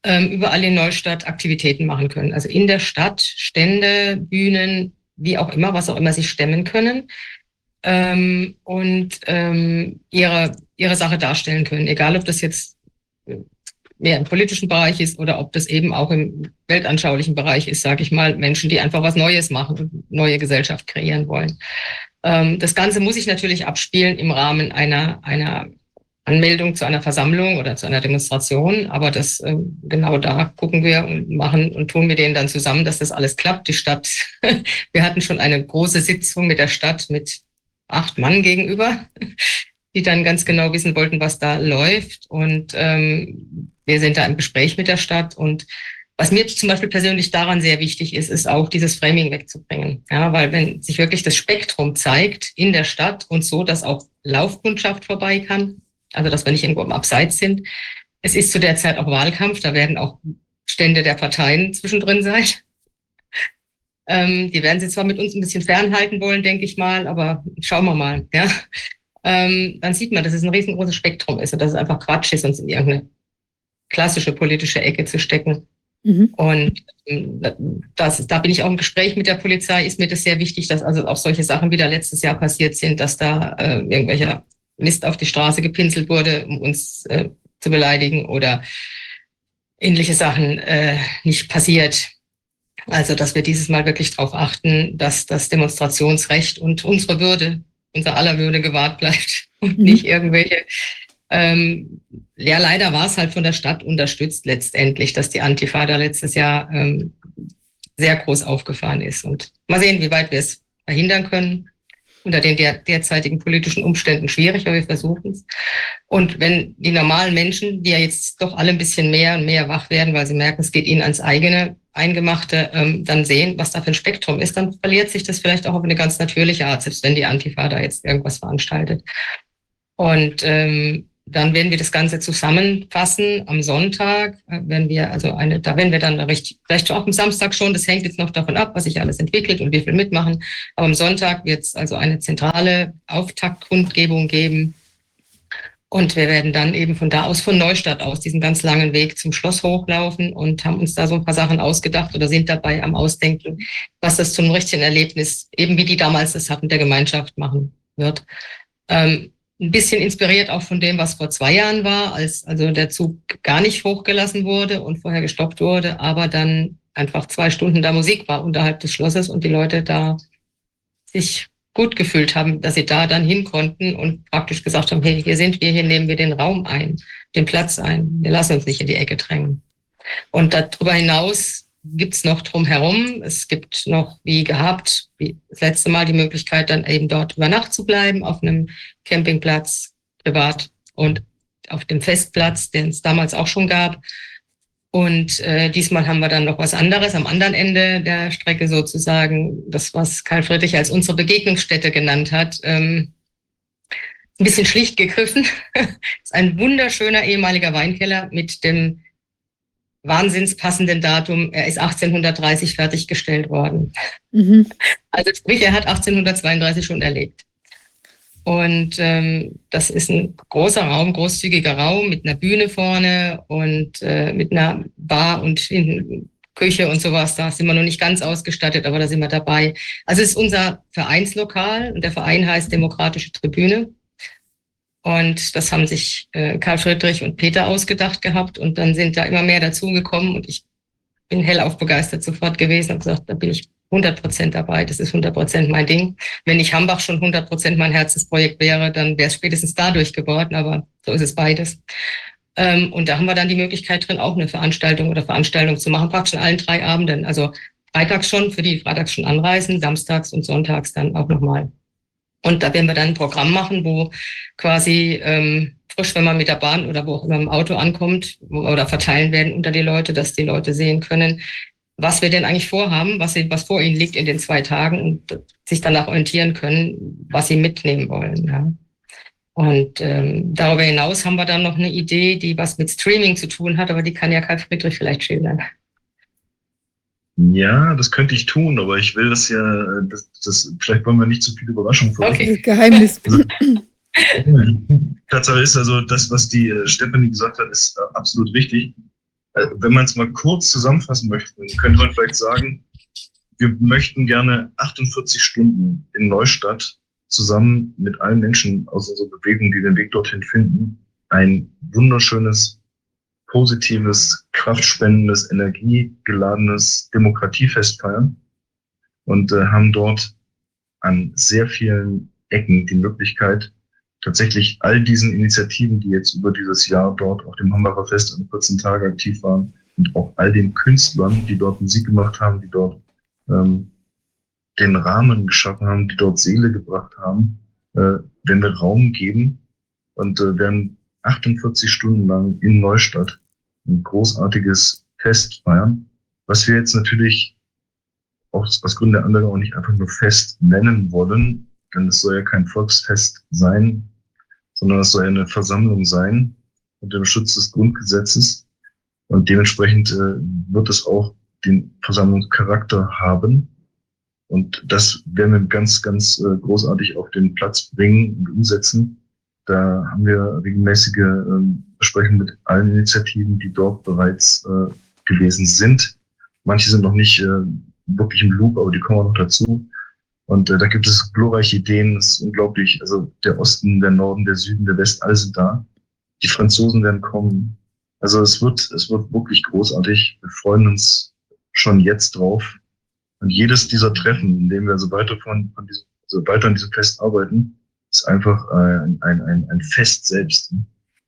ähm, überall in Neustadt Aktivitäten machen können. Also in der Stadt Stände, Bühnen, wie auch immer, was auch immer sie stemmen können ähm, und ähm, ihre, ihre Sache darstellen können. Egal, ob das jetzt mehr im politischen Bereich ist oder ob das eben auch im weltanschaulichen Bereich ist, sage ich mal, Menschen, die einfach was Neues machen und neue Gesellschaft kreieren wollen. Ähm, das Ganze muss sich natürlich abspielen im Rahmen einer, einer Anmeldung zu einer Versammlung oder zu einer Demonstration. Aber das äh, genau da gucken wir und machen und tun wir denen dann zusammen, dass das alles klappt. Die Stadt, wir hatten schon eine große Sitzung mit der Stadt mit acht Mann gegenüber, die dann ganz genau wissen wollten, was da läuft. Und ähm, wir sind da im Gespräch mit der Stadt und was mir zum Beispiel persönlich daran sehr wichtig ist, ist auch dieses Framing wegzubringen. Ja, weil wenn sich wirklich das Spektrum zeigt in der Stadt und so, dass auch Laufkundschaft vorbei kann, also dass wir nicht irgendwo am Abseits sind. Es ist zu der Zeit auch Wahlkampf, da werden auch Stände der Parteien zwischendrin sein. Ähm, die werden sie zwar mit uns ein bisschen fernhalten wollen, denke ich mal, aber schauen wir mal. Ja? Ähm, dann sieht man, dass es ein riesengroßes Spektrum ist und dass es einfach Quatsch ist, uns in irgendeine klassische politische Ecke zu stecken. Mhm. Und ähm, das, da bin ich auch im Gespräch mit der Polizei, ist mir das sehr wichtig, dass also auch solche Sachen wieder letztes Jahr passiert sind, dass da äh, irgendwelche Mist auf die Straße gepinselt wurde, um uns äh, zu beleidigen oder ähnliche Sachen äh, nicht passiert. Also, dass wir dieses Mal wirklich darauf achten, dass das Demonstrationsrecht und unsere Würde, unser aller Würde gewahrt bleibt und mhm. nicht irgendwelche. Ähm, ja, leider war es halt von der Stadt unterstützt letztendlich, dass die Antifa da letztes Jahr ähm, sehr groß aufgefahren ist. Und mal sehen, wie weit wir es verhindern können unter den der, derzeitigen politischen Umständen schwierig, aber wir versuchen es. Und wenn die normalen Menschen, die ja jetzt doch alle ein bisschen mehr und mehr wach werden, weil sie merken, es geht ihnen ans eigene Eingemachte, ähm, dann sehen, was da für ein Spektrum ist, dann verliert sich das vielleicht auch auf eine ganz natürliche Art, selbst wenn die Antifa da jetzt irgendwas veranstaltet. Und ähm, dann werden wir das Ganze zusammenfassen am Sonntag, äh, wenn wir also eine, da werden wir dann recht, vielleicht auch am Samstag schon, das hängt jetzt noch davon ab, was sich alles entwickelt und wie viel mitmachen. Aber am Sonntag wird es also eine zentrale Auftaktkundgebung geben. Und wir werden dann eben von da aus, von Neustadt aus, diesen ganz langen Weg zum Schloss hochlaufen und haben uns da so ein paar Sachen ausgedacht oder sind dabei am Ausdenken, was das zum richtigen Erlebnis, eben wie die damals das hatten, der Gemeinschaft machen wird. Ähm, ein bisschen inspiriert auch von dem, was vor zwei Jahren war, als also der Zug gar nicht hochgelassen wurde und vorher gestoppt wurde, aber dann einfach zwei Stunden da Musik war unterhalb des Schlosses und die Leute da sich gut gefühlt haben, dass sie da dann hin konnten und praktisch gesagt haben, hey, hier sind wir, hier nehmen wir den Raum ein, den Platz ein, wir lassen uns nicht in die Ecke drängen. Und darüber hinaus gibt's noch drumherum. Es gibt noch, wie gehabt, wie das letzte Mal die Möglichkeit, dann eben dort über Nacht zu bleiben, auf einem Campingplatz, privat und auf dem Festplatz, den es damals auch schon gab. Und äh, diesmal haben wir dann noch was anderes am anderen Ende der Strecke sozusagen, das, was Karl Friedrich als unsere Begegnungsstätte genannt hat. Ähm, ein bisschen schlicht gegriffen. ist ein wunderschöner ehemaliger Weinkeller mit dem wahnsinnspassenden Datum. Er ist 1830 fertiggestellt worden. Mhm. Also sprich, er hat 1832 schon erlebt. Und ähm, das ist ein großer Raum, großzügiger Raum mit einer Bühne vorne und äh, mit einer Bar und hinten Küche und sowas. Da sind wir noch nicht ganz ausgestattet, aber da sind wir dabei. Also es ist unser Vereinslokal und der Verein heißt Demokratische Tribüne. Und das haben sich äh, Karl Friedrich und Peter ausgedacht gehabt und dann sind da immer mehr dazugekommen und ich bin hellauf begeistert sofort gewesen und gesagt, da bin ich 100 Prozent dabei. Das ist 100 Prozent mein Ding. Wenn nicht Hambach schon 100 Prozent mein Herzensprojekt wäre, dann wäre es spätestens dadurch geworden. Aber so ist es beides. Ähm, und da haben wir dann die Möglichkeit drin, auch eine Veranstaltung oder Veranstaltung zu machen, praktisch an allen drei Abenden. Also freitags schon, für die freitags schon anreisen, samstags und sonntags dann auch nochmal. Und da werden wir dann ein Programm machen, wo quasi ähm, frisch, wenn man mit der Bahn oder wo auch immer im Auto ankommt, oder verteilen werden unter die Leute, dass die Leute sehen können, was wir denn eigentlich vorhaben, was, sie, was vor ihnen liegt in den zwei Tagen und sich danach orientieren können, was sie mitnehmen wollen. Ja. Und ähm, darüber hinaus haben wir dann noch eine Idee, die was mit Streaming zu tun hat, aber die kann ja Karl Friedrich vielleicht schildern. Ja, das könnte ich tun, aber ich will das ja, das, das vielleicht wollen wir nicht zu viel Überraschung vor. Okay. Geheimnis. Tatsache ist also, das, was die äh, Stephanie gesagt hat, ist äh, absolut richtig. Äh, wenn man es mal kurz zusammenfassen möchte, könnte man vielleicht sagen, wir möchten gerne 48 Stunden in Neustadt zusammen mit allen Menschen aus unserer Bewegung, die den Weg dorthin finden, ein wunderschönes, positives, kraftspendendes, energiegeladenes Demokratiefest feiern und äh, haben dort an sehr vielen Ecken die Möglichkeit, tatsächlich all diesen Initiativen, die jetzt über dieses Jahr dort auf dem Hambacher Fest in 14 Tage aktiv waren und auch all den Künstlern, die dort Musik gemacht haben, die dort ähm, den Rahmen geschaffen haben, die dort Seele gebracht haben, äh, werden wir Raum geben und äh, werden 48 Stunden lang in Neustadt ein großartiges Fest feiern, was wir jetzt natürlich aus, aus Gründen der anderen auch nicht einfach nur Fest nennen wollen, denn es soll ja kein Volksfest sein, sondern es soll eine Versammlung sein unter dem Schutz des Grundgesetzes. Und dementsprechend äh, wird es auch den Versammlungscharakter haben. Und das werden wir ganz, ganz äh, großartig auf den Platz bringen und umsetzen. Da haben wir regelmäßige äh, Besprechungen mit allen Initiativen, die dort bereits äh, gewesen sind. Manche sind noch nicht äh, wirklich im Loop, aber die kommen auch noch dazu. Und äh, da gibt es glorreiche Ideen, das ist unglaublich. Also der Osten, der Norden, der Süden, der West, alle sind da. Die Franzosen werden kommen. Also es wird, es wird wirklich großartig. Wir freuen uns schon jetzt drauf. Und jedes dieser Treffen, in dem wir also weiter von, von diesem, also weiter an diesem Fest arbeiten, ist einfach ein, ein, ein, ein Fest selbst.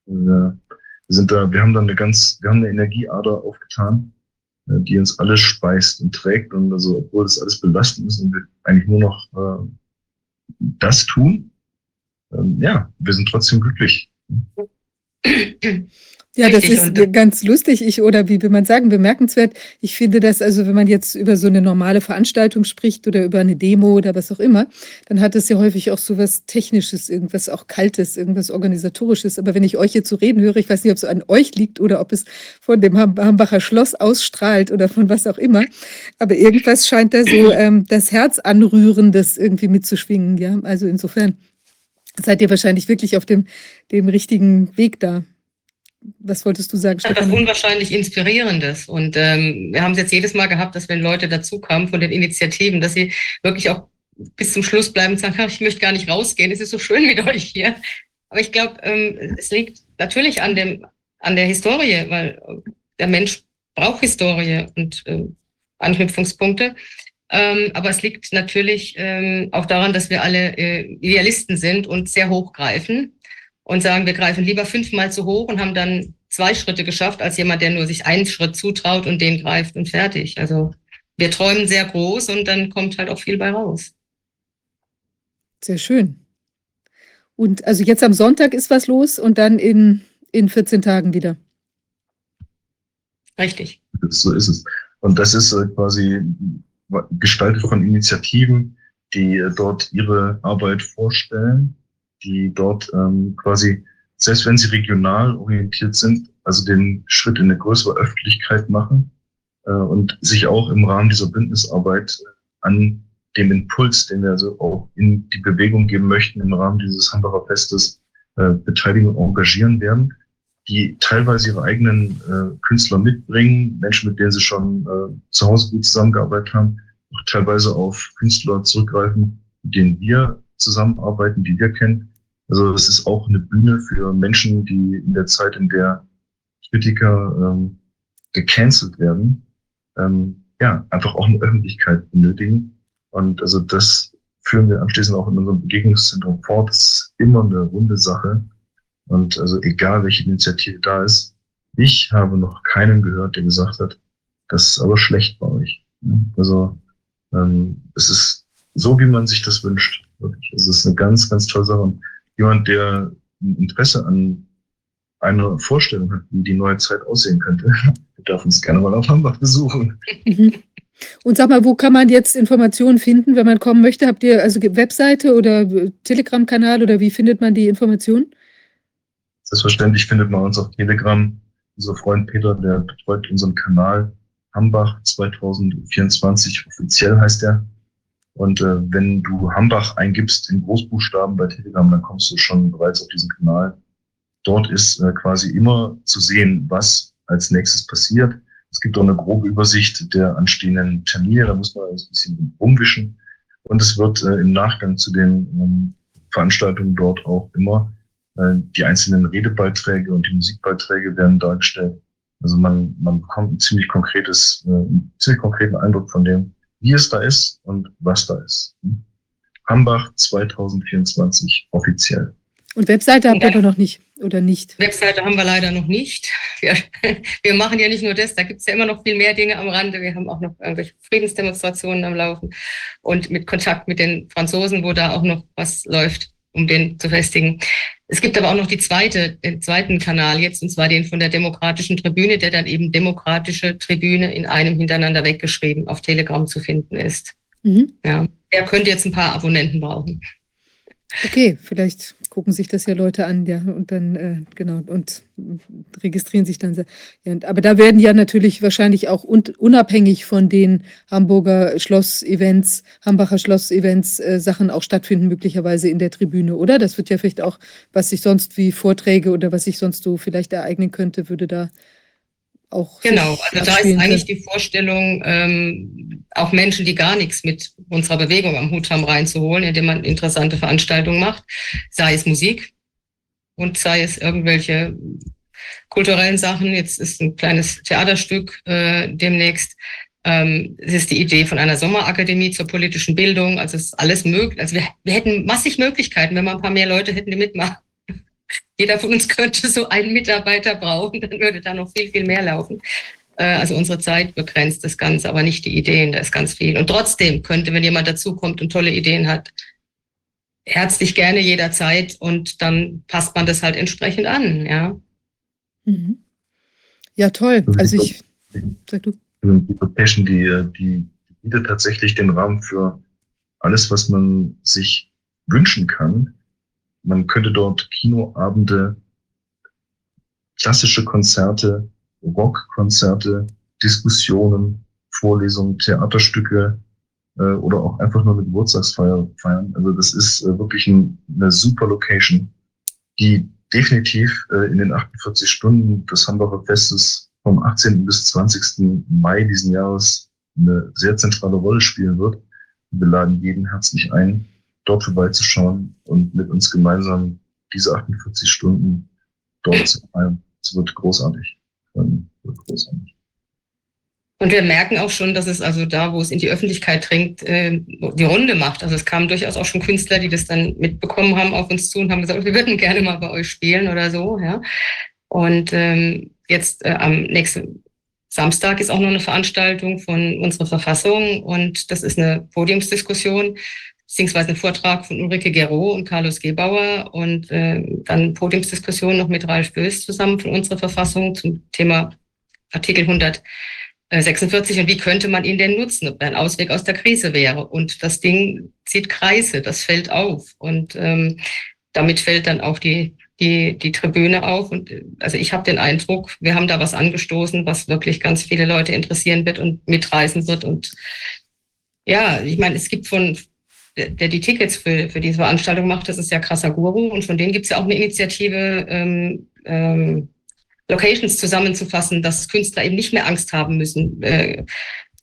Wir sind da, wir haben da eine ganz, wir haben eine Energieader aufgetan, äh, die uns alles speist und trägt. Und also, obwohl das alles belastend ist und wir eigentlich nur noch äh, das tun, ähm, ja, wir sind trotzdem glücklich. Ja, das ist ganz lustig, ich oder wie will man sagen, bemerkenswert. Ich finde das also, wenn man jetzt über so eine normale Veranstaltung spricht oder über eine Demo oder was auch immer, dann hat es ja häufig auch so was Technisches, irgendwas auch Kaltes, irgendwas Organisatorisches. Aber wenn ich euch jetzt so reden höre, ich weiß nicht, ob es an euch liegt oder ob es von dem Hambacher Schloss ausstrahlt oder von was auch immer. Aber irgendwas scheint da so ähm, das Herz anrührendes irgendwie mitzuschwingen. Ja, also insofern seid ihr wahrscheinlich wirklich auf dem, dem richtigen Weg da was wolltest du sagen, Stefan? Das unwahrscheinlich Inspirierendes. Und ähm, wir haben es jetzt jedes Mal gehabt, dass wenn Leute dazukamen von den Initiativen, dass sie wirklich auch bis zum Schluss bleiben und sagen, ich möchte gar nicht rausgehen, es ist so schön mit euch hier. Aber ich glaube, ähm, es liegt natürlich an, dem, an der Historie, weil der Mensch braucht Historie und äh, Anknüpfungspunkte. Ähm, aber es liegt natürlich ähm, auch daran, dass wir alle äh, Idealisten sind und sehr hoch greifen und sagen, wir greifen lieber fünfmal zu hoch und haben dann zwei Schritte geschafft, als jemand, der nur sich einen Schritt zutraut und den greift und fertig. Also wir träumen sehr groß und dann kommt halt auch viel bei raus. Sehr schön. Und also jetzt am Sonntag ist was los und dann in, in 14 Tagen wieder. Richtig. So ist es. Und das ist äh, quasi gestaltet von Initiativen, die äh, dort ihre Arbeit vorstellen die dort ähm, quasi, selbst wenn sie regional orientiert sind, also den Schritt in eine größere Öffentlichkeit machen äh, und sich auch im Rahmen dieser Bündnisarbeit an dem Impuls, den wir also auch in die Bewegung geben möchten, im Rahmen dieses Hambacher Festes äh, beteiligen und engagieren werden, die teilweise ihre eigenen äh, Künstler mitbringen, Menschen, mit denen sie schon äh, zu Hause gut zusammengearbeitet haben, auch teilweise auf Künstler zurückgreifen, mit denen wir zusammenarbeiten, die wir kennen, also es ist auch eine Bühne für Menschen, die in der Zeit, in der Kritiker ähm, gecancelt werden, ähm, ja, einfach auch eine Öffentlichkeit benötigen. Und also das führen wir anschließend auch in unserem Begegnungszentrum fort. Das ist immer eine runde Sache. Und also egal, welche Initiative da ist, ich habe noch keinen gehört, der gesagt hat, das ist aber schlecht bei euch. Also ähm, es ist so, wie man sich das wünscht. Wirklich. Es ist eine ganz, ganz tolle Sache. Und jemand, der ein Interesse an einer Vorstellung hat, wie die neue Zeit aussehen könnte, darf uns gerne mal auf Hambach besuchen. Mhm. Und sag mal, wo kann man jetzt Informationen finden, wenn man kommen möchte? Habt ihr also Webseite oder Telegram-Kanal oder wie findet man die Informationen? Selbstverständlich findet man uns auf Telegram. Unser Freund Peter, der betreut unseren Kanal Hambach 2024, offiziell heißt er. Und äh, wenn du Hambach eingibst in Großbuchstaben bei Telegram, dann kommst du schon bereits auf diesen Kanal. Dort ist äh, quasi immer zu sehen, was als nächstes passiert. Es gibt auch eine grobe Übersicht der anstehenden Termine, da muss man ein bisschen rumwischen. Und es wird äh, im Nachgang zu den ähm, Veranstaltungen dort auch immer äh, die einzelnen Redebeiträge und die Musikbeiträge werden dargestellt. Also man, man bekommt ein ziemlich konkretes, äh, einen ziemlich konkreten Eindruck von dem, wie es da ist und was da ist. Hambach 2024 offiziell. Und Webseite habt ihr aber noch nicht, oder nicht? Webseite haben wir leider noch nicht. Wir, wir machen ja nicht nur das, da gibt es ja immer noch viel mehr Dinge am Rande. Wir haben auch noch irgendwelche Friedensdemonstrationen am Laufen und mit Kontakt mit den Franzosen, wo da auch noch was läuft, um den zu festigen. Es gibt aber auch noch die zweite, den zweiten Kanal jetzt, und zwar den von der Demokratischen Tribüne, der dann eben Demokratische Tribüne in einem hintereinander weggeschrieben auf Telegram zu finden ist. Mhm. Ja, er könnte jetzt ein paar Abonnenten brauchen. Okay, vielleicht gucken sich das ja Leute an, ja, und dann, äh, genau, und registrieren sich dann. Ja, aber da werden ja natürlich wahrscheinlich auch un unabhängig von den Hamburger Schloss-Events, Hambacher Schloss-Events, äh, Sachen auch stattfinden, möglicherweise in der Tribüne, oder? Das wird ja vielleicht auch, was sich sonst wie Vorträge oder was sich sonst so vielleicht ereignen könnte, würde da auch. Genau, also da ist eigentlich die Vorstellung, ähm, auch Menschen, die gar nichts mit unserer Bewegung am Hut haben, reinzuholen, indem man interessante Veranstaltungen macht, sei es Musik und sei es irgendwelche kulturellen Sachen. Jetzt ist ein kleines Theaterstück äh, demnächst. Ähm, es ist die Idee von einer Sommerakademie zur politischen Bildung. Also es ist alles möglich. Also wir, wir hätten massig Möglichkeiten, wenn wir ein paar mehr Leute hätten, die mitmachen jeder von uns könnte so einen Mitarbeiter brauchen, dann würde da noch viel, viel mehr laufen. Äh, also unsere Zeit begrenzt das Ganze, aber nicht die Ideen, da ist ganz viel. Und trotzdem könnte, wenn jemand dazukommt und tolle Ideen hat, herzlich gerne jederzeit und dann passt man das halt entsprechend an, ja. Mhm. Ja, toll. Also ich, sag du. Die Location, die, die bietet tatsächlich den Rahmen für alles, was man sich wünschen kann. Man könnte dort Kinoabende, klassische Konzerte, Rockkonzerte, Diskussionen, Vorlesungen, Theaterstücke äh, oder auch einfach nur eine Geburtstagsfeier feiern. Also das ist äh, wirklich ein, eine super Location, die definitiv äh, in den 48 Stunden des Hamburger Festes vom 18. bis 20. Mai diesen Jahres eine sehr zentrale Rolle spielen wird. Wir laden jeden herzlich ein, dort vorbeizuschauen und mit uns gemeinsam diese 48 Stunden dort zu feiern. Es wird großartig. Und wir merken auch schon, dass es also da, wo es in die Öffentlichkeit dringt, äh, die Runde macht. Also es kamen durchaus auch schon Künstler, die das dann mitbekommen haben auf uns zu und haben gesagt, wir würden gerne mal bei euch spielen oder so. Ja. Und ähm, jetzt äh, am nächsten Samstag ist auch noch eine Veranstaltung von unserer Verfassung und das ist eine Podiumsdiskussion beziehungsweise ein Vortrag von Ulrike Gero und Carlos Gebauer und äh, dann Podiumsdiskussion noch mit Ralf Bös zusammen von unserer Verfassung zum Thema Artikel 146 und wie könnte man ihn denn nutzen, ob er ein Ausweg aus der Krise wäre. Und das Ding zieht Kreise, das fällt auf und ähm, damit fällt dann auch die, die, die Tribüne auf. Und also ich habe den Eindruck, wir haben da was angestoßen, was wirklich ganz viele Leute interessieren wird und mitreißen wird. Und ja, ich meine, es gibt von der die Tickets für, für diese Veranstaltung macht, das ist ja krasser Guru. Und von denen gibt es ja auch eine Initiative, ähm, ähm, Locations zusammenzufassen, dass Künstler eben nicht mehr Angst haben müssen, äh,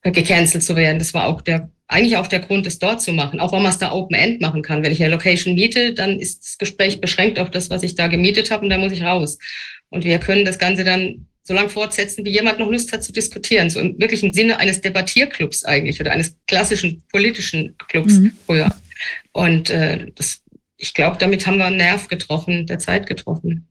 gecancelt zu werden. Das war auch der, eigentlich auch der Grund, es dort zu machen. Auch wenn man es da Open End machen kann. Wenn ich eine Location miete, dann ist das Gespräch beschränkt auf das, was ich da gemietet habe und da muss ich raus. Und wir können das Ganze dann so lange fortsetzen, wie jemand noch Lust hat zu diskutieren. So im wirklichen Sinne eines Debattierclubs eigentlich oder eines klassischen politischen Clubs mhm. früher. Und äh, das, ich glaube, damit haben wir einen Nerv getroffen, der Zeit getroffen.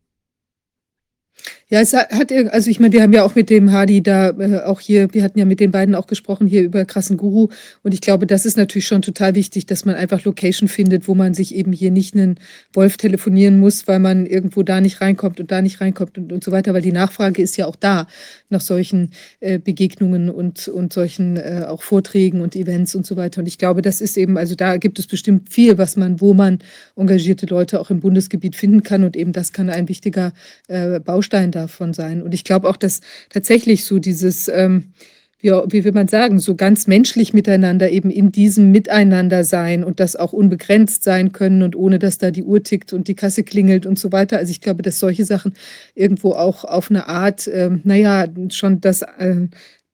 Ja, es hat, also ich meine, wir haben ja auch mit dem Hadi da äh, auch hier, wir hatten ja mit den beiden auch gesprochen hier über krassen Guru. Und ich glaube, das ist natürlich schon total wichtig, dass man einfach Location findet, wo man sich eben hier nicht einen Wolf telefonieren muss, weil man irgendwo da nicht reinkommt und da nicht reinkommt und, und so weiter, weil die Nachfrage ist ja auch da nach solchen äh, Begegnungen und, und solchen äh, auch Vorträgen und Events und so weiter. Und ich glaube, das ist eben, also da gibt es bestimmt viel, was man, wo man engagierte Leute auch im Bundesgebiet finden kann. Und eben das kann ein wichtiger äh, Baustein da davon sein. Und ich glaube auch, dass tatsächlich so dieses, ähm, wie, wie will man sagen, so ganz menschlich miteinander eben in diesem Miteinander sein und das auch unbegrenzt sein können und ohne, dass da die Uhr tickt und die Kasse klingelt und so weiter. Also ich glaube, dass solche Sachen irgendwo auch auf eine Art, ähm, naja, schon das äh,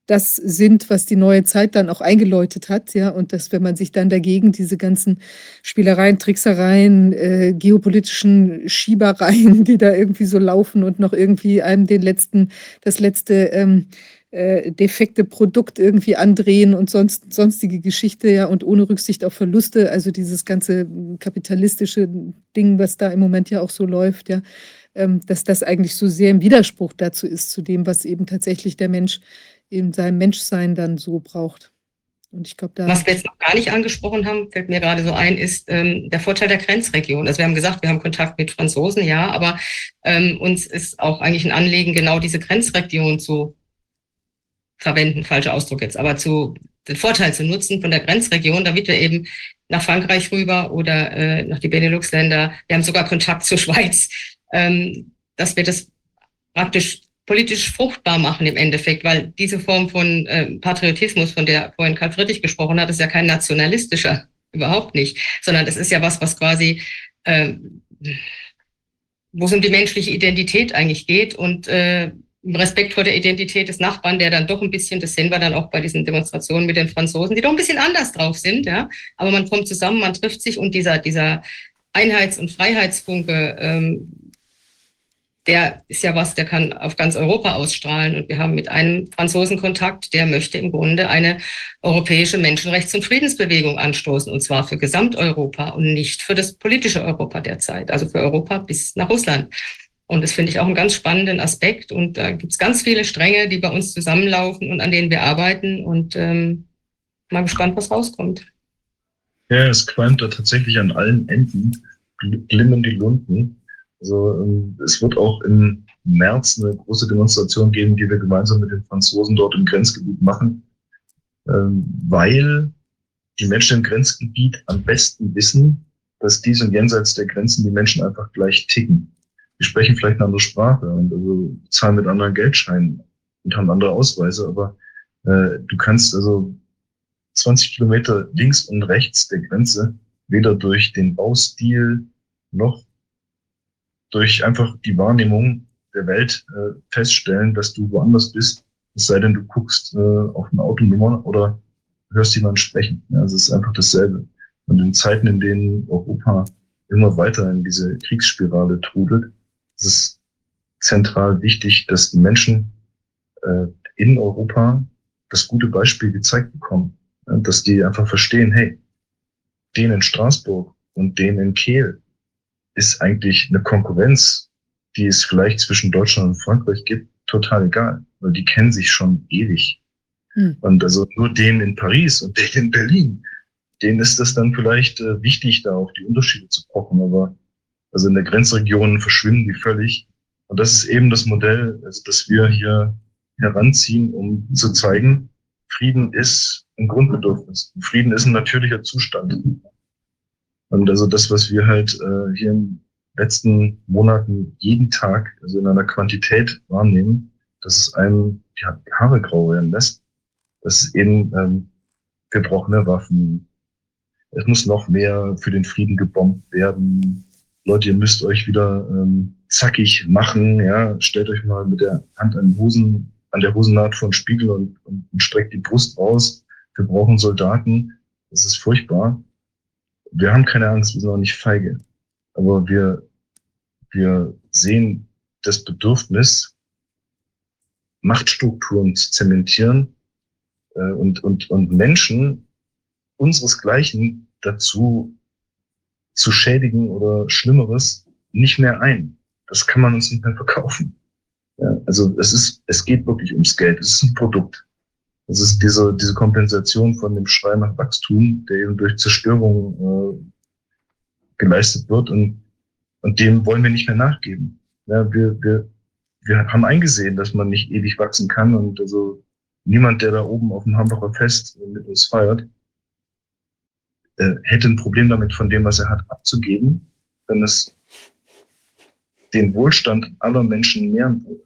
das sind, was die neue Zeit dann auch eingeläutet hat, ja, und dass, wenn man sich dann dagegen diese ganzen Spielereien, Tricksereien, äh, geopolitischen Schiebereien, die da irgendwie so laufen und noch irgendwie einem den letzten, das letzte ähm, äh, defekte Produkt irgendwie andrehen und sonst sonstige Geschichte, ja, und ohne Rücksicht auf Verluste, also dieses ganze kapitalistische Ding, was da im Moment ja auch so läuft, ja, ähm, dass das eigentlich so sehr im Widerspruch dazu ist, zu dem, was eben tatsächlich der Mensch in seinem Menschsein dann so braucht. Und ich glaube, da. Was wir jetzt noch gar nicht angesprochen haben, fällt mir gerade so ein, ist ähm, der Vorteil der Grenzregion. Also wir haben gesagt, wir haben Kontakt mit Franzosen, ja, aber ähm, uns ist auch eigentlich ein Anliegen, genau diese Grenzregion zu verwenden, falscher Ausdruck jetzt, aber zu den Vorteil zu nutzen von der Grenzregion, damit wir eben nach Frankreich rüber oder äh, nach die Benelux-Länder, wir haben sogar Kontakt zur Schweiz, ähm, dass wir das praktisch politisch fruchtbar machen im Endeffekt, weil diese Form von äh, Patriotismus, von der vorhin Karl Friedrich gesprochen hat, ist ja kein nationalistischer, überhaupt nicht, sondern es ist ja was, was quasi, äh, wo es um die menschliche Identität eigentlich geht und äh, Respekt vor der Identität des Nachbarn, der dann doch ein bisschen, das sehen wir dann auch bei diesen Demonstrationen mit den Franzosen, die doch ein bisschen anders drauf sind, ja, aber man kommt zusammen, man trifft sich und dieser, dieser Einheits- und Freiheitsfunke, ähm, der ist ja was, der kann auf ganz Europa ausstrahlen. Und wir haben mit einem Franzosen Kontakt, der möchte im Grunde eine europäische Menschenrechts- und Friedensbewegung anstoßen, und zwar für Gesamteuropa und nicht für das politische Europa derzeit, also für Europa bis nach Russland. Und das finde ich auch einen ganz spannenden Aspekt. Und da gibt es ganz viele Stränge, die bei uns zusammenlaufen und an denen wir arbeiten. Und ähm, mal gespannt, was rauskommt. Ja, es qualmt da tatsächlich an allen Enden, glimmen die Lunden. Also ähm, es wird auch im März eine große Demonstration geben, die wir gemeinsam mit den Franzosen dort im Grenzgebiet machen, ähm, weil die Menschen im Grenzgebiet am besten wissen, dass dies und jenseits der Grenzen die Menschen einfach gleich ticken. Die sprechen vielleicht eine andere Sprache und also zahlen mit anderen Geldscheinen und haben andere Ausweise, aber äh, du kannst also 20 Kilometer links und rechts der Grenze weder durch den Baustil noch durch einfach die Wahrnehmung der Welt äh, feststellen, dass du woanders bist, es sei denn, du guckst äh, auf eine Autonummer oder hörst jemanden sprechen. Ja, es ist einfach dasselbe. Und in Zeiten, in denen Europa immer weiter in diese Kriegsspirale trudelt, ist es zentral wichtig, dass die Menschen äh, in Europa das gute Beispiel gezeigt bekommen. Ja, dass die einfach verstehen, hey, den in Straßburg und den in Kehl, ist eigentlich eine Konkurrenz, die es vielleicht zwischen Deutschland und Frankreich gibt, total egal, weil die kennen sich schon ewig. Hm. Und also nur denen in Paris und denen in Berlin, denen ist das dann vielleicht äh, wichtig, da auch die Unterschiede zu pochen, aber also in der Grenzregion verschwinden die völlig. Und das ist eben das Modell, also das wir hier heranziehen, um zu zeigen, Frieden ist ein Grundbedürfnis. Frieden ist ein natürlicher Zustand. Und also das, was wir halt äh, hier in den letzten Monaten jeden Tag, also in einer Quantität wahrnehmen, dass es einem ja, die Haare grau werden lässt, dass es eben, ähm, mehr Waffen, es muss noch mehr für den Frieden gebombt werden. Leute, ihr müsst euch wieder ähm, zackig machen, ja, stellt euch mal mit der Hand an, Hosen, an der Hosennaht vor den Spiegel und, und, und streckt die Brust raus. Wir brauchen Soldaten. Das ist furchtbar wir haben keine Angst, wir sind auch nicht feige. Aber wir, wir sehen das Bedürfnis, Machtstrukturen zu zementieren äh, und, und, und Menschen unseresgleichen dazu zu schädigen oder Schlimmeres nicht mehr ein. Das kann man uns nicht mehr verkaufen. Ja, also es ist, es geht wirklich ums Geld. Es ist ein Produkt. Es ist diese, diese Kompensation von dem Schrei nach Wachstum, der eben durch Zerstörung äh, geleistet wird und, und dem wollen wir nicht mehr nachgeben. Ja, wir, wir, wir haben eingesehen, dass man nicht ewig wachsen kann und also niemand, der da oben auf dem Hamburger Fest mit uns feiert, äh, hätte ein Problem damit, von dem, was er hat, abzugeben, wenn es den Wohlstand aller Menschen mehren würde.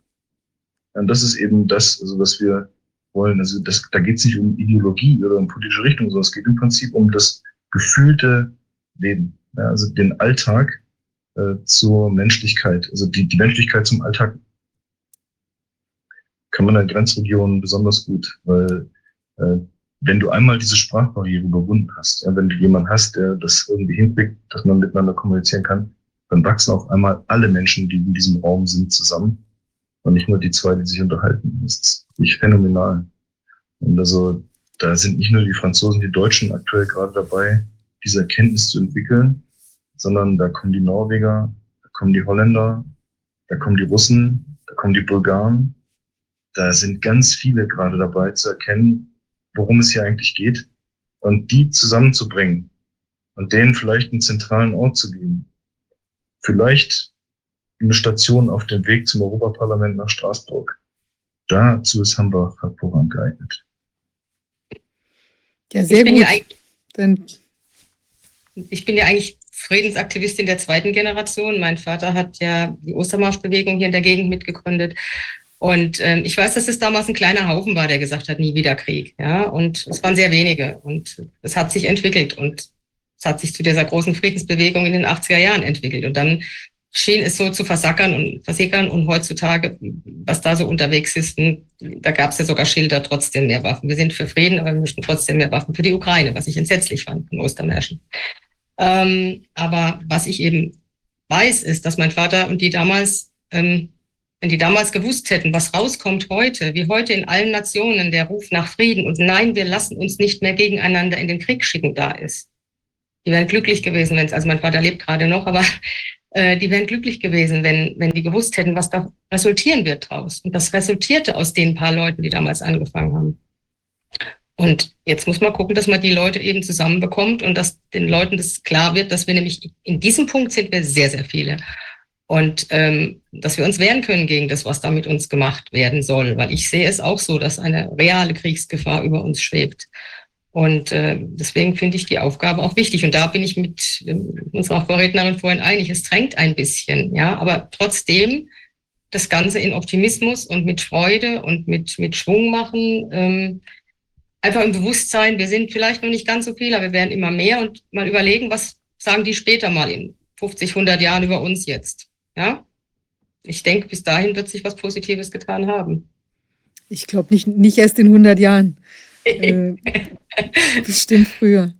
Und das ist eben das, also was wir wollen. Also das, da geht es nicht um Ideologie oder um politische Richtung, sondern es geht im Prinzip um das gefühlte Leben, ja, also den Alltag äh, zur Menschlichkeit, also die, die Menschlichkeit zum Alltag kann man in Grenzregionen besonders gut, weil äh, wenn du einmal diese Sprachbarriere überwunden hast, ja, wenn du jemanden hast, der das irgendwie hinkriegt, dass man miteinander kommunizieren kann, dann wachsen auf einmal alle Menschen, die in diesem Raum sind, zusammen und nicht nur die zwei, die sich unterhalten. Das ist nicht phänomenal. Und also da sind nicht nur die Franzosen, die Deutschen aktuell gerade dabei, diese Erkenntnis zu entwickeln, sondern da kommen die Norweger, da kommen die Holländer, da kommen die Russen, da kommen die Bulgaren. Da sind ganz viele gerade dabei zu erkennen, worum es hier eigentlich geht und die zusammenzubringen und denen vielleicht einen zentralen Ort zu geben. Vielleicht eine Station auf dem Weg zum Europaparlament nach Straßburg. Dazu ist Hamburg hervorragend geeignet. Ja, sehr gut. Ja Dann ich bin ja eigentlich Friedensaktivistin der zweiten Generation. Mein Vater hat ja die Ostermarschbewegung hier in der Gegend mitgegründet. Und ähm, ich weiß, dass es damals ein kleiner Haufen war, der gesagt hat, nie wieder Krieg. Ja, und es waren sehr wenige. Und es hat sich entwickelt und es hat sich zu dieser großen Friedensbewegung in den 80er Jahren entwickelt. Und dann schien es so zu versackern und versickern und heutzutage, was da so unterwegs ist, da gab es ja sogar Schilder, trotzdem mehr Waffen. Wir sind für Frieden, aber wir möchten trotzdem mehr Waffen für die Ukraine, was ich entsetzlich fand von Ostermärschen. Ähm, aber was ich eben weiß, ist, dass mein Vater und die damals, ähm, wenn die damals gewusst hätten, was rauskommt heute, wie heute in allen Nationen der Ruf nach Frieden und nein, wir lassen uns nicht mehr gegeneinander in den Krieg schicken da ist. Die wären glücklich gewesen, wenn es, also mein Vater lebt gerade noch, aber äh, die wären glücklich gewesen, wenn, wenn die gewusst hätten, was da resultieren wird draus. Und das resultierte aus den paar Leuten, die damals angefangen haben. Und jetzt muss man gucken, dass man die Leute eben zusammenbekommt und dass den Leuten das klar wird, dass wir nämlich in diesem Punkt sind wir sehr, sehr viele. Und ähm, dass wir uns wehren können gegen das, was da mit uns gemacht werden soll. Weil ich sehe es auch so, dass eine reale Kriegsgefahr über uns schwebt. Und äh, deswegen finde ich die Aufgabe auch wichtig. Und da bin ich mit äh, unserer Vorrednerin vorhin einig. Es drängt ein bisschen, ja, aber trotzdem das Ganze in Optimismus und mit Freude und mit, mit Schwung machen. Ähm, einfach im Bewusstsein, wir sind vielleicht noch nicht ganz so viel, aber wir werden immer mehr und mal überlegen, was sagen die später mal in 50, 100 Jahren über uns jetzt. Ja? Ich denke, bis dahin wird sich was Positives getan haben. Ich glaube nicht, nicht erst in 100 Jahren. äh, bestimmt früher.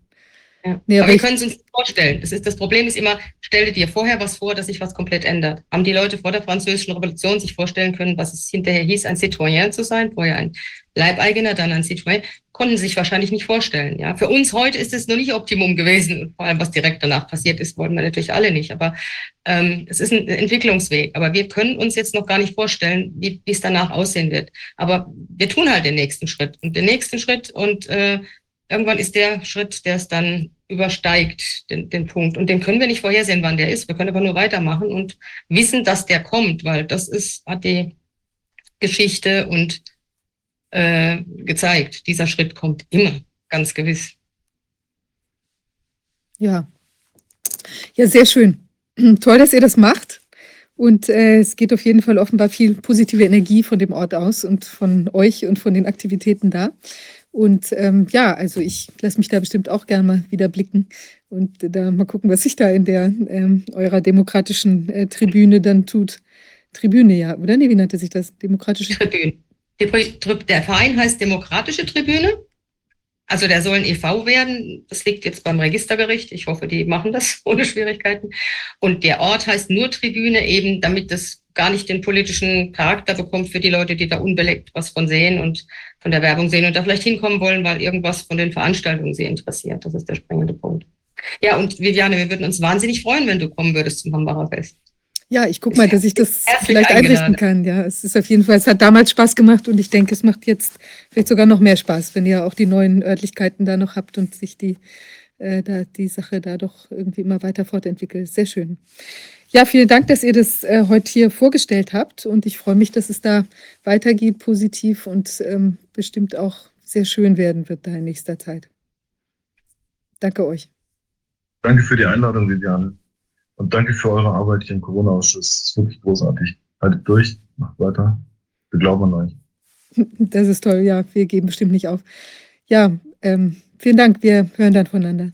Ja. Nee, aber, wir können es uns vorstellen. Das, ist, das Problem ist immer, stell dir vorher was vor, dass sich was komplett ändert. Haben die Leute vor der Französischen Revolution sich vorstellen können, was es hinterher hieß, ein Citoyen zu sein, vorher ein Leibeigener, dann ein Citoyen, konnten sich wahrscheinlich nicht vorstellen. Ja, für uns heute ist es noch nicht Optimum gewesen. Vor allem, was direkt danach passiert ist, wollen wir natürlich alle nicht. Aber ähm, es ist ein Entwicklungsweg. Aber wir können uns jetzt noch gar nicht vorstellen, wie es danach aussehen wird. Aber wir tun halt den nächsten Schritt und den nächsten Schritt und äh, irgendwann ist der Schritt, der es dann übersteigt, den, den Punkt. Und den können wir nicht vorhersehen, wann der ist. Wir können aber nur weitermachen und wissen, dass der kommt, weil das ist, hat die Geschichte und äh, gezeigt. Dieser Schritt kommt immer, ganz gewiss. Ja. Ja, sehr schön. Toll, dass ihr das macht. Und äh, es geht auf jeden Fall offenbar viel positive Energie von dem Ort aus und von euch und von den Aktivitäten da. Und ähm, ja, also ich lasse mich da bestimmt auch gerne mal wieder blicken und da mal gucken, was sich da in der ähm, eurer demokratischen äh, Tribüne dann tut. Tribüne, ja, oder? Nee, wie nannte sich das? Demokratische Tribüne. Der Verein heißt Demokratische Tribüne. Also der soll ein e.V. werden. Das liegt jetzt beim Registergericht. Ich hoffe, die machen das ohne Schwierigkeiten. Und der Ort heißt nur Tribüne, eben damit das gar nicht den politischen Charakter bekommt für die Leute, die da unbeleckt was von sehen und von der Werbung sehen und da vielleicht hinkommen wollen, weil irgendwas von den Veranstaltungen sie interessiert. Das ist der springende Punkt. Ja, und Viviane, wir würden uns wahnsinnig freuen, wenn du kommen würdest zum Hambacher Fest. Ja, ich gucke mal, dass ich das Herzlich vielleicht einrichten kann. Ja, es ist auf jeden Fall, es hat damals Spaß gemacht und ich denke, es macht jetzt vielleicht sogar noch mehr Spaß, wenn ihr auch die neuen Örtlichkeiten da noch habt und sich die, äh, da, die Sache da doch irgendwie immer weiter fortentwickelt. Sehr schön. Ja, vielen Dank, dass ihr das äh, heute hier vorgestellt habt und ich freue mich, dass es da weitergeht, positiv und ähm, bestimmt auch sehr schön werden wird da in nächster Zeit. Danke euch. Danke für die Einladung, Viviane. Und danke für eure Arbeit hier im Corona-Ausschuss. Es ist wirklich großartig. Haltet durch, macht weiter. Wir glauben an euch. Das ist toll, ja, wir geben bestimmt nicht auf. Ja, ähm, vielen Dank, wir hören dann voneinander.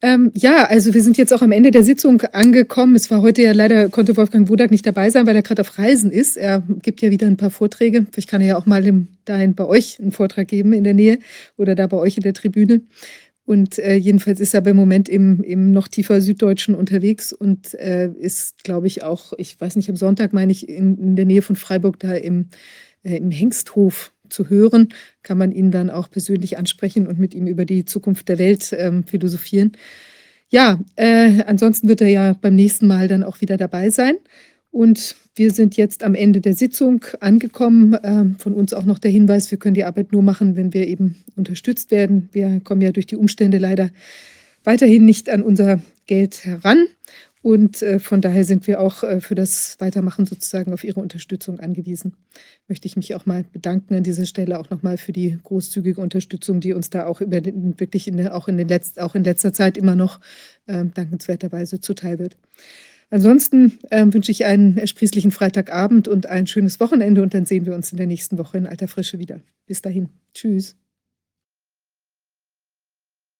Ähm, ja, also wir sind jetzt auch am Ende der Sitzung angekommen. Es war heute ja leider, konnte Wolfgang Wodak nicht dabei sein, weil er gerade auf Reisen ist. Er gibt ja wieder ein paar Vorträge. Vielleicht kann er ja auch mal dahin bei euch einen Vortrag geben in der Nähe oder da bei euch in der Tribüne. Und äh, jedenfalls ist er im Moment im, im noch tiefer Süddeutschen unterwegs und äh, ist, glaube ich, auch, ich weiß nicht, am Sonntag meine ich, in, in der Nähe von Freiburg da im, äh, im Hengsthof zu hören. Kann man ihn dann auch persönlich ansprechen und mit ihm über die Zukunft der Welt ähm, philosophieren. Ja, äh, ansonsten wird er ja beim nächsten Mal dann auch wieder dabei sein. Und wir sind jetzt am Ende der Sitzung angekommen. Ähm, von uns auch noch der Hinweis, wir können die Arbeit nur machen, wenn wir eben unterstützt werden. Wir kommen ja durch die Umstände leider weiterhin nicht an unser Geld heran. Und äh, von daher sind wir auch äh, für das Weitermachen sozusagen auf Ihre Unterstützung angewiesen. Möchte ich mich auch mal bedanken an dieser Stelle auch nochmal für die großzügige Unterstützung, die uns da auch über wirklich in auch, in den letzt, auch in letzter Zeit immer noch äh, dankenswerterweise zuteil wird. Ansonsten äh, wünsche ich einen ersprießlichen Freitagabend und ein schönes Wochenende und dann sehen wir uns in der nächsten Woche in alter Frische wieder. Bis dahin. Tschüss.